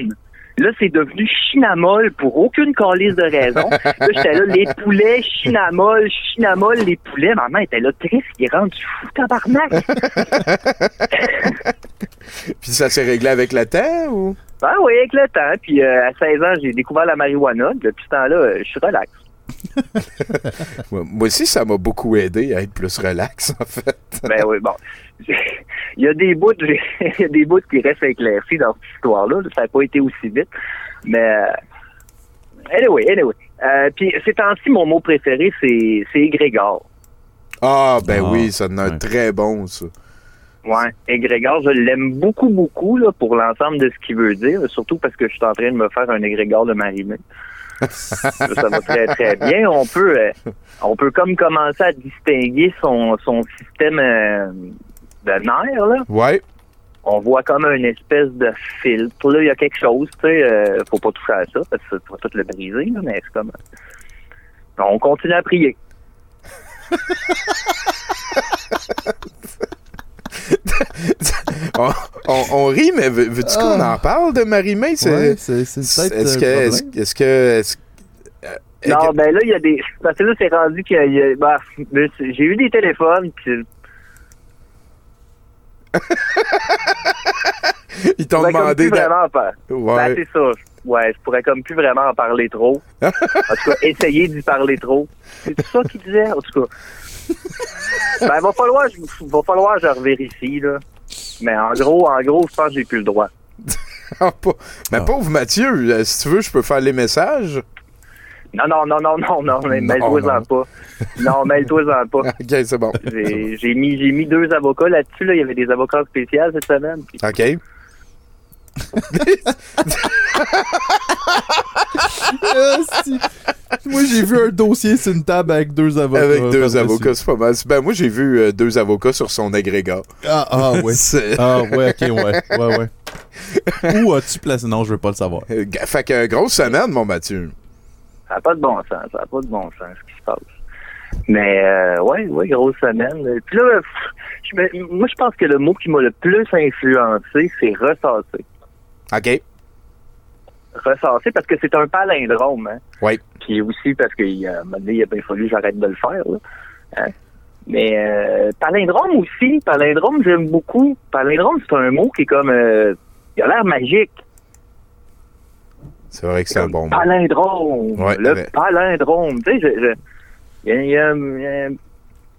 Là, c'est devenu chinamol pour aucune calice de raison. Là, j'étais là, les poulets, chinamol, chinamol, les poulets. Maman était là, triste, il est rendu fou, tabarnak. Puis ça s'est réglé avec le temps ou? Ben oui, avec le temps. Puis euh, à 16 ans, j'ai découvert la marijuana. Depuis ce temps-là, euh, je suis relax. Moi aussi, ça m'a beaucoup aidé à être plus relax, en fait. Ben oui, bon. Il y a des bouts, il y a des bouts qui restent éclaircis dans cette histoire-là. Ça n'a pas été aussi vite. Mais, euh, anyway, anyway. Euh, puis, ces temps-ci, mon mot préféré, c'est, c'est égrégore. Ah, ben Ah, oui, ça a un très bon, ça. Ouais, égrégore, je l'aime beaucoup, beaucoup, là, pour l'ensemble de ce qu'il veut dire, surtout parce que je suis en train de me faire un égrégore de marimé. ça, ça va très, très bien. On peut, euh, on peut comme commencer à distinguer son, son système euh, de nerfs, là. Ouais. On voit comme une espèce de filtre. Là, il y a quelque chose, tu sais. euh, faut pas toucher à ça parce que tu vas tout le briser, là, mais c'est comme. On continue à prier. on, on- on rit, mais veux- veux-tu qu'on Ah. en parle de Marie-Mé? Ouais, c'est- c'est peut-être, Est-ce euh, que... Est-ce est-ce que... est-ce- euh, Non, ben là, il y a des. Parce que là, c'est rendu a- bah, ben, c'est- j'ai eu des téléphones, puis. Ils t'ont comme demandé plus de- vraiment en par- Ouais. Ben, c'est ça. Ouais, je pourrais comme plus vraiment en parler trop. en tout cas, essayer d'y parler trop. C'est ça qu'il disait, en tout cas. Ben, va falloir, va falloir que je revérifie, là. Mais en gros, en gros, je pense que j'ai plus le droit. Ah, pas- Mais pauvre Mathieu, euh, si tu veux, je peux faire les messages. Non, non, non, non, non, non, mais mêle-toi-en non. pas. Non, mêle-toi-en pas. OK, c'est bon. J'ai mis, j'ai mis deux avocats là-dessus, là. Il y avait des avocats spéciaux cette semaine. puis- OK. Moi, j'ai vu un dossier sur une table avec deux avocats. Avec deux avocats, c'est pas mal. Ben, moi, j'ai vu euh, deux avocats sur son agrégat. Ah, ah ouais. Ah ouais, ok, ouais. Ouais, ouais. Où as-tu placé? Non, je veux pas le savoir. Fait que grosse semaine, mon Mathieu. Ça n'a pas de bon sens, ça n'a pas de bon sens ce qui se passe. Mais euh, ouais, ouais, grosse semaine. Puis là, je moi je pense que le mot qui m'a le plus influencé, c'est ressasser. OK. Ressasser parce que c'est un palindrome, hein. Oui. Puis aussi parce qu'il y a, à un moment donné, il a bien fallu que j'arrête de le faire. Là. Hein? Mais euh, palindrome aussi, palindrome j'aime beaucoup. Palindrome c'est un mot qui est comme euh, Il a l'air magique. C'est vrai que c'est un bon mot. Palindrome. Ouais, le palindrome. Tu sais, je- je- il y a- il y a- il y a-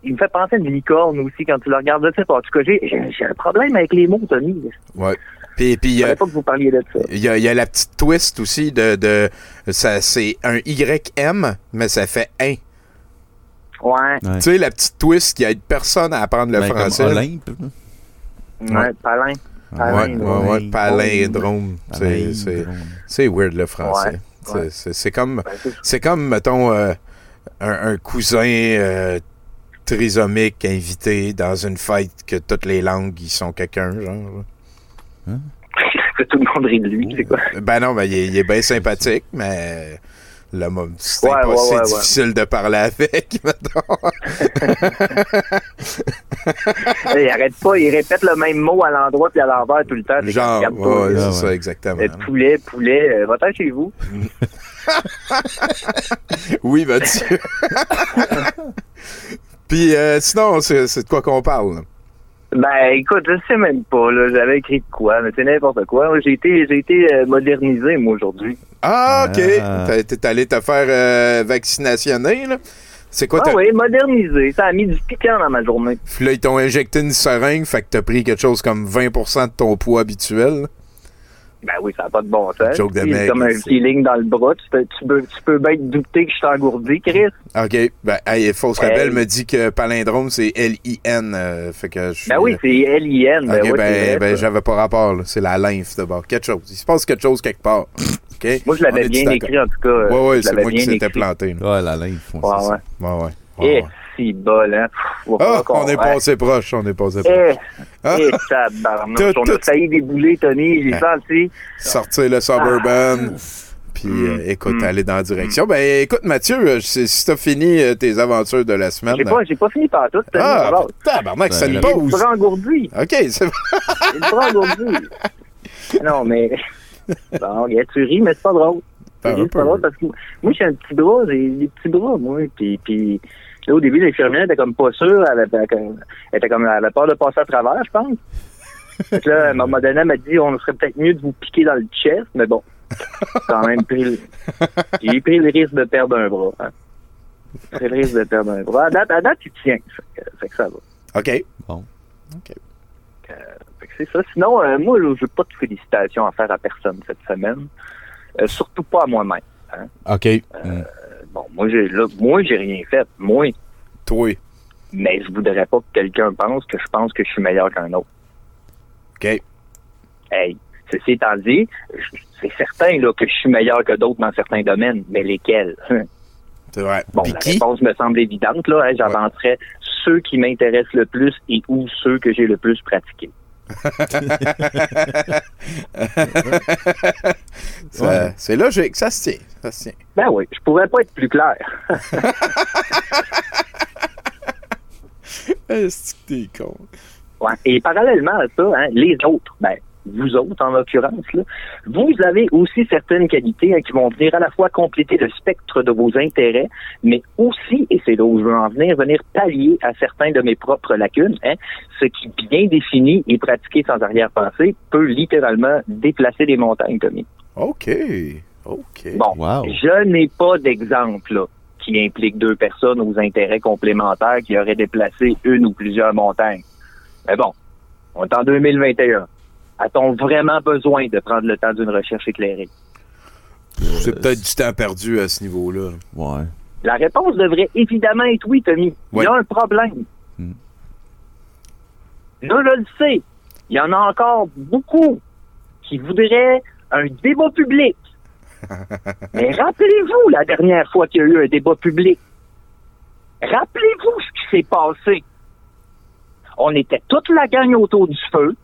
il me fait penser à une licorne aussi quand tu le regardes. Je sais pas. En tout cas, j'ai j'ai- un problème avec les mots, Tony. Ouais. Puis, puis il y a- Je savais pas que vous parliez de ça. il y, a, il y a la petite twist aussi de. de ça, c'est un YM, mais ça fait un. Ouais. Tu sais, la petite twist qui aide personne à apprendre le Ben, comme français. Olympe. Ouais, palin. Ouais, Palindrome. ouais, ouais, palindrome. C'est- weird le français. Ouais, C'est- comme, c'est- c'est comme, mettons, euh, un, un cousin euh, trisomique invité dans une fête que toutes les langues ils sont quelqu'un, genre. que tout le monde rit de lui, c'est quoi? Ben non, ben, il, est, il est bien sympathique, mais le c'est Ouais, ouais, ouais, difficile de parler avec, mettons. il arrête pas, il répète le même mot à l'endroit puis à l'envers tout le temps. Genre, ouais, c'est ça, exactement. Poulet, poulet, euh, va-t'en chez vous. oui, Mathieu. Puis euh, sinon, c'est c'est de quoi qu'on parle? là? Ben, écoute, je sais même pas, là. J'avais écrit de quoi, mais c'est n'importe quoi. J'ai été, j'ai été euh, modernisé, moi, aujourd'hui. Ah, OK. Ah. T'es- allé te faire euh, vaccinationner, là? C'est quoi? Ah oui, modernisé. Ça a mis du piquant dans ma journée. Puis là, ils t'ont injecté une seringue, fait que t'as pris quelque chose comme 20% de ton poids habituel. Ben oui, ça n'a pas de bon sens. Joke de mec, comme un c'est- feeling dans le bras. Tu peux, tu peux, tu peux bien te douter que je suis engourdi, Chris. OK. Ben, hey, Fausse Hey. Rebelle me dit que palindrome, c'est L-I-N. euh, fait que je suis... Ben oui, c'est L-I-N. Ben OK, oui, ben, c'est ben j'avais pas rapport, là. C'est la lymphe, d'abord. Quelque chose. Il se passe quelque chose quelque part. OK? Moi, je l'avais bien écrit, en tout cas. euh, Ouais, ouais, je c'est moi qui écrit. planté. là. Ouais, la lymphe. Ouais, ouais. Ouais, ouais. Eh, ouais. Si bol, hein. Pff, Ah, qu'on- on est passé proche, on est passé Eh, proche. Ah. eh, tabarnouche. Tout, On a failli débouler, Tony. J'ai Ah. senti. Sortir le Suburban. Puis, euh, écoute, aller dans la direction. Ben, écoute, Mathieu, euh, si t'as fini euh, tes aventures de la semaine. J'ai pas, j'ai pas fini par tout. Ah, tabarnak, c'est une pause. le bras engourdi. OK, c'est le bras engourdi. Non, mais. Bon, tu ris, mais c'est pas drôle. C'est pas drôle parce que moi, j'ai un petit bras, j'ai des petits bras, moi. Puis, puis là, au début, l'infirmière était comme pas sûre. Elle avait, elle était comme, elle avait peur de passer à travers, je pense. Que là, à un moment donné, elle m'a dit, on serait peut-être mieux de vous piquer dans le chest, mais bon. J'ai quand même pris le... J'ai pris le risque de perdre un bras. Hein. J'ai pris le risque de perdre un bras. À date, à date, il tient. Fait que, fait que ça va. OK. Bon. Fait que c'est ça. Sinon, euh, moi, je n'ai pas de félicitations à faire à personne cette semaine. Euh, surtout pas à moi-même. hein. OK. Hmm. Bon, moi, j'ai là, moi, j'ai rien fait. Moi. Toi. Mais je voudrais pas que quelqu'un pense que je pense que je suis meilleur qu'un autre. OK. Hey, ceci étant dit, c'est certain là, que je suis meilleur que d'autres dans certains domaines, mais lesquels? C'est vrai. Bon, la réponse me semble évidente. là. Hein, J'avancerais ceux qui m'intéressent le plus et ou ceux que j'ai le plus pratiqués. C'est logique, ça se tient. Ça se tient. Ben oui, je pourrais pas être plus clair. Est-ce que t'es con? Ouais. Et parallèlement à ça, hein, les autres, ben, vous autres en l'occurrence, vous avez aussi certaines qualités hein, qui vont venir à la fois compléter le spectre de vos intérêts, mais aussi, et c'est là où je veux en venir, venir pallier à certains de mes propres lacunes, hein, ce qui, bien défini et pratiqué sans arrière-pensée, peut littéralement déplacer des montagnes, Tommy. OK. OK. Bon, je n'ai pas d'exemple qui implique deux personnes aux intérêts complémentaires qui auraient déplacé une ou plusieurs montagnes. Mais bon, on est en 2021. A-t-on vraiment besoin de prendre le temps d'une recherche éclairée? C'est peut-être du temps perdu à ce niveau-là. Ouais. La réponse devrait évidemment être oui, Tommy. Il y a un problème. Là, je le sais. Il y en a encore beaucoup qui voudraient un débat public. Mais rappelez-vous la dernière fois qu'il y a eu un débat public. Rappelez-vous ce qui s'est passé. On était toute la gang autour du feu.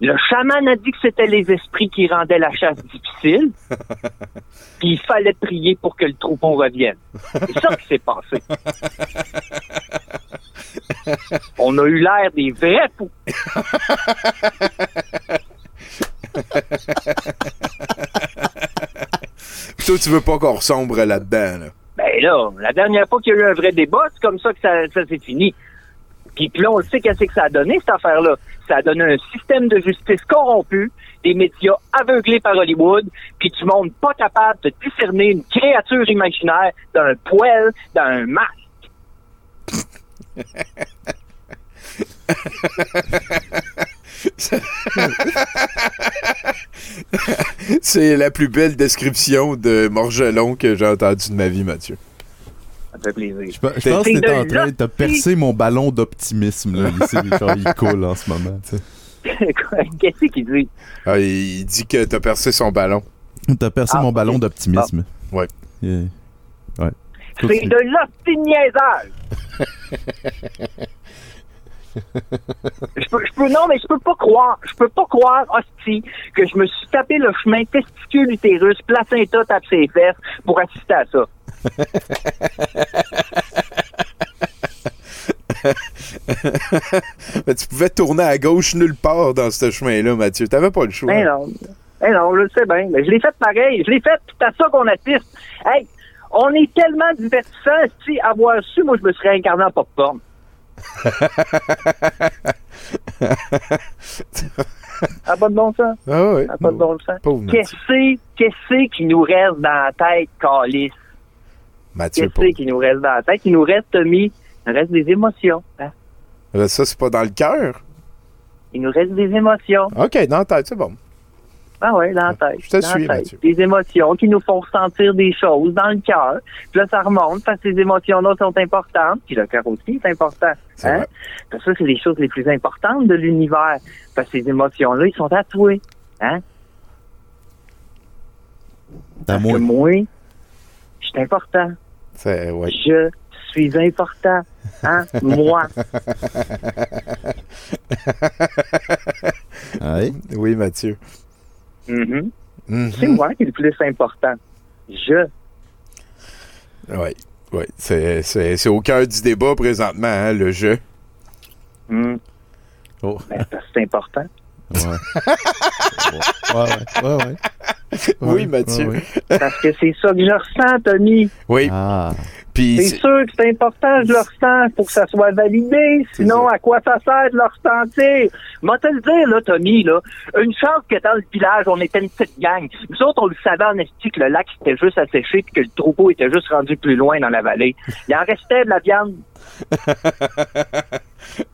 Le chaman a dit que c'était les esprits qui rendaient la chasse difficile. Puis il fallait prier pour que le troupeau revienne. C'est ça qui s'est passé. On a eu l'air des vrais. Puis toi, tu veux pas qu'on resombre là-dedans, là. Ben là, la dernière fois qu'il y a eu un vrai débat, c'est comme ça que ça, ça s'est fini. Puis, là, on le sait qu'est-ce que ça a donné, cette affaire-là. Ça a donné un système de justice corrompu, des médias aveuglés par Hollywood, puis du monde pas capable de discerner une créature imaginaire d'un poêle, d'un masque. C'est la plus belle description de Morgelon que j'ai entendue de ma vie, Mathieu. Ça me fait plaisir. Je pe- je pense que t'es en train de percer mon ballon d'optimisme. Là. Il, c'est- genre, il coule en ce moment. tu sais. Qu'est-ce qu'il dit? Ah, il il dit que t'as percé son ballon. T'as percé Ah, mon ballon d'optimisme. Ouais. Yeah. Ouais. C'est Continue. de l'optimiésage. je peux, je peux, non, mais je peux pas croire, je peux pas croire, hostie, que je me suis tapé le chemin testicule utérus, placenta tape ses fesses pour assister à ça. Mais tu pouvais tourner à gauche nulle part dans ce chemin-là, Mathieu. T'avais pas le choix. Ben non. Ben non, je le sais bien. Mais je l'ai fait pareil. Je l'ai fait, c'est à ça qu'on assiste. Hey, on est tellement divertissant, si avoir su, moi, je me serais incarné en popcorn. Ah, pas de bon sens? Ah ouais. Ah, pas de bon sens? Qu'est-ce qui nous reste dans la tête, Calis? Mathieu, Qu'est-ce qui nous reste dans la tête? Il nous reste, Tommy, il nous reste des émotions. hein? Euh, Ça, c'est pas dans le cœur. Il nous reste des émotions. OK, dans la tête, c'est bon. Ah ouais, dans la tête. Je te suis, tête. Mathieu. Des émotions qui nous font ressentir des choses dans le cœur. Puis là, ça remonte parce que ces émotions-là sont importantes. Puis le cœur aussi est important. C'est Hein? vrai. Parce que ça, c'est les choses les plus importantes de l'univers. Parce que ces émotions-là, ils sont tatoués. Hein? Parce que moi, je suis important. Ouais. Je suis important. Hein? Moi. Ouais. Oui, Mathieu. Mhm. Mhm. C'est moi qui est le plus important. Je. Oui, oui. C'est, c'est, c'est au cœur du débat présentement, hein, le jeu. Hmm. Oh. Ben, c'est important. Ouais. ouais, ouais, ouais, ouais. Oui, Mathieu. ouais, ouais. Parce que c'est ça que je ressens, Tommy. Oui. Ah. Puis, C'est sûr que c'est important, je le ressens, pour que ça soit validé. Sinon, à quoi ça sert de le ressentir? Moi, te le dire, là, Tommy, là, une chance que dans le village, on était une petite gang. Nous autres, on le savait en esti que le lac était juste asséché puis que le troupeau était juste rendu plus loin dans la vallée. Il en restait de la viande.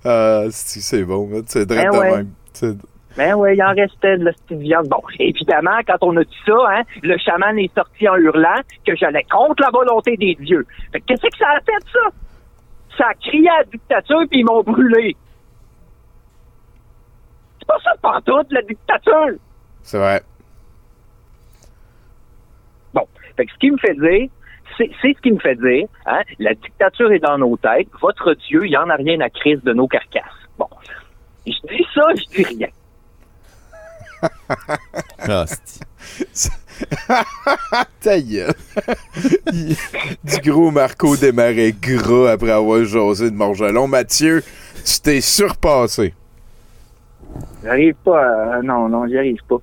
ah, c'est, c'est bon, c'est drôle Ben de ouais. même. Ben oui, il en restait de la petite viande. Bon, évidemment, quand on a dit ça, hein, le chaman est sorti en hurlant que j'allais contre la volonté des dieux. Fait que qu'est-ce que ça a fait, ça? Ça a crié à la dictature puis ils m'ont brûlé. C'est pas ça pantoute, la dictature! C'est vrai. Bon, fait que ce qui me fait dire, c'est ce qui me fait dire, hein, la dictature est dans nos têtes, votre Dieu, il y en a rien à crise de nos carcasses. Bon, je dis ça, je dis rien. Ah, Ta gueule. Il- du gros Marco démarrait gras après avoir jasé de Morgelon. Mathieu, tu t'es surpassé. J'arrive pas à... Non, non, j'y arrive pas.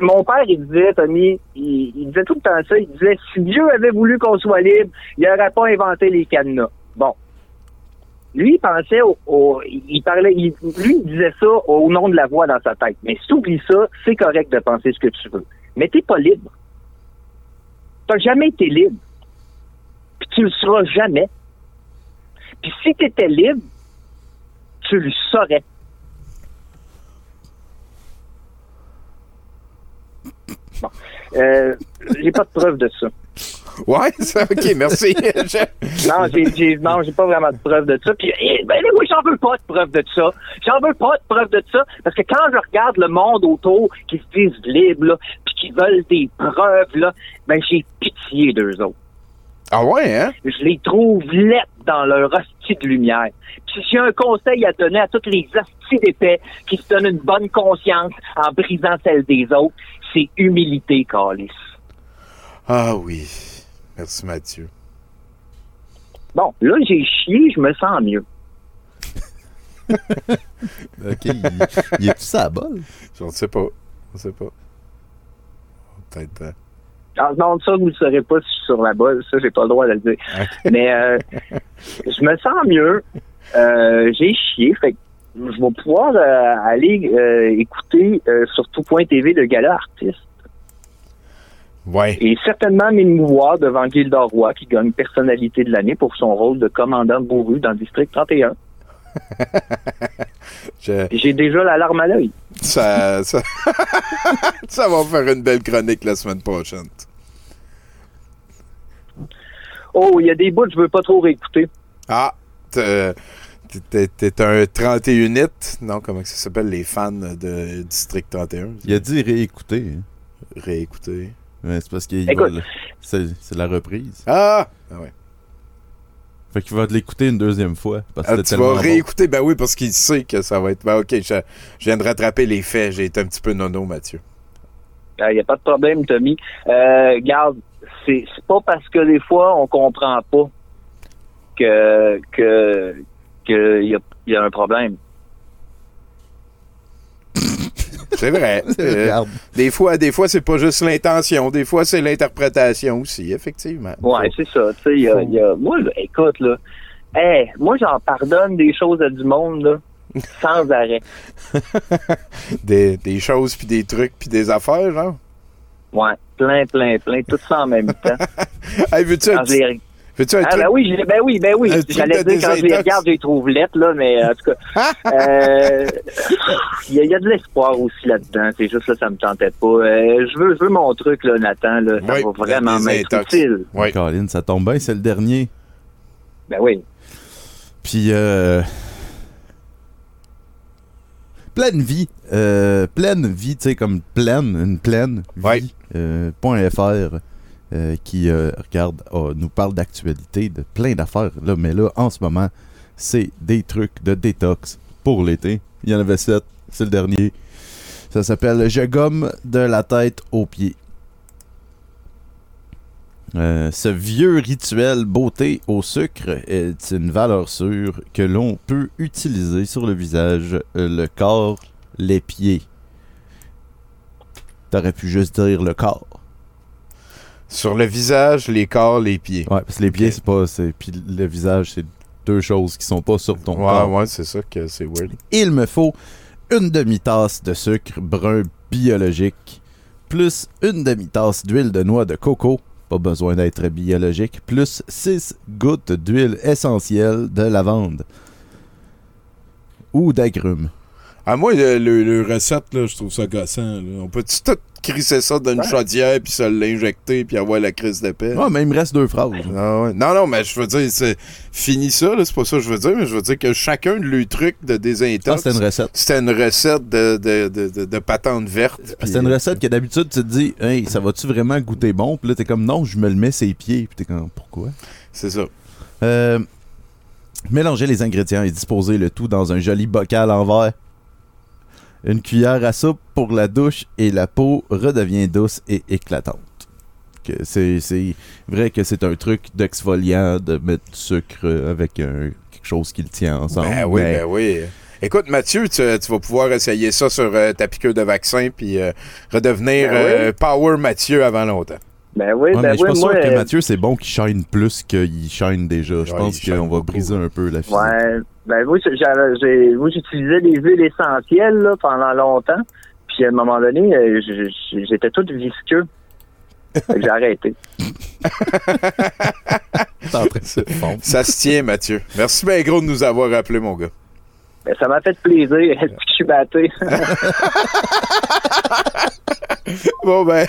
Mon père, il disait, Tommy, il, il disait tout le temps ça, il disait, si Dieu avait voulu qu'on soit libre, il n'aurait pas inventé les cadenas. Bon. Lui, il pensait au, il parlait, il- lui, il disait ça au nom de la voix dans sa tête. Mais si tu oublies ça, c'est correct de penser ce que tu veux. Mais t'es pas libre. T'as jamais été libre. Puis tu le seras jamais. Puis si t'étais libre, tu le saurais. Bon. Euh, j'ai pas de preuve de ça. Ouais, ça, ok, merci. Je- Non, j'ai, j'ai, non, j'ai pas vraiment de preuve de ça. Puis, eh, ben, oui, j'en veux pas de preuve de ça. J'en veux pas de preuve de ça. Parce que quand je regarde le monde autour qui se disent libres, là, puis qui veulent des preuves, là, ben, j'ai pitié d'eux autres. Ah ouais, hein? Je les trouve lettres dans leur hostie de lumière. Puis si j'ai un conseil à donner à toutes les hosties d'épais qui se donnent une bonne conscience en brisant celle des autres, c'est humilité, Calis. Ah oui. Merci, Mathieu. Bon, là, j'ai chié, je me sens mieux. Ok, il, il est tout ça à bol? Je ne sais pas. Je ne sais pas. Peut-être. euh, Ah, non, ça, vous ne saurez pas si je suis sur la balle. Ça, j'ai pas le droit de le dire. Mais euh, je me sens mieux. euh, j'ai chié. Fait que je vais pouvoir euh, aller euh, écouter euh, sur tout.tv le gala artiste. Ouais. Et certainement m'émouvoir devant Gildor Roy, qui gagne personnalité de l'année pour son rôle de commandant bourru dans District 31. Je- J'ai déjà la larme à l'œil. Ça, ça... ça va faire une belle chronique la semaine prochaine. Oh, il y a des bouts que je veux pas trop réécouter. Ah, t'es- un 31 unit. Non, comment ça s'appelle, les fans de District 31? Il a dit réécouter. hein. Réécouter. C'est parce va le- c'est c'est la reprise. Ah! Ah ouais. Fait qu'il va te l'écouter une deuxième fois. Parce que Ah, tu vas bon. réécouter, ben oui, parce qu'il sait que ça va être. Ben ok, je, je viens de rattraper les faits. J'ai été un petit peu nono, Mathieu. Il n'y a pas de problème, Tommy. Euh, garde, c'est c'est pas parce que des fois on comprend pas que que qu'il y a, y a un problème. C'est vrai. Euh, Regarde. des fois, des fois, c'est pas juste l'intention. Des fois, c'est l'interprétation aussi, effectivement. Ouais, c'est ça. Tu sais, il y a, il y a- moi, là, écoute, là, hey, moi, j'en pardonne des choses à du monde, là, sans arrêt. Des, des choses, puis des trucs, puis des affaires, genre? Ouais, plein, plein, plein, tout ça en même temps. Hey, veux-tu un petit- veux-tu un Ah, truc? ben oui, je- ben oui, ben oui. J'allais dire, quand je les regarde, je les trouve lettres, là, mais en tout cas, euh, il y, a- il y a de l'espoir aussi là-dedans. C'est juste là, ça me tentait pas. Euh, je veux, je veux mon truc, là, Nathan, là. Ça Oui, va vraiment m'être utile. Colin, ça tombe bien, c'est le dernier. Ben oui. Puis, euh, pleine vie. euh, pleine vie, tu sais, comme pleine, une pleine vie. euh, point .fr euh, qui, euh, regarde, nous parle d'actualité, de plein d'affaires. Là, mais là, en ce moment, c'est des trucs de détox pour l'été. Il y en avait sept, c'est le dernier. Ça s'appelle Je gomme de la tête aux pieds. Euh, ce vieux rituel beauté au sucre est une valeur sûre que l'on peut utiliser sur le visage, le corps, les pieds. T'aurais pu juste dire le corps. Sur le visage, les corps, les pieds. Ouais, parce que les pieds, c'est pas. c'est- Puis le visage, c'est deux choses qui sont pas sur ton Ouais, corps. ouais, c'est ça que c'est weird. Il me faut une demi-tasse de sucre brun biologique, plus une demi-tasse d'huile de noix de coco, pas besoin d'être biologique, plus 6 gouttes d'huile essentielle de lavande ou d'agrumes. À moi, le, le- le recette, là, je trouve ça gossant. là. On peut-tu tout crisser ça dans une chaudière, puis se l'injecter, puis avoir la crise de paix? Ouais, mais il me reste deux phrases. Ah ouais. Non, non, mais je veux dire, c'est fini ça, là, c'est pas ça que je veux dire, mais je veux dire que chacun de leurs trucs de désintox. Ah, c'était une recette. C'était une recette de, de, de, de, de patente verte. C'est une recette que d'habitude tu te dis, hey, ça va-tu vraiment goûter bon? Puis là, t'es comme, non, je me le mets ses pieds. Puis t'es comme, pourquoi? C'est ça. Euh, mélangez les ingrédients et disposez le tout dans un joli bocal en verre. Une cuillère à soupe pour la douche et la peau redevient douce et éclatante. C'est, c'est vrai que c'est un truc d'exfoliant de mettre du sucre avec un- quelque chose qui le tient ensemble. Ben oui, mais- ben oui. Écoute, Mathieu, tu, tu vas pouvoir essayer ça sur euh, ta piqûre de vaccin, puis euh, redevenir Ben oui. euh, Power Mathieu avant longtemps. Ben oui, Ouais, ben mais je suis oui, pas sûr moi, que Mathieu, c'est bon qu'il shine plus qu'il shine déjà. Je Ouais, pense qu'on va briser un peu la physique. Ouais, ben moi, j'utilisais des huiles essentielles là, pendant longtemps. Puis à un moment donné, euh, j'étais tout visqueux. J'ai arrêté. Ça se tient, Mathieu. Merci bien gros de nous avoir appelé, mon gars. Ben, ça m'a fait plaisir. Est-ce que je suis batté? Bon, ben,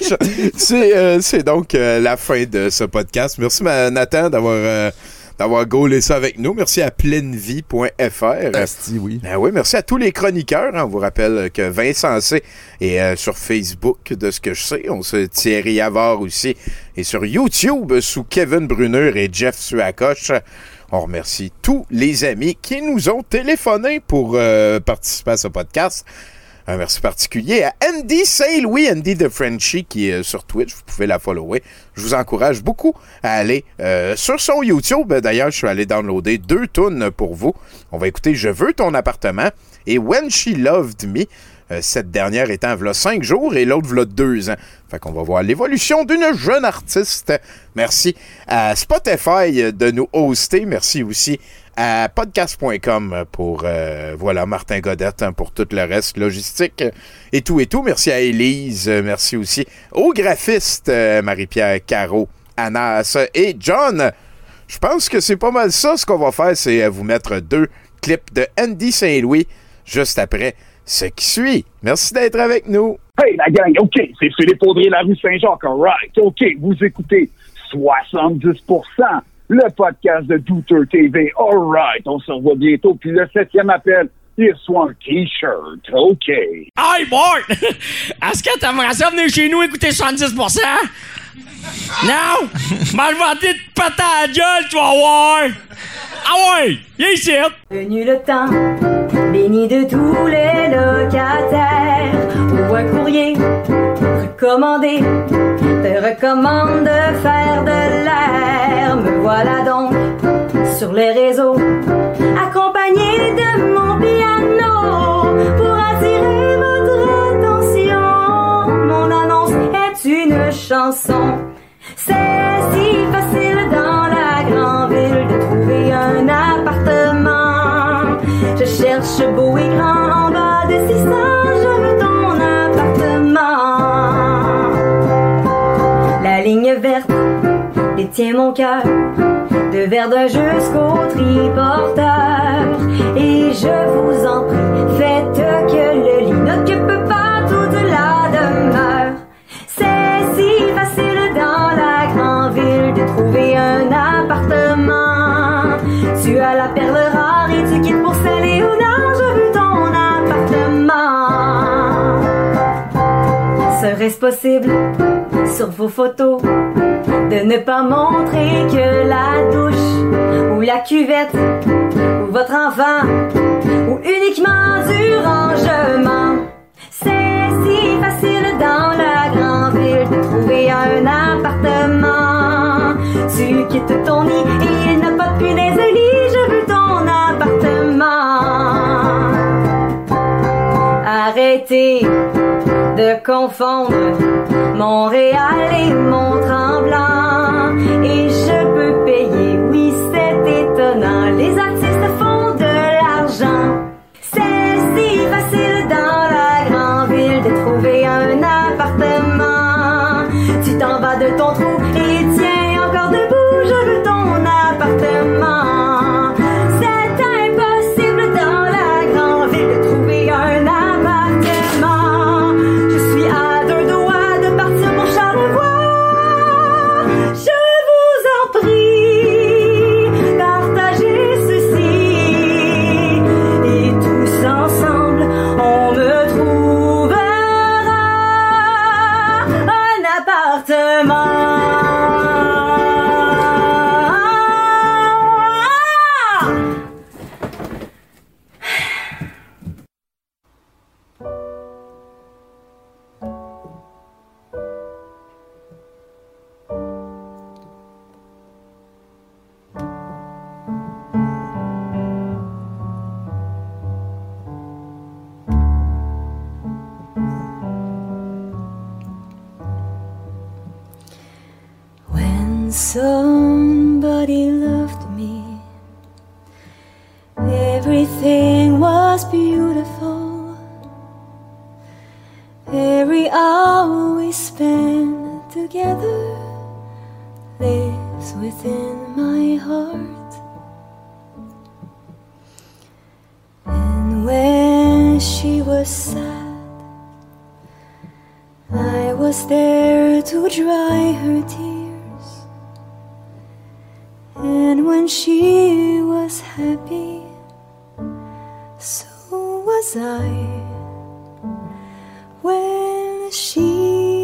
c'est, euh, c'est donc euh, la fin de ce podcast. Merci, ma- Nathan, d'avoir, euh, d'avoir gaulé ça avec nous. Merci à pleinevie.fr. Asti, oui. Ben oui, merci à tous les chroniqueurs. hein. On vous rappelle que Vincent C est euh, sur Facebook, de ce que je sais. On se Thierry Avard aussi. Et sur YouTube, sous Kevin Brunner et Jeff Suacoche. On remercie tous les amis qui nous ont téléphoné pour euh, participer à ce podcast. Un merci particulier à Andy Saint-Louis, Andy de Frenchie, qui est euh, sur Twitch. Vous pouvez la follower. Je vous encourage beaucoup à aller euh, sur son YouTube. D'ailleurs, je suis allé downloader deux tunes pour vous. On va écouter Je veux ton appartement et When She Loved Me. Euh, cette dernière étant v'là cinq jours et l'autre v'là deux ans. Fait qu'on va voir l'évolution d'une jeune artiste. Merci à Spotify de nous hoster. Merci aussi à podcast.com pour, euh, voilà, Martin Godette hein, pour tout le reste, logistique et tout et tout. Merci à Élise, euh, merci aussi aux graphistes euh, Marie-Pierre Caro, Anas et John. Je pense que c'est pas mal ça. Ce qu'on va faire, c'est vous mettre deux clips de Andy Saint-Louis juste après ce qui suit. Merci d'être avec nous. Hey, la gang, OK, c'est Philippe Audrey, la rue Saint-Jacques, all right. OK, vous écoutez 70%, le podcast de Douteur TV, all right. On se revoit bientôt. Puis le septième appel, il reçoit un T-shirt, OK. Hey, Bart! Est-ce que t'aimerais ça venir chez nous écouter 70%? Non! Mal vanté de péter à la gueule, tu vas voir! Ah ouais! Viens ici! Venu le temps, béni de tous les locataires, ou un courrier recommandé te recommande de faire de l'air. Me voilà donc sur les réseaux, accompagné de mon piano pour attirer votre attention. Mon annonce est une chanson. Détient mon cœur, de Verdun jusqu'au triporteur. Et je vous en prie, faites que le lit n'occupe pas toute la demeure. C'est si facile dans la grande ville de trouver un appartement. Tu as la perle rare et tu quittes pour nord, je veux ton appartement. Serait-ce possible sur vos photos? De ne pas montrer que la douche ou la cuvette ou votre enfant ou uniquement du rangement? C'est si facile dans la grande ville de trouver un appartement. Tu quittes ton lit et il n'a pas de punaise de je veux ton appartement. Arrêtez de confondre Montréal et Mont-Tremblant. Within my heart. And when she was sad, I was there to dry her tears. And when she was happy, so was I. When she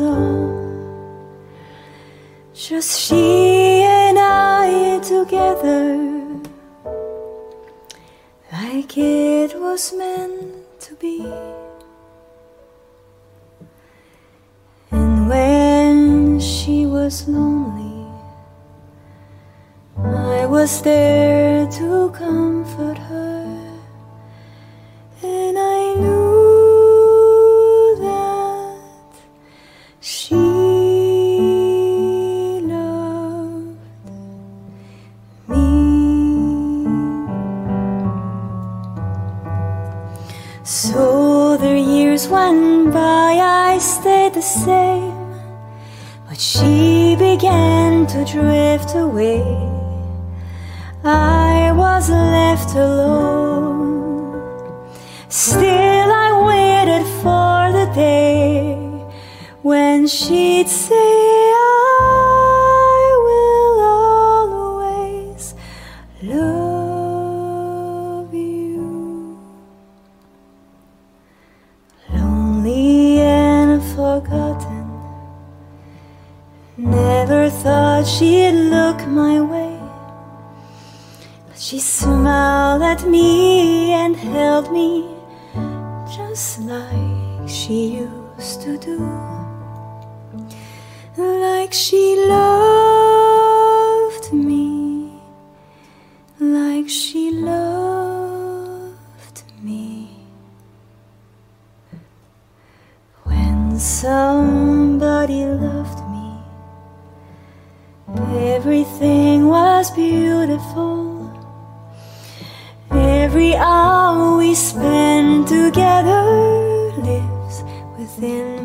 all. Just she and I together, like it was meant to be. And when she was lonely, I was there to comfort her, the same. But she began to drift away. I was left alone. Still, I waited for the day when she'd my way. But she smiled at me and held me just like she used to do. Like she loved me. Like she loved me. When somebody everything was beautiful. Every hour we spend together lives within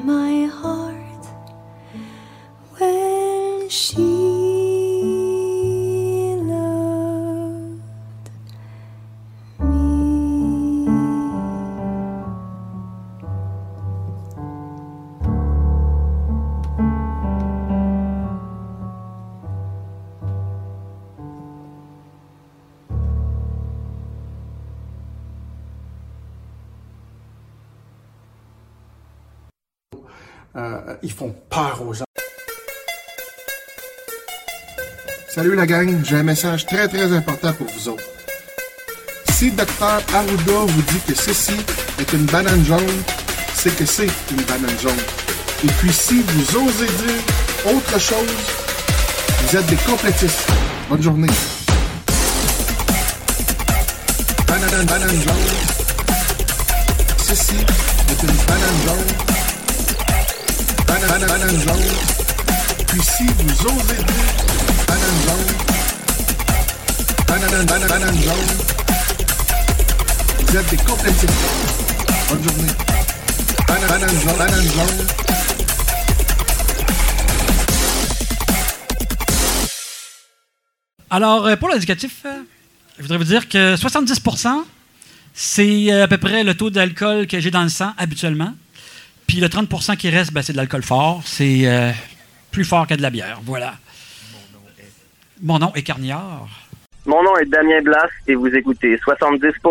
ils font peur aux gens. Salut la gang, j'ai un message très très important pour vous autres. Si Dr Arruda vous dit que ceci est une banane jaune, c'est que c'est une banane jaune. Et puis si vous osez dire autre chose, vous êtes des complétistes. Bonne journée. Banane, banane jaune. Ceci est une banane jaune. Alors, euh, pour l'éducatif, euh, je voudrais vous dire que 70% c'est euh, à peu près le taux d'alcool que j'ai dans le sang habituellement. Puis le 30% qui reste, ben, c'est de l'alcool fort. C'est euh, plus fort que de la bière. Voilà. Mon nom est Carniard. Mon nom est Damien Blas et vous écoutez 70%.